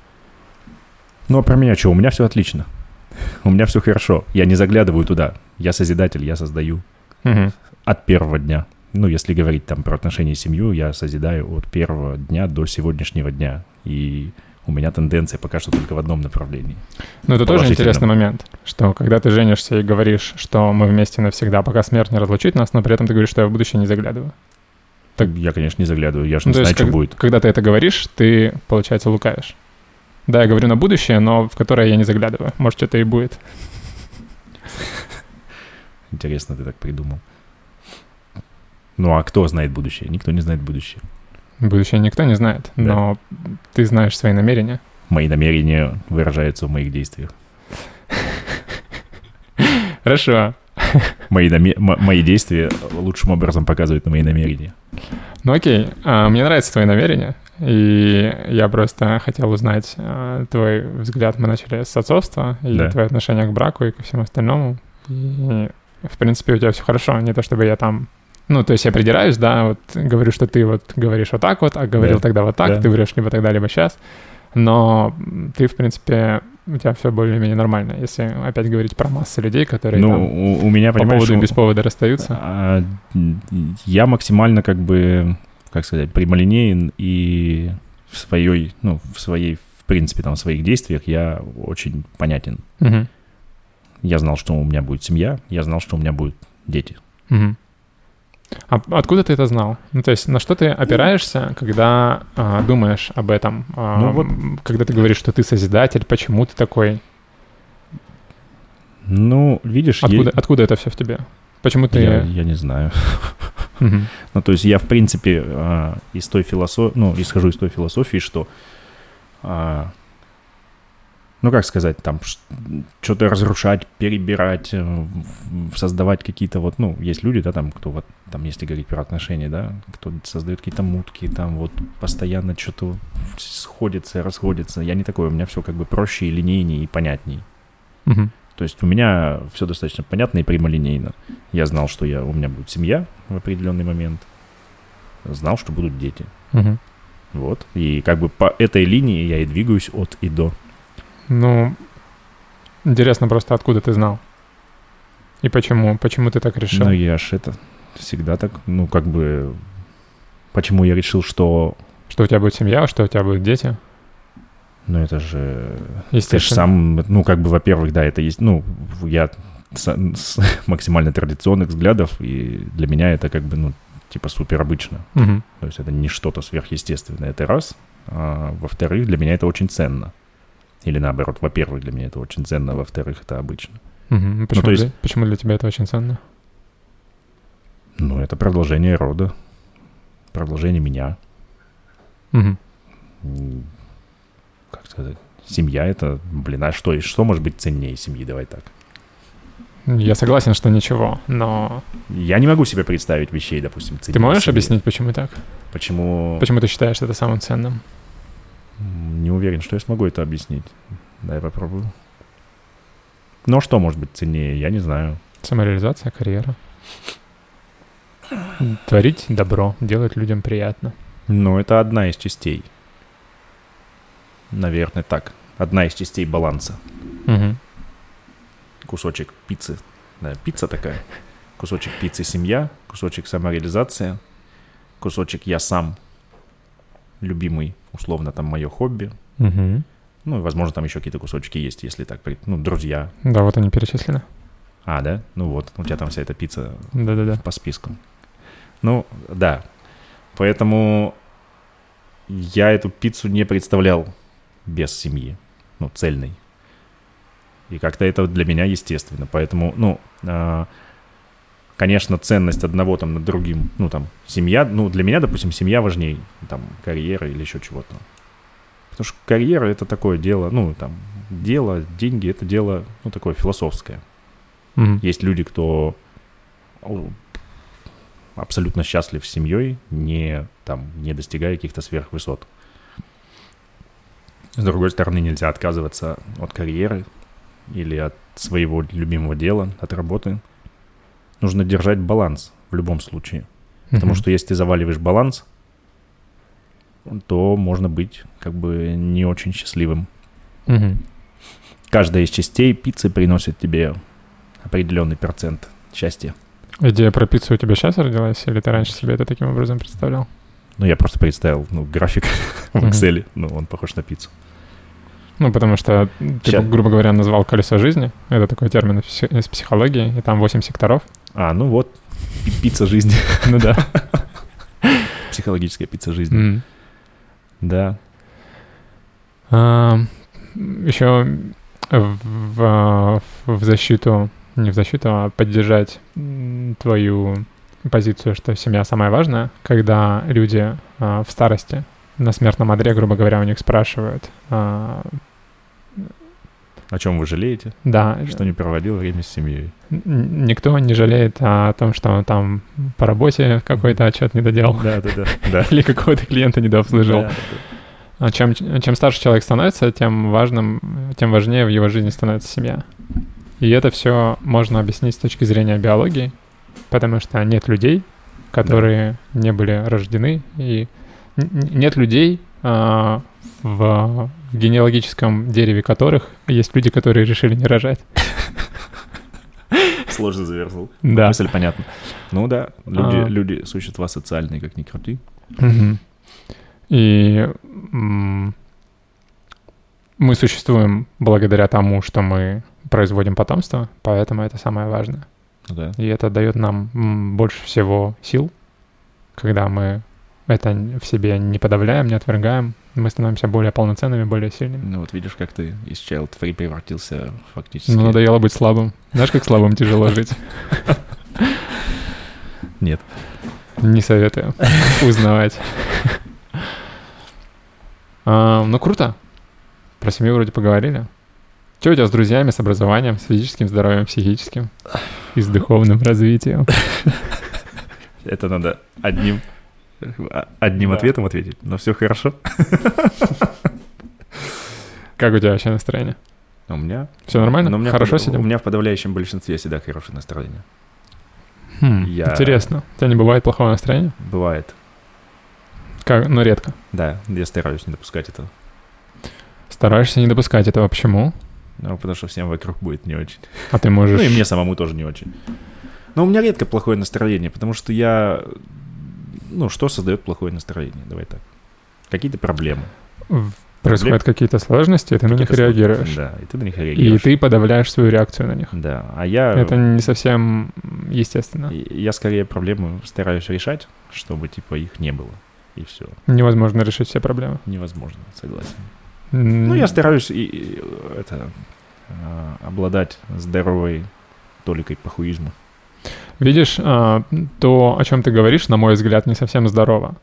Ну, а про меня что? У меня все отлично. У меня все хорошо. Я не заглядываю туда. Я созидатель, я создаю Мгм. от первого дня. Ну, если говорить там про отношения с семью, я созидаю от первого дня до сегодняшнего дня. И у меня тенденция пока что только в одном направлении. Ну, это тоже интересный момент, что когда ты женишься и говоришь, что мы вместе навсегда, пока смерть не разлучит нас, но при этом ты говоришь, что я в будущее не заглядываю. Так... Я, конечно, не заглядываю, я же Ну, не то знаю, есть, что как- будет. когда ты это говоришь, ты, получается, лукавишь. Да, я говорю на будущее, но в которое я не заглядываю. Может, что-то и будет. Интересно, ты так придумал. Ну, а кто знает будущее? Никто не знает будущее. Будущее никто не знает, Да. но ты знаешь свои намерения. Мои намерения выражаются в моих действиях. Хорошо. Мои, наме- мои действия лучшим образом показывают на мои намерения. Ну окей, а, мне нравятся твои намерения, и я просто хотел узнать а, твой взгляд. Мы начали с отцовства, и Да. твое отношение к браку и ко всему остальному. И, в принципе, у тебя все хорошо. Не то, чтобы я там... Ну, то есть я придираюсь, да, вот говорю, что ты вот говоришь вот так вот, а говорил Да. тогда вот так, Да. ты врешь либо тогда, либо сейчас. Но ты, в принципе, у тебя все более-менее нормально. Если опять говорить про массу людей, которые Ну, там у, у меня, по поводу и без повода расстаются. а, я максимально как бы, как сказать, прямолинеен и в своей, ну, в своей, в принципе, там, в своих действиях я очень понятен. Мгм. Я знал, что у меня будет семья, я знал, что у меня будут дети. Мгм. А откуда ты это знал? Ну, то есть на что ты опираешься, когда а, думаешь об этом? А, Ну, вот- Когда ты говоришь, что ты созидатель, почему ты такой? Ну, видишь, я- Откуда, откуда это все в тебе? Почему ты... я, я не знаю. Ну, то есть я, в принципе, а, из той философии, ну, исхожу из той философии, что, ну, как сказать, там, что-то разрушать, перебирать, э, создавать какие-то вот, ну, есть люди, да, там, кто вот, там, если говорить про отношения, да, кто создает какие-то мутки, там, вот, постоянно что-то сходится, расходится. Я не такой, у меня все как бы проще и линейнее, и понятней. Мгм. То есть у меня все достаточно понятно и прямолинейно. Я знал, что я, у меня будет семья в определенный момент. Знал, что будут дети. Мгм. Вот. И как бы по этой линии я и двигаюсь от и до. Ну, интересно просто, откуда ты знал? И почему? Почему ты так решил? Но я ж это всегда так, ну как бы... Почему я решил, что... Что у тебя будет семья, что у тебя будут дети? Ну это же... Ты же сам, ну как бы, во-первых, да, это есть... Ну, я с, с максимально традиционных взглядов, и для меня это как бы, ну, типа супер обычно. Мгм. То есть это не что-то сверхъестественное, это раз. А, во-вторых, для меня это очень ценно. Или наоборот, во-первых, для меня это очень ценно, во-вторых, это обычно. Мгм. Почему, Ну, то есть- для, почему для тебя это очень ценно? Ну, это продолжение рода, продолжение меня. М, Как сказать? Семья это, блин, а что, что может быть ценнее семьи? Давай так. Я согласен, что ничего, но Я не могу себе представить вещей, допустим, ценнее ты можешь семьи. объяснить, почему так? Почему? Почему ты считаешь это самым ценным? Не уверен, что я смогу это объяснить. Дай попробую. Но что может быть ценнее, я не знаю. Самореализация, карьера. Творить добро, делать людям приятно. Ну, это одна из частей. Наверное, так. Одна из частей баланса. Мгм. Кусочек пиццы. Да, пицца такая. Кусочек пиццы семья, кусочек самореализация, кусочек я сам, любимый, условно, там мое хобби. Мгм. Ну, и, возможно, там еще какие-то кусочки есть, если так, ну, друзья. Да, вот они перечислены. А, да? Ну вот, у тебя там вся эта пицца Да-да-да. по списку. Ну, да. Поэтому я эту пиццу не представлял без семьи, ну, цельной. И как-то это для меня естественно. Поэтому, ну, а, конечно, ценность одного там над другим, ну, там, семья, ну, для меня, допустим, семья важнее, там, карьера или еще чего-то. Потому что карьера — это такое дело, ну, там, дело, деньги — это дело, ну, такое философское. Мгм. Есть люди, кто абсолютно счастлив с семьей, не, там, не достигая каких-то сверхвысот. С другой стороны, нельзя отказываться от карьеры или от своего любимого дела, от работы. Нужно держать баланс в любом случае. Потому что если ты заваливаешь баланс, то можно быть как бы не очень счастливым. Каждая из частей пиццы приносит тебе определенный процент счастья. Идея про пиццу у тебя сейчас родилась, или ты раньше себе это таким образом представлял? Ну, я просто представил, ну, график в. Excel, ну, он похож на пиццу. Ну, потому что ты, грубо говоря, назвал колесо жизни. Это такой термин из психологии, и там 8 секторов. А, ну вот, пи- пицца жизни. Ну да. Психологическая пицца жизни. Да. А, Еще в, в защиту, не в защиту, а поддержать твою позицию, что семья самая важная, когда люди а, в старости на смертном одре, грубо говоря, у них спрашивают, а, О чем вы жалеете? да, Что не проводил время с семьей? никто не жалеет о том, что он там по работе какой-то отчет не доделал Да, да, да. Да. или какого-то клиента недообслужил. Да, да. А чем, чем старше человек становится, тем важным, тем важнее в его жизни становится семья. И это все можно объяснить с точки зрения биологии, потому что нет людей, которые не были рождены, и нет людей, а, в, в генеалогическом дереве которых есть люди, которые решили не рожать. Сложно завернул. Да. Мысль понятна. Ну да, люди, А. люди существа социальные, как ни крути. Мгм. И мы существуем благодаря тому, что мы производим потомство, поэтому это самое важное. Ну да. И это дает нам больше всего сил, когда мы это в себе не подавляем, не отвергаем, мы становимся более полноценными, более сильными. Ну вот видишь, как ты из child free превратился фактически. Ну, надоело быть слабым. Знаешь, как слабым тяжело жить? Нет. Не советую узнавать. А, Ну, круто. Про семью вроде поговорили. Что у тебя с друзьями, с образованием, с физическим здоровьем, психическим и с духовным развитием? Это надо одним, одним Да. ответом ответить. Но все хорошо. Как у тебя вообще настроение? У меня... Все нормально? но у меня Хорошо под- У сидим? меня в подавляющем большинстве всегда хорошее настроение. Хм, я- Интересно. У тебя не бывает плохого настроения? Бывает. Как? Ну, редко. Да, я стараюсь не допускать этого. Стараешься не допускать этого. Почему? Ну, потому что всем вокруг будет не очень. А ты можешь... Ну и мне самому тоже не очень. Но у меня редко плохое настроение, потому что я... Ну, что создает плохое настроение? Давай так. Какие-то проблемы. Происходят какие-то сложности, и ты на них реагируешь. Да, и ты на них И реагируешь. ты подавляешь свою реакцию на них. Да, а я... Это не совсем естественно. и- Я скорее проблемы стараюсь решать, чтобы, типа, их не было. И все. Невозможно решить все проблемы. Невозможно, согласен. М, Ну, я стараюсь и, и, это, а, обладать здоровой толикой похуизма. Видишь, а, то, о чем ты говоришь, на мой взгляд, не совсем здорово.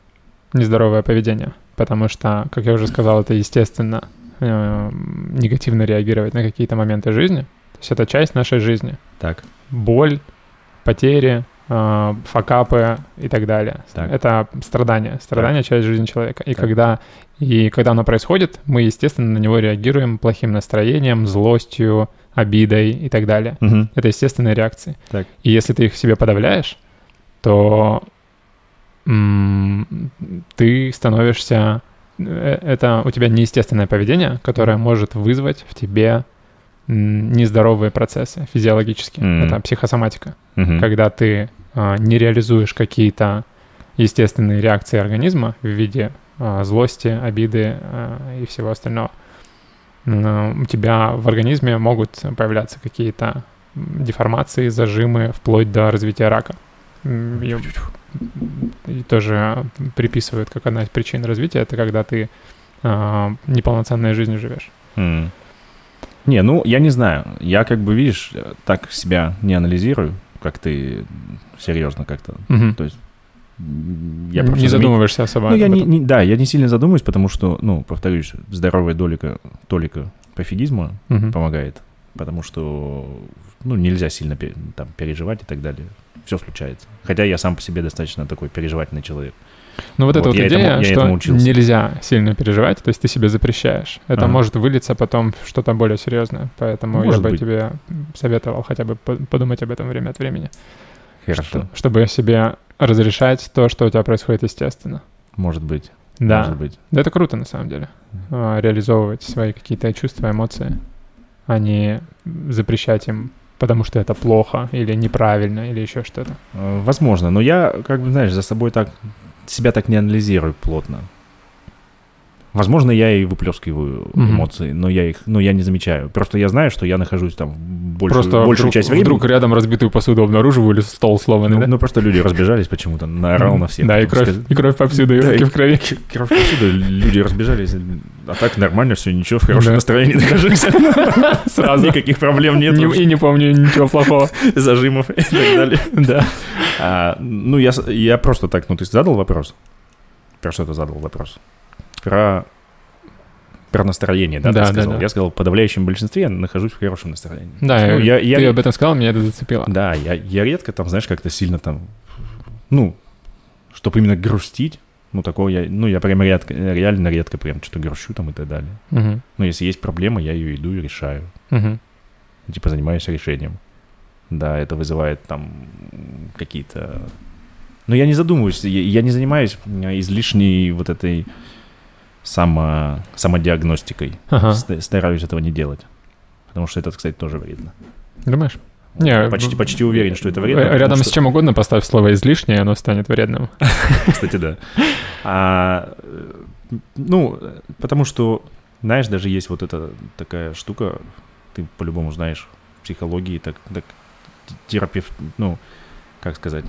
Нездоровое поведение. Потому что, как я уже сказал, это естественно э, негативно реагировать на какие-то моменты жизни. То есть это часть нашей жизни. Так, Боль, потери, э, факапы и так далее. Так. Это страдание. Страдание — часть жизни человека. И Так. когда, и когда оно происходит, мы, естественно, на него реагируем плохим настроением, злостью, обидой и так далее. Мгм. Это естественные реакции. Так. И если ты их в себе подавляешь, то ты становишься... э, Это у тебя неестественное поведение, которое может вызвать в тебе нездоровые процессы физиологические. Мгм. Это психосоматика. Мгм. Когда ты а, не реализуешь какие-то естественные реакции организма в виде а, злости, обиды а, и всего остального, у тебя в организме могут появляться какие-то деформации, зажимы, вплоть до развития рака. И, и тоже приписывают как одна из причин развития, это когда ты а, неполноценной жизнью живешь. М. Не, ну, я не знаю. Я как бы, видишь, э, так себя не анализирую, как ты серьезно как-то. Мгм. То есть я не просто заме- задумываешься особо Ну, об я не, не- да, я не сильно задумываюсь, потому что, ну, повторюсь, здоровая долика, толика пофигизма Мгм. помогает, потому что, ну, нельзя сильно там переживать и так далее. Все случается. Хотя я сам по себе достаточно такой переживательный человек. Ну вот, эта Вот вот я идея, этому- что этому учился. нельзя сильно переживать, то есть ты себе запрещаешь. Это Ага. может вылиться потом в что-то более серьезное. Поэтому Может я бы быть. тебе советовал хотя бы по- подумать об этом время от времени. Хорошо. Что- чтобы себе разрешать то, что у тебя происходит естественно. Может быть. Да. Может быть. Да это круто на самом деле. А, Реализовывать свои какие-то чувства, эмоции, а не запрещать им, потому что это плохо или неправильно или еще что-то. Э, Возможно, но я, как бы, знаешь, за собой так, себя так не анализирую плотно. Возможно, я и выплескиваю Мгм. эмоции, но я их, но я не замечаю. Просто я знаю, что я нахожусь там большую, Просто большую вдруг, часть времени. вдруг рядом разбитую посуду обнаруживаю или стол сломанный, ну, да? ну, просто люди разбежались почему-то, наорал на всех. Да, и кровь, и кровь повсюду, и руки в крови. Кровь повсюду, люди разбежались. А так нормально все, ничего, в хорошем настроении нахожусь. Сразу. Никаких проблем нет, Не- и не помню ничего плохого. зажимов и так далее. Да. А, ну, я, я просто так, ну, ты задал вопрос? Про что ты задал вопрос? Про, про настроение, да, Да, ты сказал? да. Я сказал, в подавляющем большинстве я нахожусь в хорошем настроении. Да, Ну, я, я, ты об этом сказал, меня это зацепило. Да, я, я редко там, знаешь, как-то сильно там, ну, чтобы именно грустить, ну, такого я, ну, я прям редко, реально редко прям что-то грущу там и так далее. Мгм, Но если есть проблема, я ее иду и решаю. мгм. Типа занимаюсь решением. Да, это вызывает там какие-то... Но я не задумываюсь, я, я не занимаюсь э, излишней вот этой само, самодиагностикой. Ага. Ст- Стараюсь этого не делать. Потому что это, кстати, тоже вредно. Думаешь? Не, почти, в- почти уверен, что это вредно. Э, Рядом с что- чем угодно поставь слово излишнее, оно станет вредным. Кстати, да. А, ну, потому что, знаешь, даже есть вот эта такая штука, ты по-любому знаешь в психологии, так, так терапевт, ну, как сказать,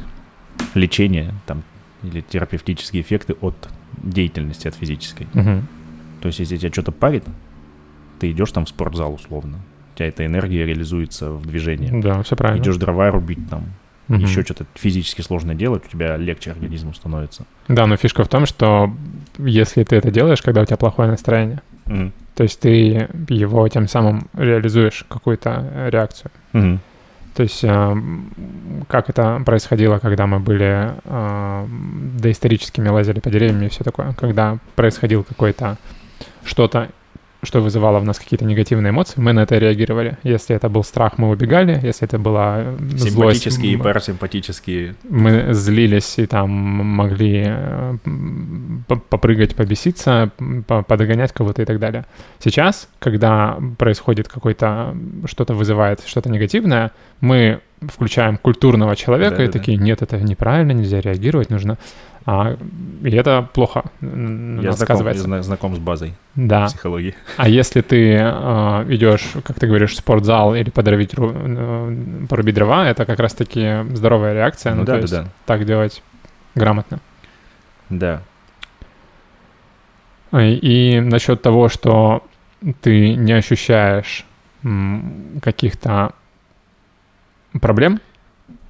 лечение там или терапевтические эффекты от деятельности, от физической. Мгм. То есть, если тебя что-то парит, ты идешь там в спортзал условно. У тебя эта энергия реализуется в движении. Да, все правильно. Идешь дрова рубить там, Мгм. еще что-то физически сложное делать, у тебя легче организму становится. Да, но фишка в том, что если ты это делаешь, когда у тебя плохое настроение, Мгм. то есть ты его тем самым реализуешь, какую-то реакцию. Мгм. То есть эм, как это происходило, когда мы были эм, доисторическими, лазили по деревьям и все такое, когда происходил какой-то что-то, что вызывало в нас какие-то негативные эмоции, мы на это реагировали. Если это был страх, мы убегали. Если это была э, злость, Симпатические и парасимпатические. мы злились и там могли э, попрыгать, побеситься, подогонять кого-то и так далее. Сейчас, когда происходит какой-то, что-то вызывает что-то негативное, мы включаем культурного человека и Да-да-да. такие, нет, это неправильно, нельзя реагировать, нужно... А, и это плохо Я знаком, я сказывается. зна- знаком с базой Да. психологии. А если ты э, идешь, как ты говоришь, в спортзал или подровить, ру- э, порубить дрова, это как раз-таки здоровая реакция. Ну Ну, то да, да, есть да. так делать грамотно. Да. А, И, и насчет того, что ты не ощущаешь каких-то проблем,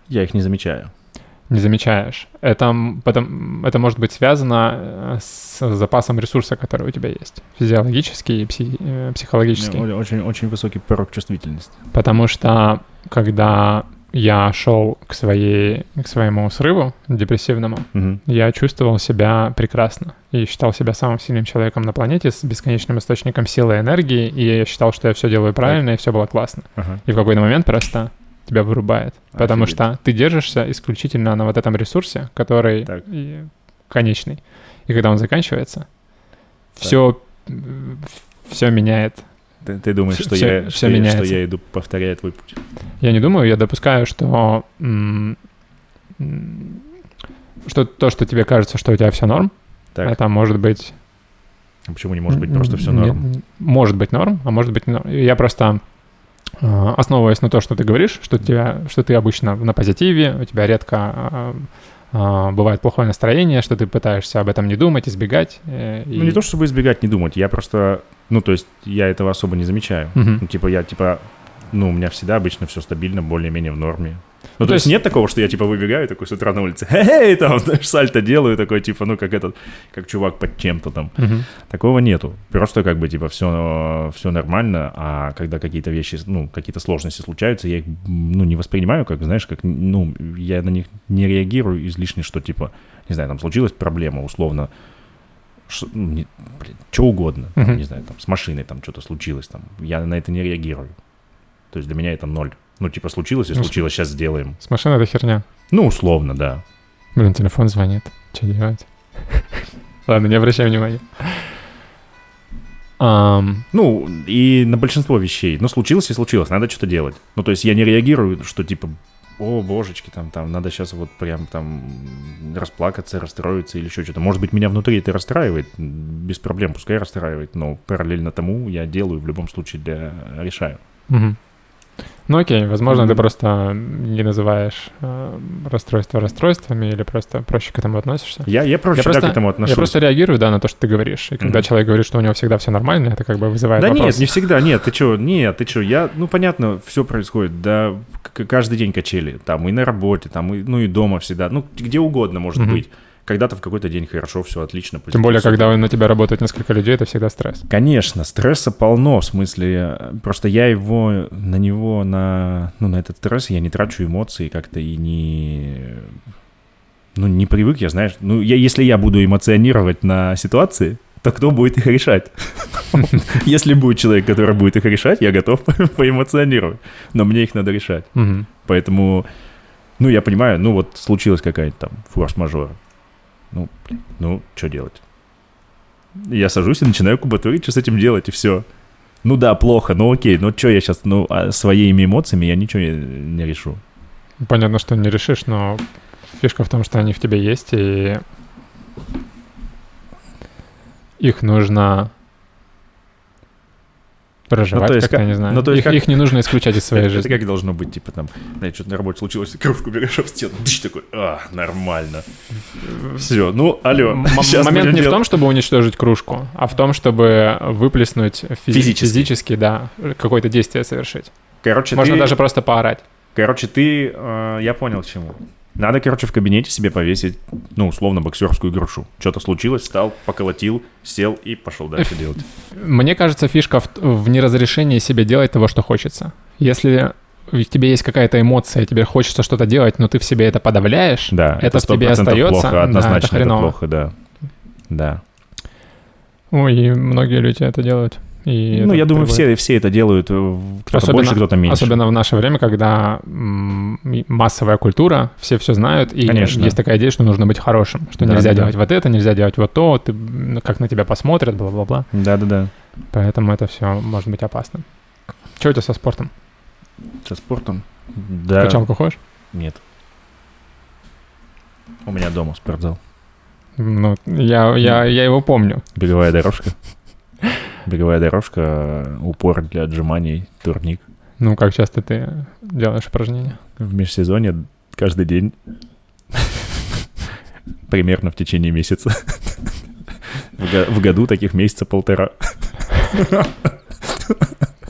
Я их не замечаю. не замечаешь. Это, потом, это может быть связано э, с запасом ресурса, который у тебя есть. Физиологический и пси- э, психологический. Очень, очень высокий порог чувствительности. Потому что когда я шел к, своей, к своему срыву депрессивному, Мгм. я чувствовал себя прекрасно и считал себя самым сильным человеком на планете с бесконечным источником силы и энергии, и я считал, что я все делаю правильно, и все было классно. Ага. И в какой-то момент просто тебя вырубает. Потому Офигеть. что ты держишься исключительно на вот этом ресурсе, который Так. конечный. И когда он заканчивается, все, все меняет. Ты, ты думаешь, что, всё- я, всё что, что я иду повторяя твой путь? Я не думаю, я допускаю, что, что то, что тебе кажется, что у тебя все норм, Так, это может быть... а почему не может быть просто все норм? Может быть норм, а может быть не норм. Я просто основываясь на то, что ты говоришь, что, тебя, что ты обычно на позитиве, у тебя редко э, э, бывает плохое настроение, что ты пытаешься об этом не думать, избегать. э, Ну, и- не то, чтобы избегать, не думать. Я просто, ну, то есть, я этого особо не замечаю. Мгм. Ну, типа, я, типа, ну, у меня всегда обычно все стабильно, более-менее в норме. Ну, то то есть, есть- нет такого, что я, типа, выбегаю такой с утра на улице, хе-хей, там, знаешь, сальто делаю, такой, типа, ну, как этот, как чувак под чем-то там. Мгм. Такого нету. Просто, как бы, типа, все, все нормально, а когда какие-то вещи, ну, какие-то сложности случаются, я их, ну, не воспринимаю, как, знаешь, как, ну, я на них не реагирую излишне, что, типа, не знаю, там случилась проблема, условно, ш- ну, не, блин, что угодно, там, не знаю, там, с машиной там что-то случилось, там, я на это не реагирую. То есть для меня это ноль. Ну, типа, случилось и Ну, случилось, сейчас сделаем. С машиной это херня. Ну, условно, да. Блин, телефон звонит. Что делать? Ладно, не обращай внимания. Ам, Ну, и на большинство вещей. Ну, случилось и случилось, надо что-то делать. Ну, то есть я не реагирую, что, типа, о, божечки, там, там, надо сейчас вот прям там расплакаться, расстроиться или еще что-то. Может быть, меня внутри это расстраивает, без проблем, пускай расстраивает, но параллельно тому я делаю в любом случае для решаю. Мгм. Ну окей, возможно, ты Мгм. просто не называешь э, расстройства расстройствами или просто проще к этому относишься. Я, я проще Я просто- к этому отношусь. Я просто реагирую, да, на то, что ты говоришь. И когда Мгм. человек говорит, что у него всегда все нормально, это как бы вызывает Да вопрос. нет, не всегда, нет, ты чё, нет, ты чё, я, ну, понятно, все происходит, да, каждый день качели, там, и на работе, там, и, ну, и дома всегда, ну, где угодно может Мгм. быть. Когда-то в какой-то день хорошо, все отлично. Тем более, позитив, когда на тебя работает несколько людей, это всегда стресс. Конечно, стресса полно, в смысле, просто я его, на него, на, ну, на этот стресс я не трачу эмоции как-то и не, ну, не привык, я, знаешь, ну, я, если я буду эмоционировать на ситуации, то кто будет их решать? Если будет человек, который будет их решать, я готов поэмоционировать, но мне их надо решать. Поэтому, ну, я понимаю, ну, вот случилась какая-то там форс-мажор. Ну, блин, ну, что делать? Я сажусь и начинаю кубатурить, что с этим делать, и все. Ну да, плохо, ну окей, ну что я сейчас, ну, а своими эмоциями я ничего не, не решу. Понятно, что не решишь, но фишка в том, что они в тебе есть, и их нужно проживать Ну, то есть как-то, как- не знаю. ну, то есть их, как- их не нужно исключать из своей это, жизни. это как должно быть, типа там, знаете, что-то на работе случилось, кружку берешь об стену, дыш, такой, а, нормально. Все, ну, алло, М- момент не в том, чтобы уничтожить кружку, а в том, чтобы выплеснуть физи- Физически. физически, да, какое-то действие совершить. Короче, Можно ты- даже просто поорать. Короче, ты, э, я понял к чему. Надо, короче, в кабинете себе повесить, ну, условно, боксерскую грушу. Что-то случилось, встал, поколотил, сел и пошел дальше делать. Мне кажется, фишка в, в неразрешении себе делать того, что хочется. Если в тебе есть какая-то эмоция, тебе хочется что-то делать, но ты в себе это подавляешь, Да, это в тебе 100% остается. плохо, Да, однозначно это это, хреново. плохо, да. Да. Ой, и многие люди это делают. И ну, я думаю, все, все это делают, э, кто-то Особенно- больше, кто-то меньше. Особенно в наше время, когда массовая культура, все все знают, и Конечно. есть такая идея, что нужно быть хорошим, что Да, нельзя да, да. делать вот это, нельзя делать вот то, ты, как на тебя посмотрят, бла-бла-бла. Да-да-да. Поэтому это все может быть опасным. Что у тебя со спортом? Со спортом? Да. Качалку ходишь? Нет. У меня дома спортзал. Ну, я, я, я его помню. Беговая дорожка. Беговая дорожка, упор для отжиманий, турник. Ну, как часто ты делаешь упражнения? В межсезонье каждый день. Примерно в течение месяца. В го- В году таких месяца полтора.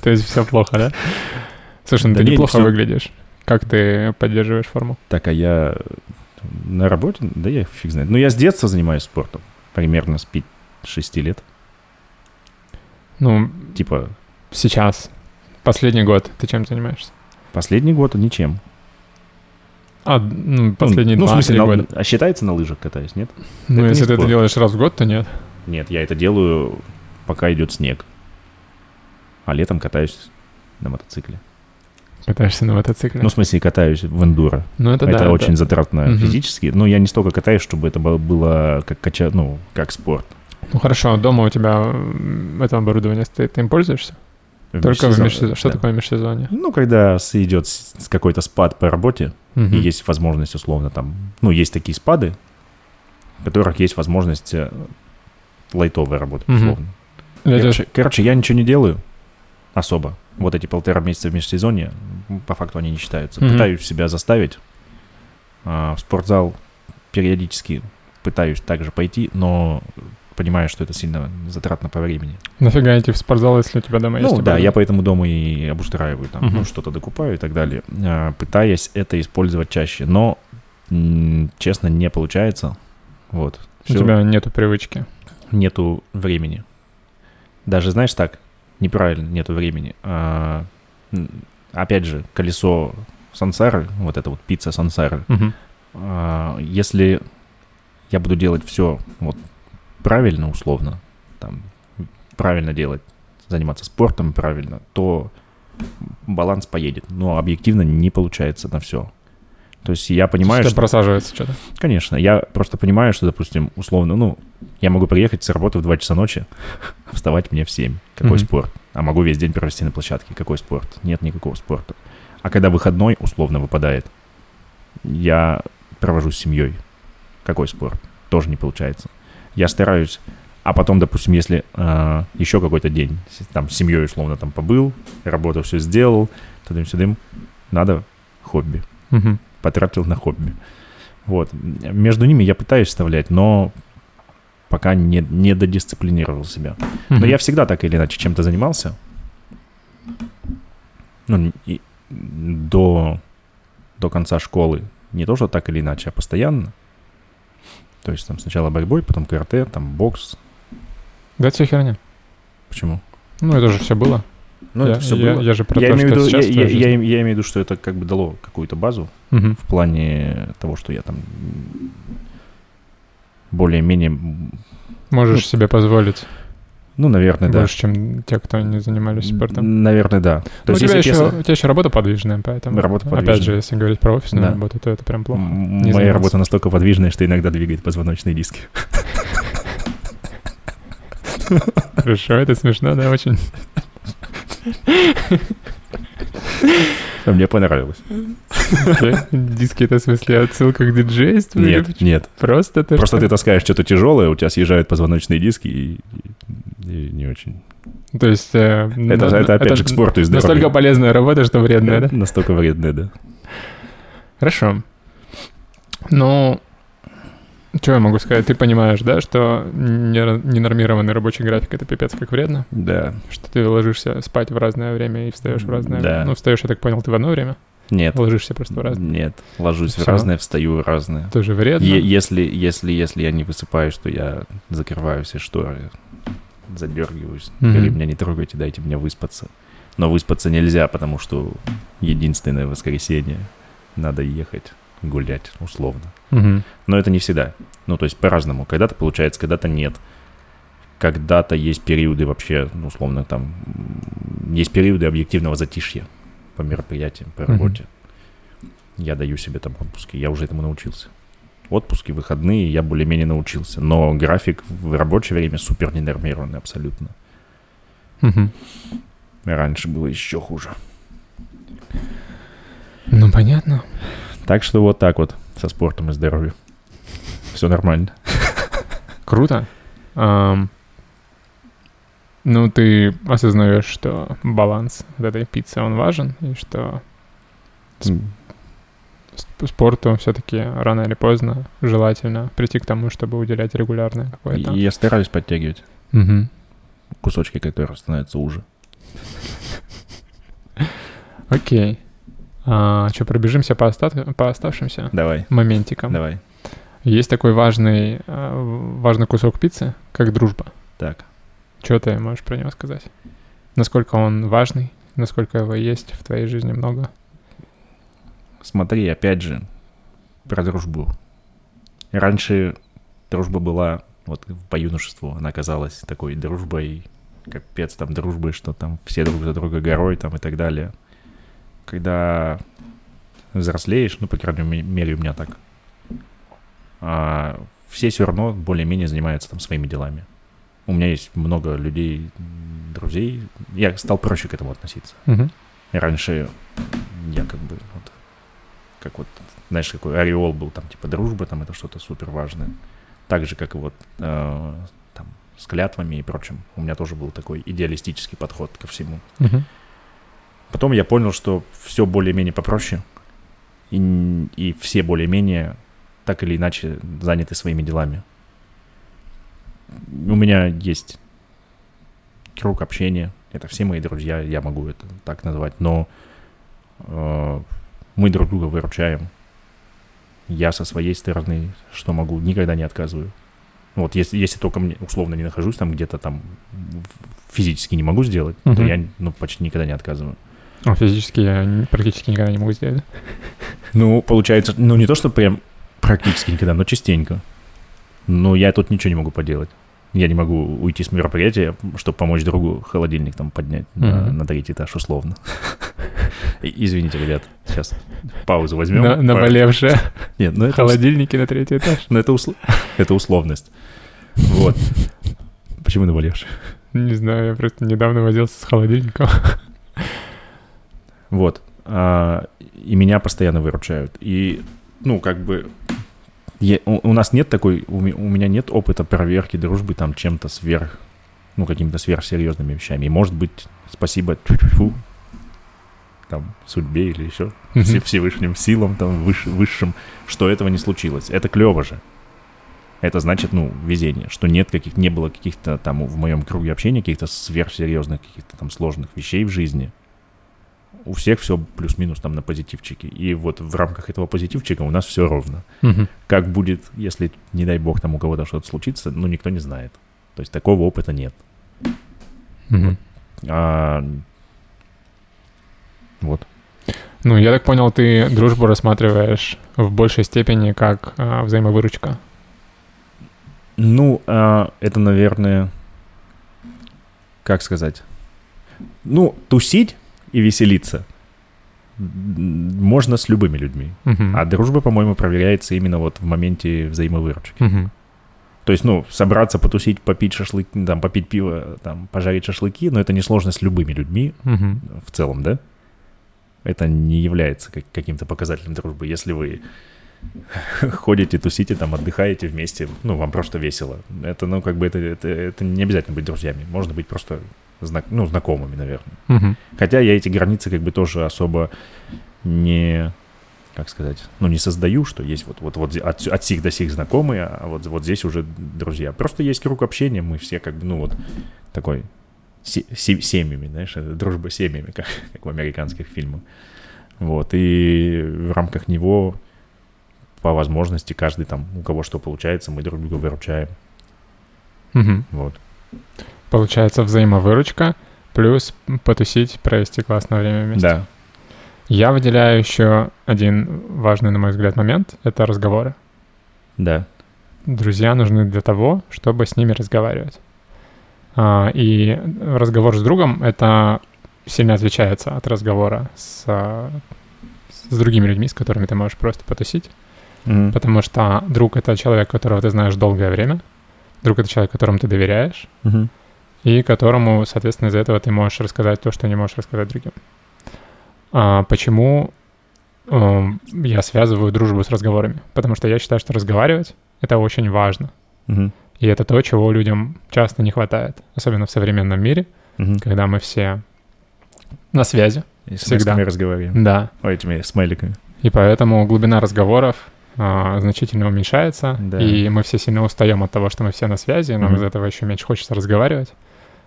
То есть все плохо, да? Слушай, ну ты не, не неплохо выглядишь. Как ты поддерживаешь форму? Так, а я на работе? Да я фиг знает. Ну, я с детства занимаюсь спортом. Примерно с 5-6 лет. Ну, Типа, сейчас, последний год, ты чем занимаешься? последний год ничем. А, ну, последние ну, в два-три смысле, на- года. а считается на лыжах катаюсь, нет? Ну, это если не ты это делаешь раз в год, то нет. Нет, я это делаю, пока идет снег. А летом катаюсь на мотоцикле. Катаешься на мотоцикле. Ну, в смысле, катаюсь в эндуро. Ну, это, Это, да. очень затратно Мгм. физически. Но я не столько катаюсь, чтобы это было- было как кача... ну, как спорт. Ну, хорошо, дома у тебя это оборудование стоит, ты им пользуешься? В Только в межсезон- межсезонье. Что да. такое межсезонье? Ну, когда идет какой-то спад по работе, Мгм. и есть возможность, условно, там... Ну, есть такие спады, в которых есть возможность э, лайтовой работы, условно. Я тебе- Короче, короче, я ничего не делаю особо. Вот эти полтора месяца в межсезонье, по факту они не считаются. Мгм. Пытаюсь себя заставить. а, в спортзал периодически пытаюсь также пойти, но понимаю, что это сильно затратно по времени. Нафига идти в спортзал, если у тебя дома есть ну да, я поэтому дома и обустраиваю, там, ну, Мгм. что-то докупаю и так далее, а, пытаясь это использовать чаще. Но, честно, не получается. Вот. У Всё. тебя нету привычки. нету времени. Даже, знаешь, так, неправильно, нету времени. А, опять же, колесо сансары, вот это вот пицца сансары, а, если я буду делать все вот правильно, условно, там, правильно делать, заниматься спортом правильно, то баланс поедет. Но объективно не получается на все. То есть я понимаю, Что что... просаживается что-то. Конечно, я просто понимаю, что, допустим, условно, ну, я могу приехать с работы в 2 часа ночи, вставать мне в 7. Какой Мгм. спорт? А могу весь день провести на площадке. Какой спорт? Нет никакого спорта. А когда выходной условно выпадает, я провожу с семьей. Какой спорт? Тоже не получается. Я стараюсь, а потом, допустим, если э, еще какой-то день, там, с семьей условно там побыл, работу все сделал, тудым-сюдым, надо хобби. Мгм. Потратил на хобби. Вот. Между ними я пытаюсь вставлять, но пока не, не додисциплинировал себя. Но Мгм. я всегда так или иначе чем-то занимался. Ну, и до, до конца школы. Не то, что так или иначе, а постоянно. То есть там сначала борьбой, потом карате, там бокс. Да, все херня. Почему? Ну, это же все было. Ну, я, это все я- было. я же про я, то, имею что виду, я, сейчас я- я им- я имею в виду, что это как бы дало какую-то базу Мгм. в плане того, что я там более-менее, Можешь себе позволить ну, наверное, да. больше, чем те, кто не занимались спортом. Наверное, да. То Ну, у, есть, тебя если еще, честно, у тебя еще работа подвижная, поэтому... Работа Опять подвижная. же, если говорить про офисную Да. работу, то это прям плохо. м, не моя заниматься. работа настолько подвижная, что иногда двигает позвоночные диски. Хорошо, это смешно, да, очень. А Мне понравилось. Диски это в смысле отсылка к диджейству? Нет, нет. Просто то, Просто ты таскаешь что-то тяжелое, у тебя съезжают позвоночные диски и, не очень. То есть... э, Это, это опять же к спорту и здоровью. Настолько полезная работа, что вредная, да? Настолько вредная, да. Хорошо. Ну, что я могу сказать? Ты понимаешь, да, что не- ненормированный рабочий график — это пипец как вредно? Да. Что ты ложишься спать в разное время и встаешь в разное Да. время? Ну, встаешь, я так понял, ты в одно время? Нет. Ложишься просто в разное. Нет. Ложусь в Всё. разное, встаю в разное. Тоже вредно? Е- если, если, если я не высыпаюсь, то я закрываю все шторы, задергиваюсь. Мгм. Говорю, меня не трогайте, дайте мне выспаться. Но выспаться нельзя, потому что единственное воскресенье надо ехать гулять, условно. Мгм. Но это не всегда. Ну, то есть по-разному. Когда-то получается, когда-то нет. Когда-то есть периоды вообще, ну, условно, там, есть периоды объективного затишья по мероприятиям, по работе. Я даю себе там отпуски, я уже этому научился. Отпуски, выходные, я более-менее научился. Но график в рабочее время супер ненормированный абсолютно. Мгм. Раньше было еще хуже. Ну, понятно. Так что вот так вот со спортом и здоровьем. Все нормально. Круто. Ам, ну, ты осознаешь, что баланс вот этой пиццы, он важен, и что сп- спорту все-таки рано или поздно желательно прийти к тому, чтобы уделять регулярное какое-то. Я стараюсь подтягивать Мгм. кусочки, которые становятся уже. Окей. А, что, пробежимся по, остат- по оставшимся Давай, моментикам? давай. Есть такой важный, а, важный кусок пиццы, как дружба. Так. Что ты можешь про него сказать? Насколько он важный? Насколько его есть в твоей жизни много? Смотри, опять же, про дружбу. Раньше дружба была, вот по юношеству, она казалась такой дружбой, капец там дружбы, что там все друг за друга горой там и так далее. Когда взрослеешь, ну, по крайней ме- мере, у меня так, а, все все равно более-менее занимаются там своими делами. У меня есть много людей, друзей. Я стал проще к этому относиться. И раньше я как бы вот, как вот, знаешь, какой ореол был, там, типа, дружба, там, это что-то супер важное. Так же, как и вот, э, там, с клятвами и прочим. У меня тоже был такой идеалистический подход ко всему. Мгм. Потом я понял, что все более-менее попроще, и, и все более-менее так или иначе заняты своими делами. У меня есть круг общения, это все мои друзья, я могу это так назвать, но э, мы друг друга выручаем. Я со своей стороны, что могу, никогда не отказываю. Вот если, если только мне условно не нахожусь там где-то там физически не могу сделать, то Мгм. я ну, почти никогда не отказываю. А физически я практически никогда не могу сделать. Ну, получается, ну не то, что прям практически никогда, но частенько. Но я тут ничего не могу поделать. Я не могу уйти с мероприятия, чтобы помочь другу холодильник там поднять на, Мгм. на третий этаж, условно. Извините, ребят, сейчас паузу возьмем. На- Наболевшие Нет, ну это, холодильники на третий этаж. ну, это, усл- это условность. Вот. Почему наболевший? Не знаю, я просто недавно возился с холодильником. Вот. А, и меня постоянно выручают. И ну, как бы, я- у, у нас нет такой, у, у меня нет опыта проверки дружбы там чем-то сверх, ну, какими-то сверхсерьезными вещами. И, может быть, спасибо тьфу-тьфу-тьфу, там, судьбе или еще Всевышним силам, там, выш- высшим, что этого не случилось. Это клево же. Это значит, ну, везение, что нет каких, не было каких-то там в моем круге общения каких-то сверхсерьезных, каких-то там сложных вещей в жизни. У всех все плюс-минус там на позитивчике. И вот в рамках этого позитивчика у нас все ровно. Мгм. Как будет, если, не дай бог, там у кого-то что-то случится, ну, никто не знает. То есть такого опыта нет. Мгм. А, Вот. Ну, я так понял, ты дружбу рассматриваешь в большей степени как а, взаимовыручка. Ну, а, это, наверное, как сказать? Ну, тусить и веселиться можно с любыми людьми. Мгм. А дружба, по-моему, проверяется именно вот в моменте взаимовыручки. Мгм. То есть, ну, собраться, потусить, попить шашлыки, там, попить пиво, там, пожарить шашлыки, но это несложно с любыми людьми Мгм. в целом, да? Это не является как- каким-то показателем дружбы. Если вы ходите, тусите, там, отдыхаете вместе, ну, вам просто весело. Это, ну, как бы, это, это, это не обязательно быть друзьями. Можно быть просто, знак, ну, знакомыми, наверное. Мгм. Хотя я эти границы как бы тоже особо не, как сказать, ну, не создаю, что есть вот, вот, вот от, от сих до сих знакомые, а вот, вот здесь уже друзья. Просто есть круг общения, мы все как бы, ну, вот такой се- се- семьями, знаешь, это дружба семьями, как, как в американских фильмах. Вот, и в рамках него по возможности каждый там, у кого что получается, мы друг друга выручаем. Мгм. Вот. Получается взаимовыручка плюс потусить, провести классное время вместе. Да. Я выделяю еще один важный, на мой взгляд, момент — это разговоры. Да. Друзья нужны для того, чтобы с ними разговаривать. А, и разговор с другом — это сильно отличается от разговора с, с другими людьми, с которыми ты можешь просто потусить. Мгм. Потому что друг — это человек, которого ты знаешь долгое время. Друг — это человек, которому ты доверяешь. Мгм. И которому, соответственно, из-за этого ты можешь рассказать то, что не можешь рассказать другим. А почему эм, я связываю дружбу с разговорами? Потому что я считаю, что разговаривать — это очень важно. Мгм. И это то, чего людям часто не хватает, особенно в современном мире, Мгм. когда мы все на связи. И с Всегда. разговариваем. Да. Ой, этими смайликами. И поэтому глубина разговоров а, значительно уменьшается, Да. и мы все сильно устаем от того, что мы все на связи, нам Мгм. из этого еще меньше хочется разговаривать.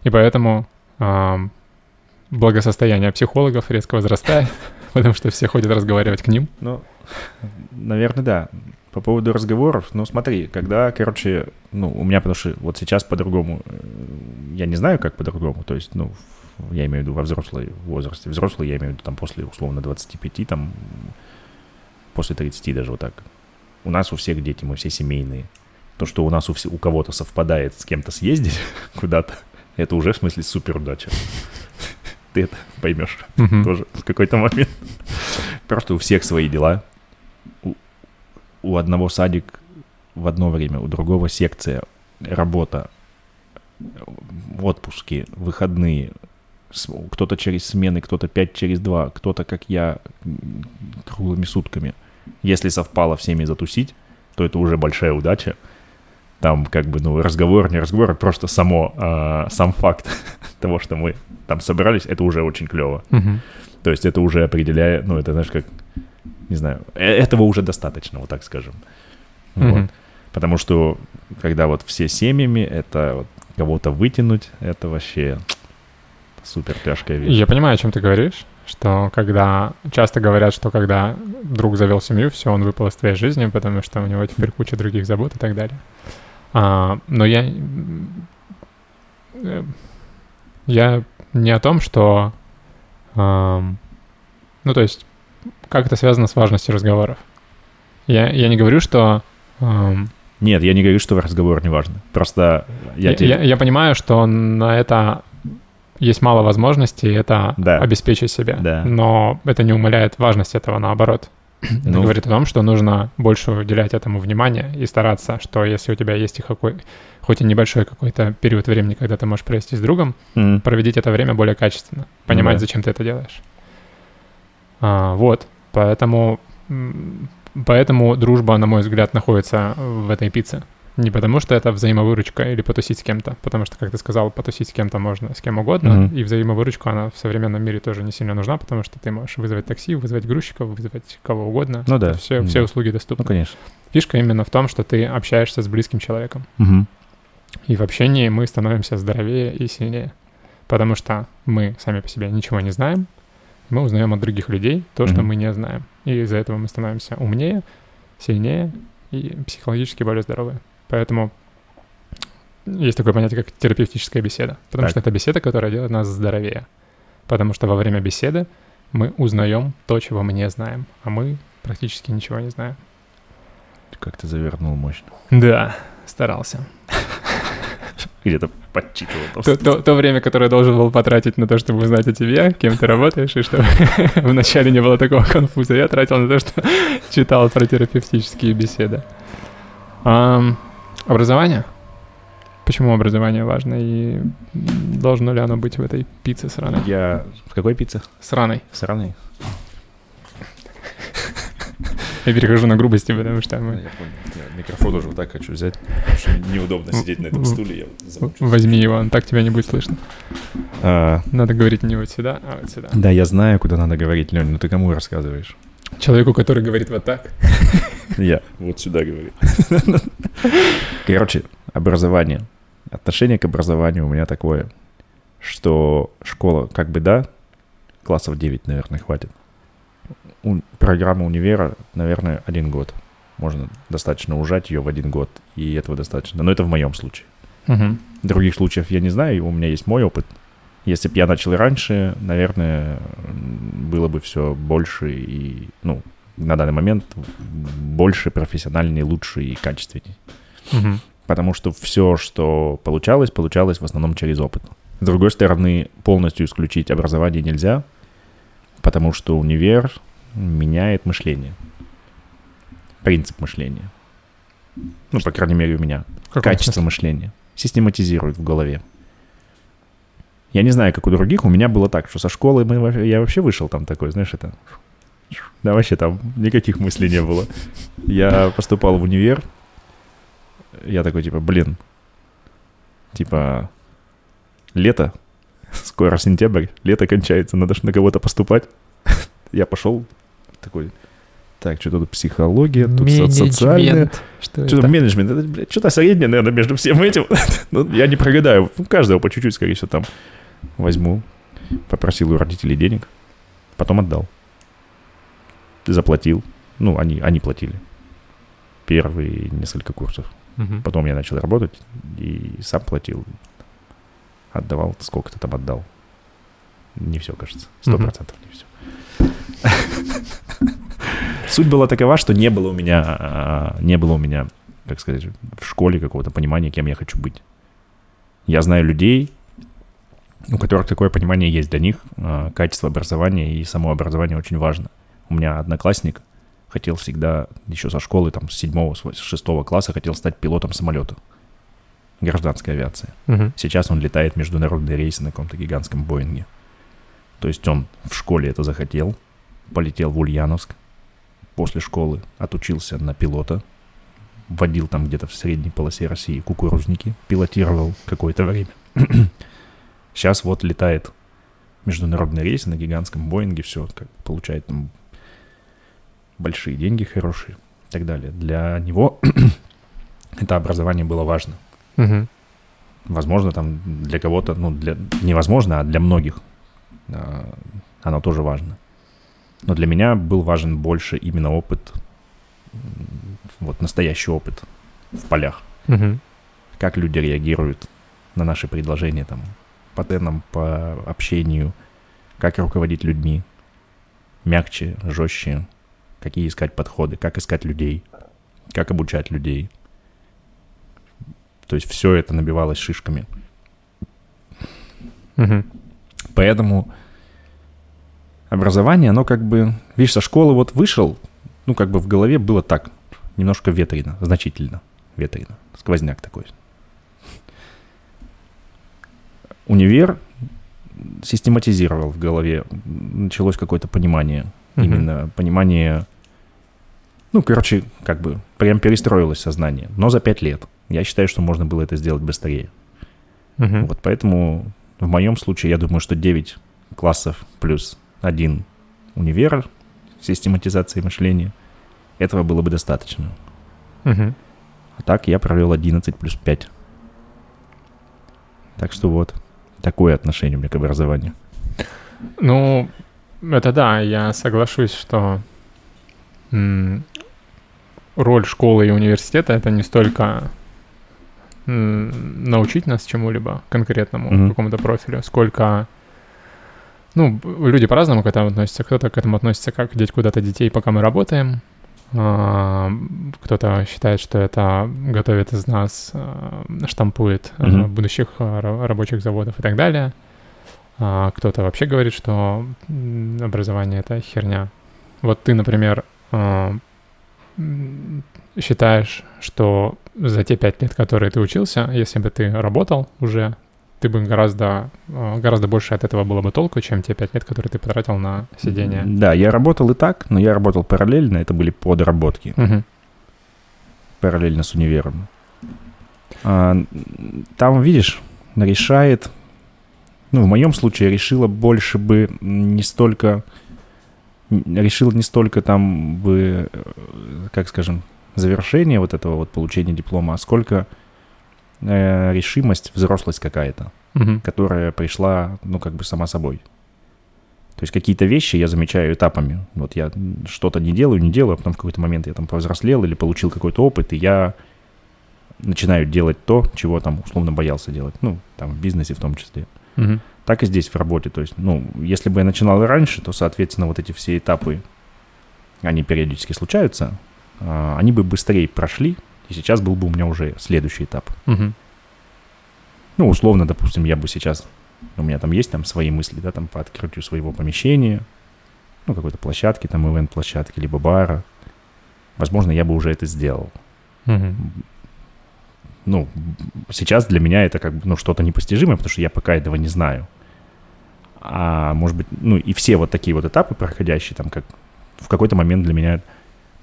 И поэтому ам, благосостояние психологов резко возрастает, потому что все ходят разговаривать к ним. Ну, наверное, да. По поводу разговоров, ну, смотри, когда, короче, ну, у меня, потому что вот сейчас по-другому, э, я не знаю, как по-другому, то есть, ну, я имею в виду во взрослой возрасте. Взрослый, я имею в виду там после, условно, 25, там, после 30 даже вот так. У нас у всех дети, мы все семейные. То, что у нас у, все- у кого-то совпадает с кем-то съездить куда-то, это уже, в смысле, супер удача. Ты это поймешь тоже в какой-то момент. Просто у всех свои дела. У, одного садик в одно время, у другого секция, работа, отпуски, выходные. Кто-то через смены, кто-то 5 через 2, кто-то, как я, круглыми сутками. Если совпало всеми затусить, то это уже большая удача. Там как бы, ну, разговор, не разговор, а просто само, а, сам факт того, что мы там собрались, это уже очень клево. То есть это уже определяет, ну, это, знаешь, как, не знаю, э- этого уже достаточно, вот так скажем. Вот. Потому что, когда вот все семьями, это вот кого-то вытянуть, это вообще супер тяжкая вещь. Я понимаю, о чем ты говоришь, что когда часто говорят, что когда друг завел семью, все, он выпал из твоей жизни, потому что у него теперь куча других забот и так далее. А, но я э, я не о том, что ам, ну то есть как это связано с важностью разговоров. Я, я не говорю, что ам, Нет, я не говорю, что разговор не важно. Просто я, я, тебе... я- я понимаю, что на это есть мало возможностей это Да. обеспечить себе. Да. Но это не умаляет важность этого, наоборот. Это Ну. говорит о том, что нужно больше уделять этому внимание и стараться, что если у тебя есть и какой, хоть и небольшой какой-то период времени, когда ты можешь провести с другом, М, проведите это время более качественно, понимать, да. зачем ты это делаешь. А, вот, поэтому Поэтому дружба, на мой взгляд, находится в этой пицце. Не потому, что это взаимовыручка или потусить с кем-то, потому что, как ты сказал, потусить с кем-то можно с кем угодно, Мгм. и взаимовыручка, она в современном мире тоже не сильно нужна, потому что ты можешь вызвать такси, вызвать грузчиков, вызвать кого угодно. Ну да. Все, Мгм. все услуги доступны. Ну, конечно. Фишка именно в том, что ты общаешься с близким человеком. Мгм. И в общении мы становимся здоровее и сильнее. Потому что мы сами по себе ничего не знаем, мы узнаем от других людей то, что Мгм. мы не знаем. И из-за этого мы становимся умнее, сильнее и психологически более здоровые. Поэтому есть такое понятие, как терапевтическая беседа. Потому Так. что это беседа, которая делает нас здоровее. Потому что во время беседы мы узнаем то, чего мы не знаем, а мы практически ничего не знаем. Как ты завернул мощно. Да, старался. Где-то подчитывал То, то- то время, которое должен был потратить на то, чтобы узнать о тебе, кем ты работаешь, и чтобы вначале не было такого конфуза, я тратил на то, что читал про терапевтические беседы. Образование? Почему образование важно и должно ли оно быть в этой пицце сраной? Я... В какой пицце? Сраной. Сраный? Я перехожу на грубости, потому что Я мы... понял. Я микрофон уже вот так хочу взять. потому что неудобно сидеть на этом стуле. Я. Возьми его, он так тебя не будет слышно. А, Надо говорить не вот сюда, а вот сюда. Да, я знаю, куда надо говорить, Лень, но ты кому рассказываешь? Человеку, который говорит вот так. Я вот сюда говорю. Короче, образование. Отношение к образованию у меня такое, что школа, как бы да, классов 9, наверное, хватит. У- программа универа, наверное, один год. Можно достаточно ужать ее в один год, и этого достаточно. Но это в моем случае. Мгм. Других случаев я не знаю, и у меня есть мой опыт. Если бы я начал раньше, наверное, было бы все больше и, ну, на данный момент больше, профессиональнее, лучше и качественнее. Мгм. Потому что все, что получалось, получалось в основном через опыт. С другой стороны, полностью исключить образование нельзя, потому что универ меняет мышление. Принцип мышления. Ну, по крайней мере, у меня качество смысле? мышления. Систематизирует в голове. Я не знаю, как у других, у меня было так, что со школы мы, я вообще вышел там такой, знаешь, это... Да вообще там никаких мыслей не было. Я поступал в универ, я такой, типа, блин, типа, лето, скоро сентябрь, лето кончается, надо же на кого-то поступать. Я пошел такой, так, что тут психология, тут. Менеджмент. Что Что-то это? менеджмент, это, блядь, что-то среднее, наверное, между всем этим. ну, я не прогадаю. У каждого по чуть-чуть, скорее всего, там возьму. Попросил у родителей денег. Потом отдал. Заплатил. Ну, они, они платили. Первые несколько курсов. Мгм. Потом я начал работать и сам платил. Отдавал, сколько ты там отдал. Не все, кажется. Сто процентов не все. Суть была такова, что не было у меня, а, не было у меня, как сказать, в школе какого-то понимания, кем я хочу быть. Я знаю людей, у которых такое понимание есть. Для них а, качество образования и само образование очень важно. У меня одноклассник хотел всегда, еще со школы, там, с седьмого, с шестого класса, хотел стать пилотом самолета. Гражданская авиация. Мгм. Сейчас он летает международные рейсы на каком-то гигантском Боинге. То есть он в школе это захотел, полетел в Ульяновск после школы, отучился на пилота, водил там где-то в средней полосе России кукурузники, пилотировал какое-то время. Сейчас вот летает международные рейсы на гигантском Боинге, все, как получает там большие деньги, хорошие и так далее. Для него это образование было важно. Мгм. Возможно, там для кого-то, ну, для, невозможно, а для многих а, оно тоже важно. Но для меня был важен больше именно опыт, вот настоящий опыт в полях. Мгм. Как люди реагируют на наши предложения там по тенам, по общению, как руководить людьми, мягче, жестче, какие искать подходы, как искать людей, как обучать людей. То есть все это набивалось шишками. Мгм. Поэтому образование, оно как бы, видишь, со школы вот вышел, ну как бы в голове было так, немножко ветрено, значительно ветрено, сквозняк такой. Универ систематизировал в голове, началось какое-то понимание, Мгм. именно понимание Ну, короче, как бы прям перестроилось сознание. Но за пять лет. Я считаю, что можно было это сделать быстрее. Мгм. Вот поэтому в моем случае я думаю, что 9 классов плюс один универ систематизации мышления, этого было бы достаточно. Мгм. А так я провел 11 плюс 5. Так что вот, такое отношение у меня к образованию. Ну, это да, я соглашусь, что роль школы и университета это не столько научить нас чему-либо конкретному, Мгм. какому-то профилю, сколько ну, люди по-разному к этому относятся. Кто-то к этому относится как деть куда-то детей, пока мы работаем. А, Кто-то считает, что это готовит из нас, а, штампует Мгм. будущих ра- рабочих заводов и так далее. Кто-то вообще говорит, что образование это херня. Вот ты, например, считаешь, что за те пять лет, которые ты учился, если бы ты работал уже, ты бы гораздо, а, гораздо больше от этого было бы толку, чем те пять лет, которые ты потратил на сидение. Да, я работал и так, но я работал параллельно, это были подработки, Мгм. параллельно с универом. А, там, видишь, решает, ну, в моем случае решила больше бы не столько, решил не столько там бы, э, как скажем, завершение вот этого вот получения диплома, а сколько э, решимость, взрослость какая-то. Мгм. которая пришла, ну, как бы сама собой. То есть какие-то вещи я замечаю этапами. Вот я что-то не делаю, не делаю, а потом в какой-то момент я там повзрослел или получил какой-то опыт, и я начинаю делать то, чего там условно боялся делать. Ну, там в бизнесе в том числе. Мгм. Так и здесь в работе. То есть, ну, если бы я начинал раньше, то, соответственно, вот эти все этапы, они периодически случаются, а, они бы быстрее прошли, и сейчас был бы у меня уже следующий этап. Мгм. Ну, условно, допустим, я бы сейчас... У меня там есть там свои мысли, да, там по открытию своего помещения, ну, какой-то площадки, там, ивент-площадки, либо бара. Возможно, я бы уже это сделал. Мгм. Ну, сейчас для меня это как бы, ну, что-то непостижимое, потому что я пока этого не знаю. А может быть, ну, и все вот такие вот этапы проходящие, там, как в какой-то момент для меня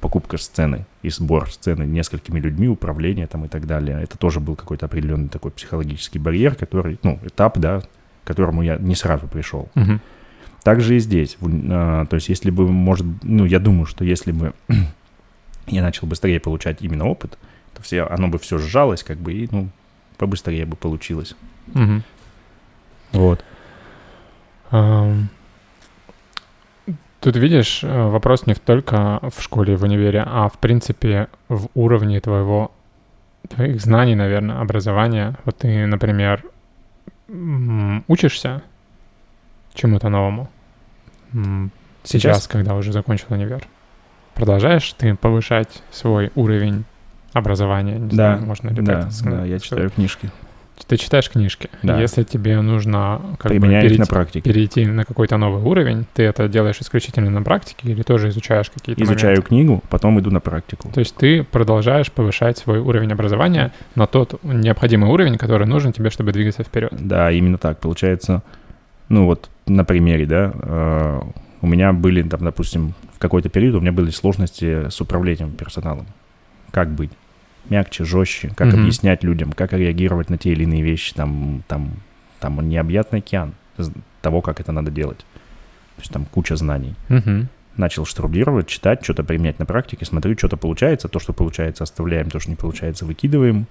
покупка сцены и сбор сцены несколькими людьми, управление там и так далее. Это тоже был какой-то определенный такой психологический барьер, который, ну, этап, да, к которому я не сразу пришел. Мгм. Также и здесь. А, То есть, если бы, может, ну, я думаю, что если бы я начал быстрее получать именно опыт, то все, оно бы все сжалось, как бы, и, ну, побыстрее бы получилось. Мгм. Вот. Тут, видишь, э, вопрос не только в школе и в универе, а в принципе в уровне твоего, твоих знаний, наверное, образования. Вот ты, например, учишься чему-то новому сейчас, Сейчас? когда уже закончил универ. Продолжаешь ты повышать свой уровень образования? Не Да, знаю, можно ли так Да, это сказать. да, я читаю книжки. Ты читаешь книжки. Да. Если тебе нужно как бы перейти, на практике. перейти на какой-то новый уровень, ты это делаешь исключительно на практике или тоже изучаешь какие-то Изучаю моменты? книгу, потом иду на практику. То есть ты продолжаешь повышать свой уровень образования на тот необходимый уровень, который нужен тебе, чтобы двигаться вперед. Да, именно так. Получается, ну вот на примере, да, э, у меня были, там, допустим, в какой-то период у меня были сложности с управлением персоналом. Как быть? Мягче, жестче, как Мгм. объяснять людям, как реагировать на те или иные вещи. Там, там, там необъятный океан того, как это надо делать. То есть там куча знаний. Мгм. Начал штудировать, читать, что-то применять на практике, смотрю, что-то получается, то, что получается, оставляем, то, что не получается, выкидываем.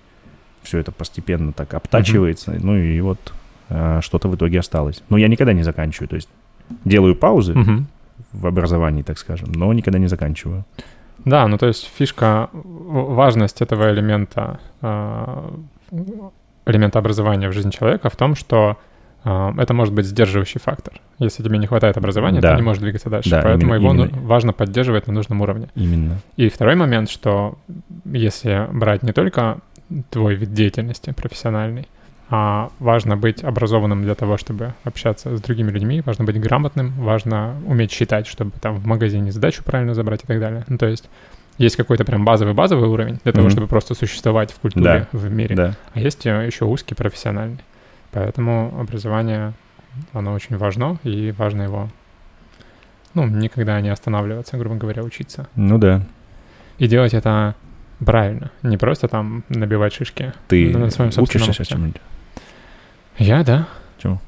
Все это постепенно так обтачивается, ну и вот э, что-то в итоге осталось. Но я никогда не заканчиваю, то есть делаю паузы Мгм. в образовании, так скажем, но никогда не заканчиваю. Да, ну то есть фишка, важность этого элемента, а, элемента образования в жизни человека в том, что а, это может быть сдерживающий фактор. Если тебе не хватает образования, Да. ты не можешь двигаться дальше. Да, Поэтому именно- его именно. важно поддерживать на нужном уровне. Именно. И второй момент, что если брать не только твой вид деятельности профессиональный, а важно быть образованным для того, чтобы общаться с другими людьми, важно быть грамотным, важно уметь считать, чтобы там в магазине задачу правильно забрать и так далее. Ну, то есть есть какой-то прям базовый-базовый уровень для того, Мгм. чтобы просто существовать в культуре, Да, в мире. Да. А есть э, еще узкий профессиональный. Поэтому образование, оно очень важно, и важно его, ну, никогда не останавливаться, грубо говоря, учиться. Ну да. и делать это правильно, не просто там набивать шишки. Ты на своем учишься чему-нибудь? Я, да. Чему?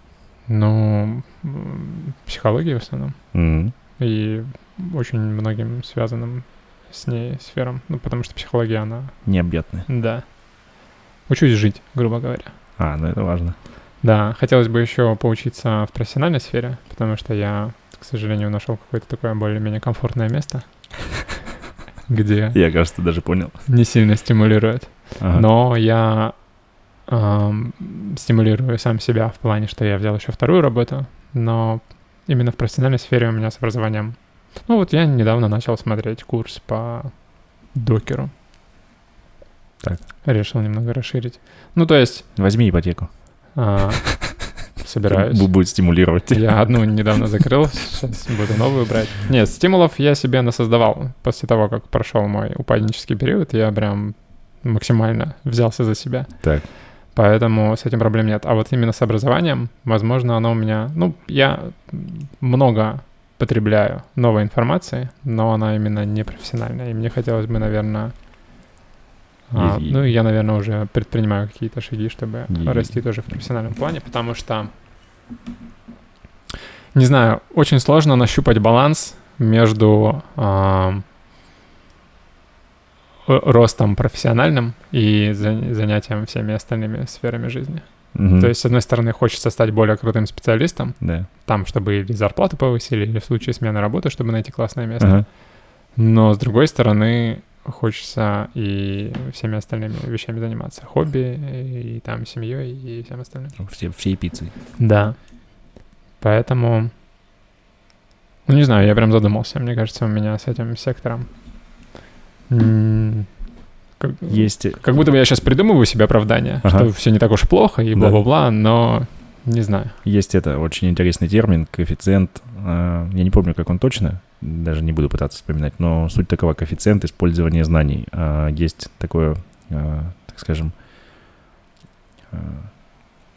Ну, м, психологии в основном. М, И очень многим связанным с ней сферам. Ну, потому что психология, она, Необъятный. да. Учусь жить, грубо говоря. А, ну это важно. Да, хотелось бы еще поучиться в профессиональной сфере, потому что я, к сожалению, нашел какое-то такое более-менее комфортное место, где Я, кажется, даже понял. не сильно стимулирует. Но я стимулирую сам себя в плане, что я взял еще вторую работу, но именно в профессиональной сфере у меня с образованием. Ну вот я недавно начал смотреть курс по докеру. Так. Решил немного расширить. Ну, то есть Возьми ипотеку. а, собираюсь. Бу- Будет стимулировать. Я одну недавно закрыл, сейчас буду новую брать. Нет, стимулов я себе насоздавал. После того, как прошел мой упаднический период, я прям максимально взялся за себя. Так. Поэтому с этим проблем нет. А вот именно с образованием, возможно, оно у меня... Ну, я много потребляю новой информации, но она именно не профессиональная. И мне хотелось бы, наверное... а, И- ну, я, наверное, уже предпринимаю какие-то шаги, чтобы И- расти тоже в профессиональном плане, потому что, не знаю, очень сложно нащупать баланс между р- ростом профессиональным и за- занятием всеми остальными сферами жизни. Мгм. То есть, с одной стороны, хочется стать более крутым специалистом, Да. там, чтобы или зарплату повысили, или в случае смены работы, чтобы найти классное место. Ага. Но, с другой стороны, хочется и всеми остальными вещами заниматься. Хобби, и, там семьей, и всем остальным. Все, всей пиццей. Да. Поэтому... Ну, не знаю, я прям задумался. Мне кажется, у меня с этим сектором... Как, Есть... как будто бы я сейчас придумываю себе оправдание, Ага. что все не так уж плохо и Да. бла-бла-бла, но не знаю. Есть это очень интересный термин, коэффициент. э, Я не помню, как он точно, даже не буду пытаться вспоминать, но суть такова, коэффициент использования знаний. А, Есть такое, э, так скажем,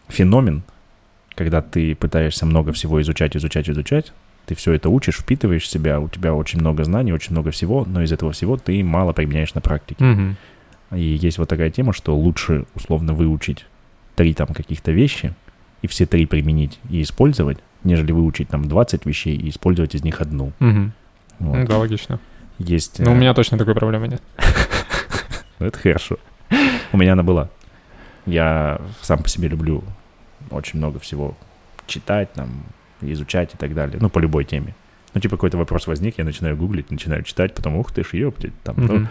феномен, когда ты пытаешься много всего изучать, изучать, изучать, ты все это учишь, впитываешь в себя, у тебя очень много знаний, очень много всего, но из этого всего ты мало применяешь на практике. Мгм. И есть вот такая тема, что лучше условно выучить три там каких-то вещи и все три применить и использовать, нежели выучить там 20 вещей и использовать из них одну. Мгм. Вот. Ну Да, логично. Есть... Но у э, меня точно такой проблемы нет. ну, Это хорошо. У меня она была. Я сам по себе люблю очень много всего читать, там, изучать и так далее. Ну, по любой теме. Ну, типа, какой-то вопрос возник, я начинаю гуглить, начинаю читать, потом, ух ты ж, ёптить, там, ну, Мгм.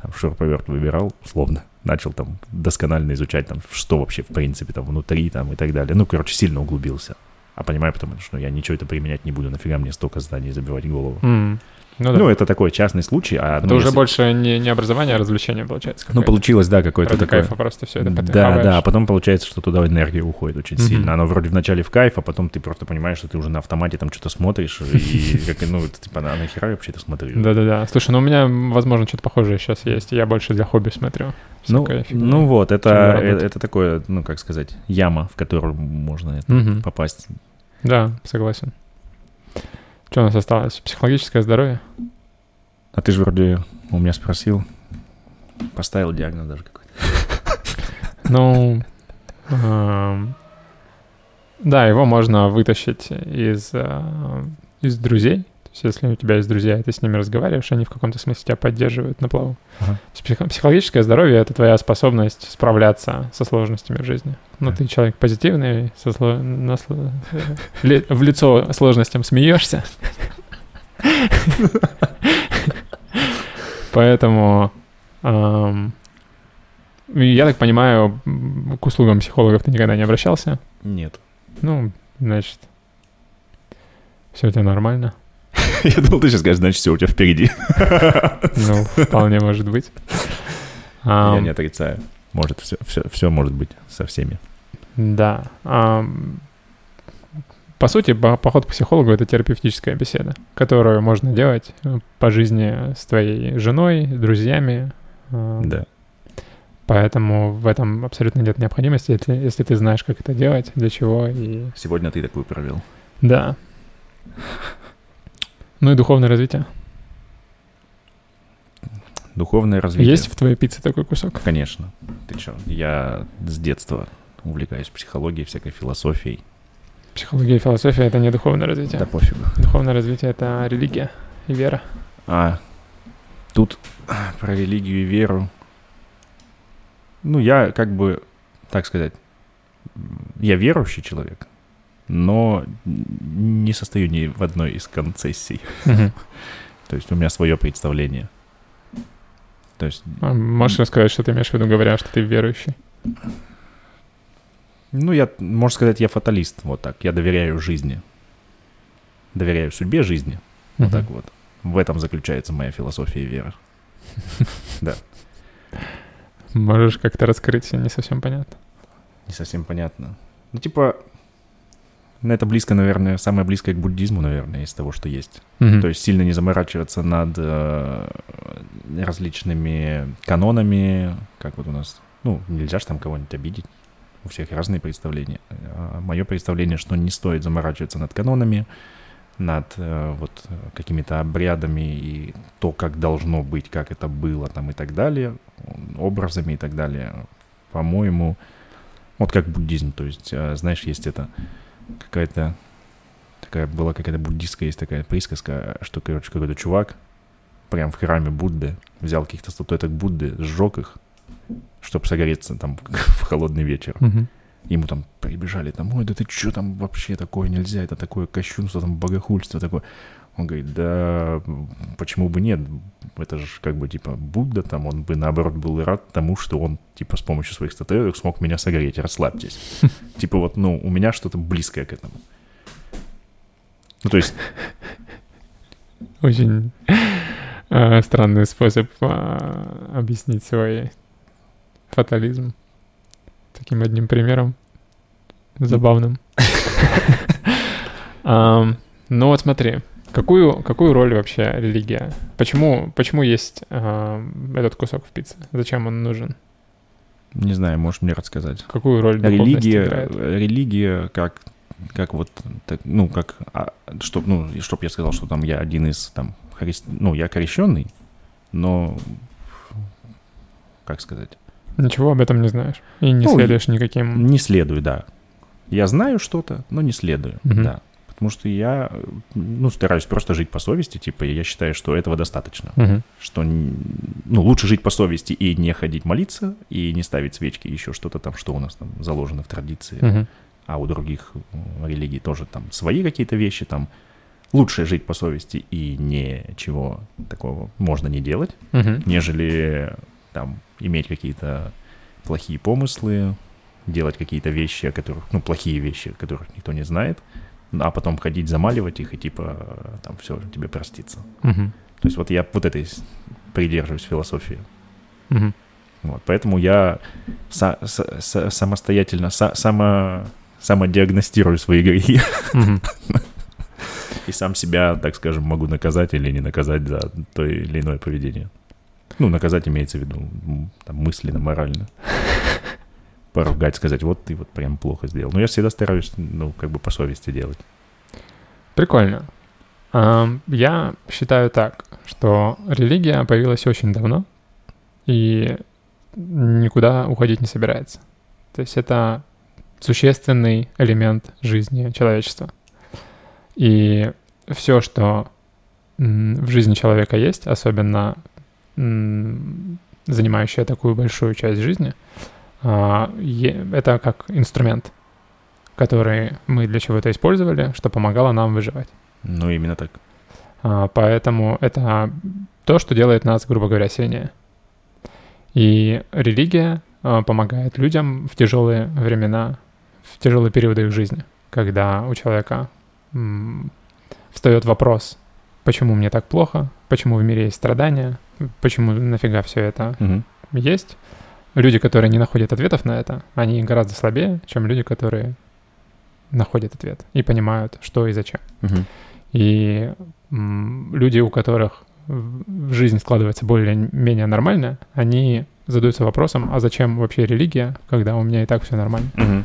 там шуруповерт выбирал, условно, начал там досконально изучать, там, что вообще, в принципе, там, внутри, там, и так далее. Ну, короче, сильно углубился. А понимаю, потому что ну, я ничего это применять не буду, нафига мне столько знаний забивать голову. М. Ну да. Ну, это такой частный случай, а... Это ну, уже если- больше не, не образование, а развлечение получается. Ну, получилось, да, какое-то Ради такое... кайфа просто все это Да, да, а потом получается, что туда энергия уходит очень Мгм. сильно. Оно вроде вначале в кайф, а потом ты просто понимаешь, что ты уже на автомате там что-то смотришь, и как, ну, это, типа, а нахера я вообще это смотрю? Да-да-да. Слушай, ну у меня, возможно, что-то похожее сейчас есть. Я больше для хобби смотрю. Ну, ну вот, это, э, работы. это такое, ну, как сказать, яма, в которую можно это, Мгм. попасть. Да, согласен. Что у нас осталось? Психологическое здоровье? А ты же вроде у меня спросил, поставил диагноз даже какой-то. Ну, да, его можно вытащить из, э, из друзей. Есть, если у тебя есть друзья, и ты с ними разговариваешь, они в каком-то смысле тебя поддерживают на плаву. Ага. Психо- Психологическое здоровье — это твоя способность справляться со сложностями в жизни. Ну, Да. ты человек позитивный, со сло- на в лицо сложностям смеешься. Поэтому я так понимаю, к услугам психологов ты никогда не обращался. Нет. Ну, значит, все у тебя нормально. Я думал, ты сейчас скажешь, значит, все у тебя впереди. Ну, вполне может быть. Я не отрицаю. Может, все, все, все может быть со всеми. Да. По сути, по- поход к психологу — это терапевтическая беседа, которую можно делать э, по жизни с твоей женой, друзьями. ам, Да. Поэтому в этом абсолютно нет необходимости, если, если ты знаешь, как это делать, для чего и... Сегодня ты такую провел. Да. Ну и духовное развитие. духовное развитие. Есть в твоей пицце такой кусок? Конечно. Ты чё? Я с детства увлекаюсь психологией, всякой философией. Психология и философия — это не духовное развитие. Да пофигу. Духовное развитие — это религия и вера. А тут про религию и веру. Ну, я как бы, так сказать, я верующий человек, но не состою ни в одной из концессий. То есть у меня свое представление. То есть, А Можешь рассказать, что ты имеешь в виду, говоря, что ты верующий? ну, я, можно сказать, я фаталист, вот так. Я доверяю жизни. Доверяю судьбе жизни. Вот так вот. В этом заключается моя философия и вера. Можешь как-то раскрыть, не совсем понятно. Не совсем понятно. Ну, типа, это близко, наверное, самое близкое к буддизму, наверное, из того, что есть. Мгм. То есть сильно не заморачиваться над э, различными канонами, как вот у нас, ну, нельзя же там кого-нибудь обидеть. У всех разные представления. мое представление, что не стоит заморачиваться над канонами, над э, вот какими-то обрядами и то, как должно быть, как это было там и так далее, образами и так далее. По-моему, вот как буддизм, то есть, э, знаешь, есть это какая-то такая была какая-то буддистская есть такая присказка, что, короче, какой-то чувак прям в храме Будды взял каких-то статуэток Будды, сжег их, чтобы согреться там в холодный вечер. Мгм. Ему там прибежали, там, ой, да ты что там вообще такое нельзя, это такое кощунство, там богохульство такое. Он говорит, да почему бы нет, это же как бы типа Будда там, он бы наоборот был рад тому, что он типа с помощью своих статуэток смог меня согреть, расслабьтесь. Типа вот, ну, у меня что-то близкое к этому. Ну, то есть, Очень э, странный способ а, объяснить свой фатализм. Таким одним примером. Забавным. Ну вот смотри, какую, какую роль вообще религия? Почему, почему есть ам, этот кусок в пицце? Зачем он нужен? не знаю, можешь мне рассказать. Какую роль Религия, играет? религия как, как вот, так, ну, как, а, чтоб, ну, чтоб я сказал, что там я один из, там, христ... ну, я крещенный, но, как сказать, Ничего об этом не знаешь. И не Ну, следуешь никаким... не следую, да. Я знаю что-то, но не следую, Мгм. да. Потому что я, э, ну, стараюсь просто жить по совести, типа, я считаю, что этого достаточно. Мгм. Что, ну, лучше жить по совести и не ходить молиться, и не ставить свечки, еще что-то там, что у нас там заложено в традиции. Мгм. а у других религий тоже там свои какие-то вещи, там лучше жить по совести и ничего такого можно не делать, Мгм. нежели там иметь какие-то плохие помыслы, делать какие-то вещи, о которых, ну, плохие вещи, о которых никто не знает, а потом ходить замаливать их и типа там все тебе простится. Мгм. То есть вот я вот этой придерживаюсь философии. Мгм. Вот, поэтому я са- са- са- самостоятельно, са- само, самодиагностирую свои грехи. И сам себя, так скажем, могу наказать или не наказать за то или иное поведение. Ну, наказать имеется в виду там, мысленно, морально. Поругать, сказать, вот ты вот прям плохо сделал. Но я всегда стараюсь, ну, как бы по совести делать. Прикольно. Я считаю так, что религия появилась очень давно и никуда уходить не собирается. То есть это существенный элемент жизни человечества. И все, что в жизни человека есть, особенно м, занимающее такую большую часть жизни, это как инструмент, который мы для чего-то использовали, что помогало нам выживать. Ну, именно так. А, Поэтому это то, что делает нас, грубо говоря, сильнее. И религия а, помогает людям в тяжелые времена, в тяжелые периоды их жизни, когда у человека встает вопрос, почему мне так плохо, почему в мире есть страдания, почему нафига все это Мгм. есть. Люди, которые не находят ответов на это, они гораздо слабее, чем люди, которые находят ответ и понимают, что и зачем. Мгм. И люди, у которых жизнь складывается более-менее нормально, они задаются вопросом, а зачем вообще религия, когда у меня и так все нормально. Мгм.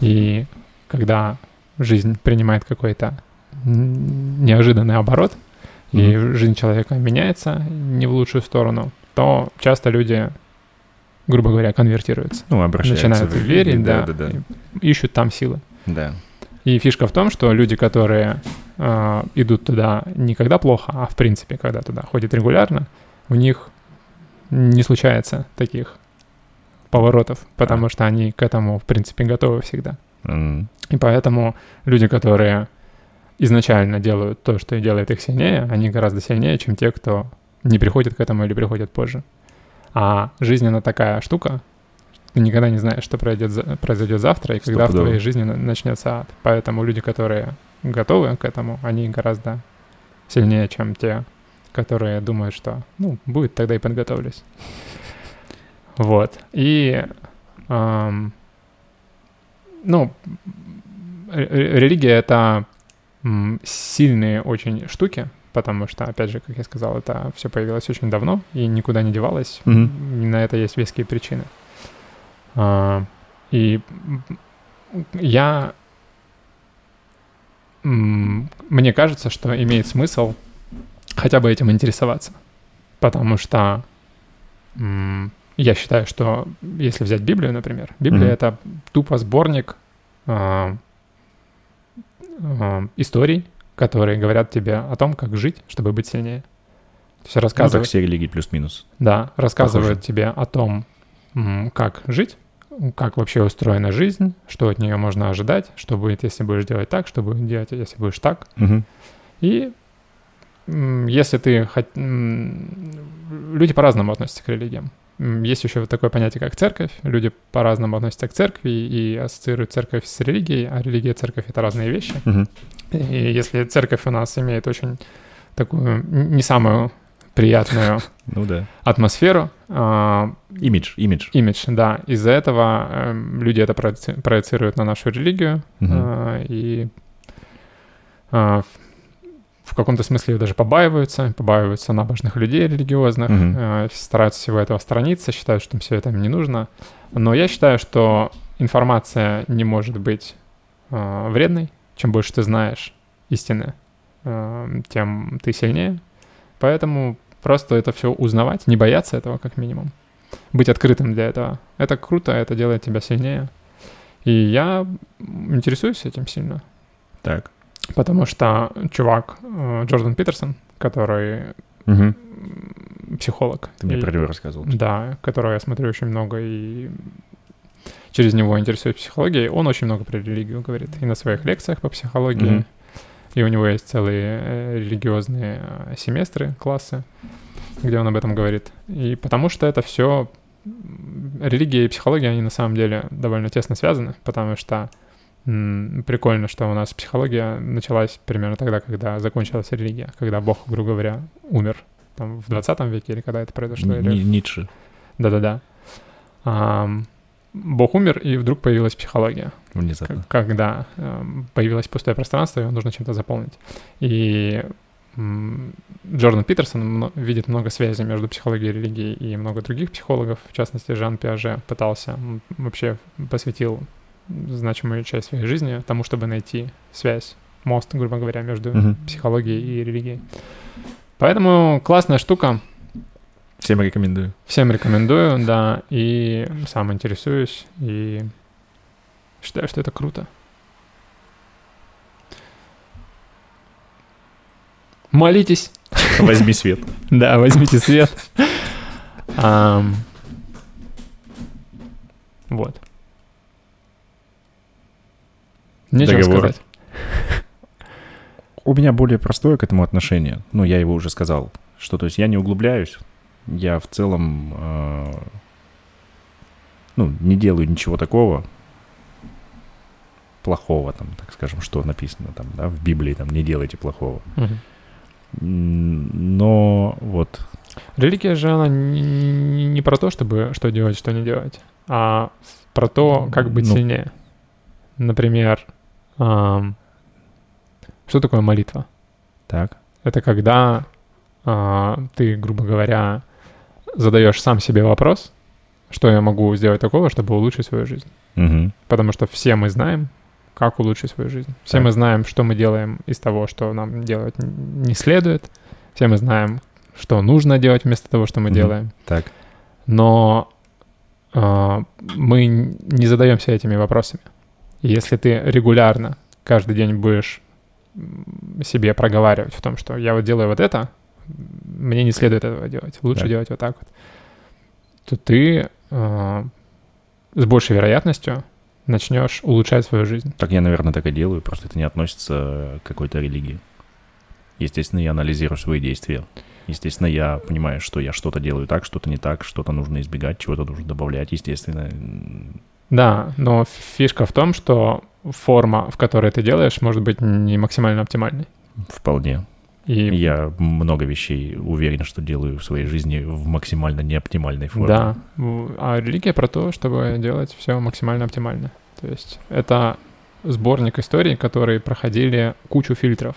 И когда жизнь принимает какой-то неожиданный оборот, и жизнь человека меняется не в лучшую сторону, то часто люди, грубо говоря, конвертируются. Ну, обращаются. Начинают в- верить, да, Да, да, да. ищут там силы. Да. И фишка в том, что люди, которые э, идут туда не когда плохо, а в принципе, когда туда ходят регулярно, у них не случается таких поворотов, потому что они к этому, в принципе, готовы всегда. М, И поэтому люди, которые изначально делают то, что делает их сильнее, они гораздо сильнее, чем те, кто не приходит к этому или приходит позже. А жизнь, она такая штука, ты никогда не знаешь, что произойдет, произойдет завтра и когда в Стопудово. твоей жизни на- начнется ад. Поэтому люди, которые готовы к этому, они гораздо сильнее, чем те, которые думают, что, ну, будет, тогда и подготовлюсь. Вот. И, ам, ну, религия — это сильные очень штуки, потому что, опять же, как я сказал, это все появилось очень давно и никуда не девалось. И На это есть веские причины. А, И я... Мне кажется, что имеет смысл хотя бы этим интересоваться. Потому что я считаю, что если взять Библию, например, Библия Мгм. это тупо сборник а, а, историй, которые говорят тебе о том, как жить, чтобы быть сильнее. То есть Ну, как рассказывают, все религии плюс-минус. да, рассказывают тебе о том, как жить, как вообще устроена жизнь, что от нее можно ожидать, что будет, если будешь делать так, что будет делать, если будешь так. Мгм. И если ты... Люди по-разному относятся к религиям. Есть еще вот такое понятие, как церковь. Люди по-разному относятся к церкви и ассоциируют церковь с религией, а религия и церковь — это разные вещи. Мгм. И если церковь у нас имеет очень такую не самую приятную Ну да. атмосферу, а, Имидж, имидж. имидж, да, из-за этого эм, люди это проеци- проецируют на нашу религию, а, и а, каком-то смысле ее даже побаиваются, побаиваются набожных людей религиозных, Мгм. э, стараются всего этого сторониться, считают, что им все это не нужно. Но я считаю, что информация не может быть э, вредной. Чем больше ты знаешь истины, э, тем ты сильнее. Поэтому просто это все узнавать, не бояться этого как минимум. Быть открытым для этого. Это круто, это делает тебя сильнее. И я интересуюсь этим сильно. Так. Потому что чувак э, Джордан Питерсон, который м, психолог. Ты мне и- про него рассказывал. Да, которого я смотрю очень много и через него интересуюсь психологией. Он очень много про религию говорит. И на своих лекциях по психологии. Мгм. И у него есть целые э, религиозные э, семестры, классы, где он об этом говорит. И потому что это все... Религия и психология, они на самом деле довольно тесно связаны, потому что прикольно, что у нас психология началась примерно тогда, когда закончилась религия, когда Бог, грубо говоря, умер. Там, в 20 веке или когда это произошло? или Ни- Ницше. да-да-да. Ам, Бог умер, и вдруг появилась психология. Внезапно. К- Когда эм, появилось пустое пространство, его нужно чем-то заполнить. И Джордан Питерсон видит много связей между психологией и религией, и много других психологов, в частности, Жан Пиаже пытался, вообще посвятил значимую часть своей жизни тому, чтобы найти связь, мост, грубо говоря, между Мгм. психологией и религией. Поэтому классная штука, Всем рекомендую. Всем рекомендую, да, и сам интересуюсь, и считаю, что это круто. Молитесь. Возьми свет. Да, возьмите свет. Вот. Нечего Договор. сказать. У меня более простое к этому отношение. Ну, я его уже сказал. Что, то есть, я не углубляюсь. Я в целом, э, ну, не делаю ничего такого плохого, там, так скажем, что написано там, да, в Библии, там, не делайте плохого. М, Но вот, Религия же, она не, не- про то, чтобы что делать, что не делать, а про то, как быть Ну. сильнее. Например, что такое молитва? так, Это когда а, ты, грубо говоря, задаешь сам себе вопрос, что я могу сделать такого, чтобы улучшить свою жизнь. Мгм. Потому что все мы знаем, как улучшить свою жизнь. Все Так. мы знаем, что мы делаем из того, что нам делать не следует. Все мы знаем, что нужно делать вместо того, что мы Мгм. делаем. Так. Но а, мы не задаемся этими вопросами. Если ты регулярно каждый день будешь себе проговаривать в том, что я вот делаю вот это, мне не следует этого делать, лучше Да. делать вот так вот, то ты а, с большей вероятностью начнешь улучшать свою жизнь. Так я, наверное, так и делаю, просто это не относится к какой-то религии. Естественно, я анализирую свои действия. Естественно, я понимаю, что я что-то делаю так, что-то не так, что-то нужно избегать, чего-то нужно добавлять. Естественно, Да, но фишка в том, что форма, в которой ты делаешь, может быть не максимально оптимальной. вполне. И Я много вещей уверен, что делаю в своей жизни в максимально неоптимальной форме. Да, а религия про то, чтобы делать все максимально оптимально. То есть это сборник историй, которые проходили кучу фильтров.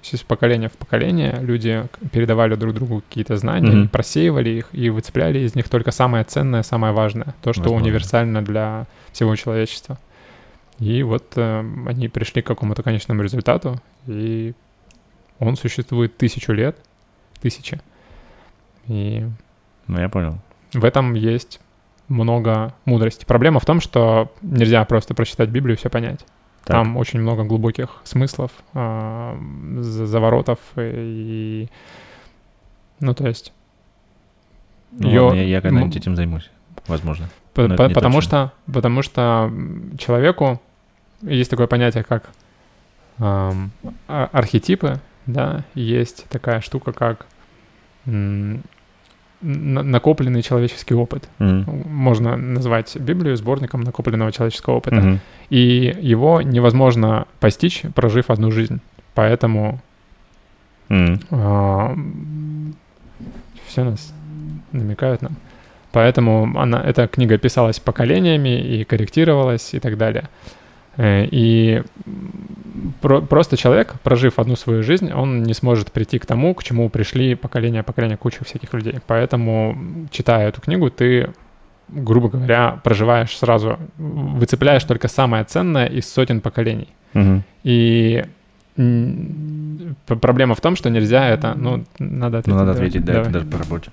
То есть из поколения в поколение люди передавали друг другу какие-то знания, Мгм. просеивали их и выцепляли из них только самое ценное, самое важное, то, что Возможно. универсально для всего человечества. И вот э, они пришли к какому-то конечному результату, и он существует тысячу лет, тысячи. И Ну, я понял. в этом есть много мудрости. Проблема в том, что нельзя просто прочитать Библию и все понять. Так. Там очень много глубоких смыслов, за- заворотов и... Ну, то есть... Ну, ладно, я, я когда-нибудь этим займусь, возможно. По- по- потому, точно. что, потому что человеку есть такое понятие, как а- архетипы, да, есть такая штука, как накопленный человеческий опыт. Мгм. Можно назвать Библию сборником накопленного человеческого опыта. Мгм. И его невозможно постичь, прожив одну жизнь. Поэтому Мгм. все нас намекают нам. Поэтому она, эта книга писалась поколениями и корректировалась и так далее. Э, И про- просто человек, прожив одну свою жизнь, он не сможет прийти к тому, к чему пришли поколения поколения куча всяких людей. Поэтому, читая эту книгу, ты, грубо говоря, проживаешь сразу, выцепляешь только самое ценное из сотен поколений. Мгм. И проблема в том, что нельзя это, ну, надо ответить. Ну, надо давай, ответить, да, давай. это даже по работе.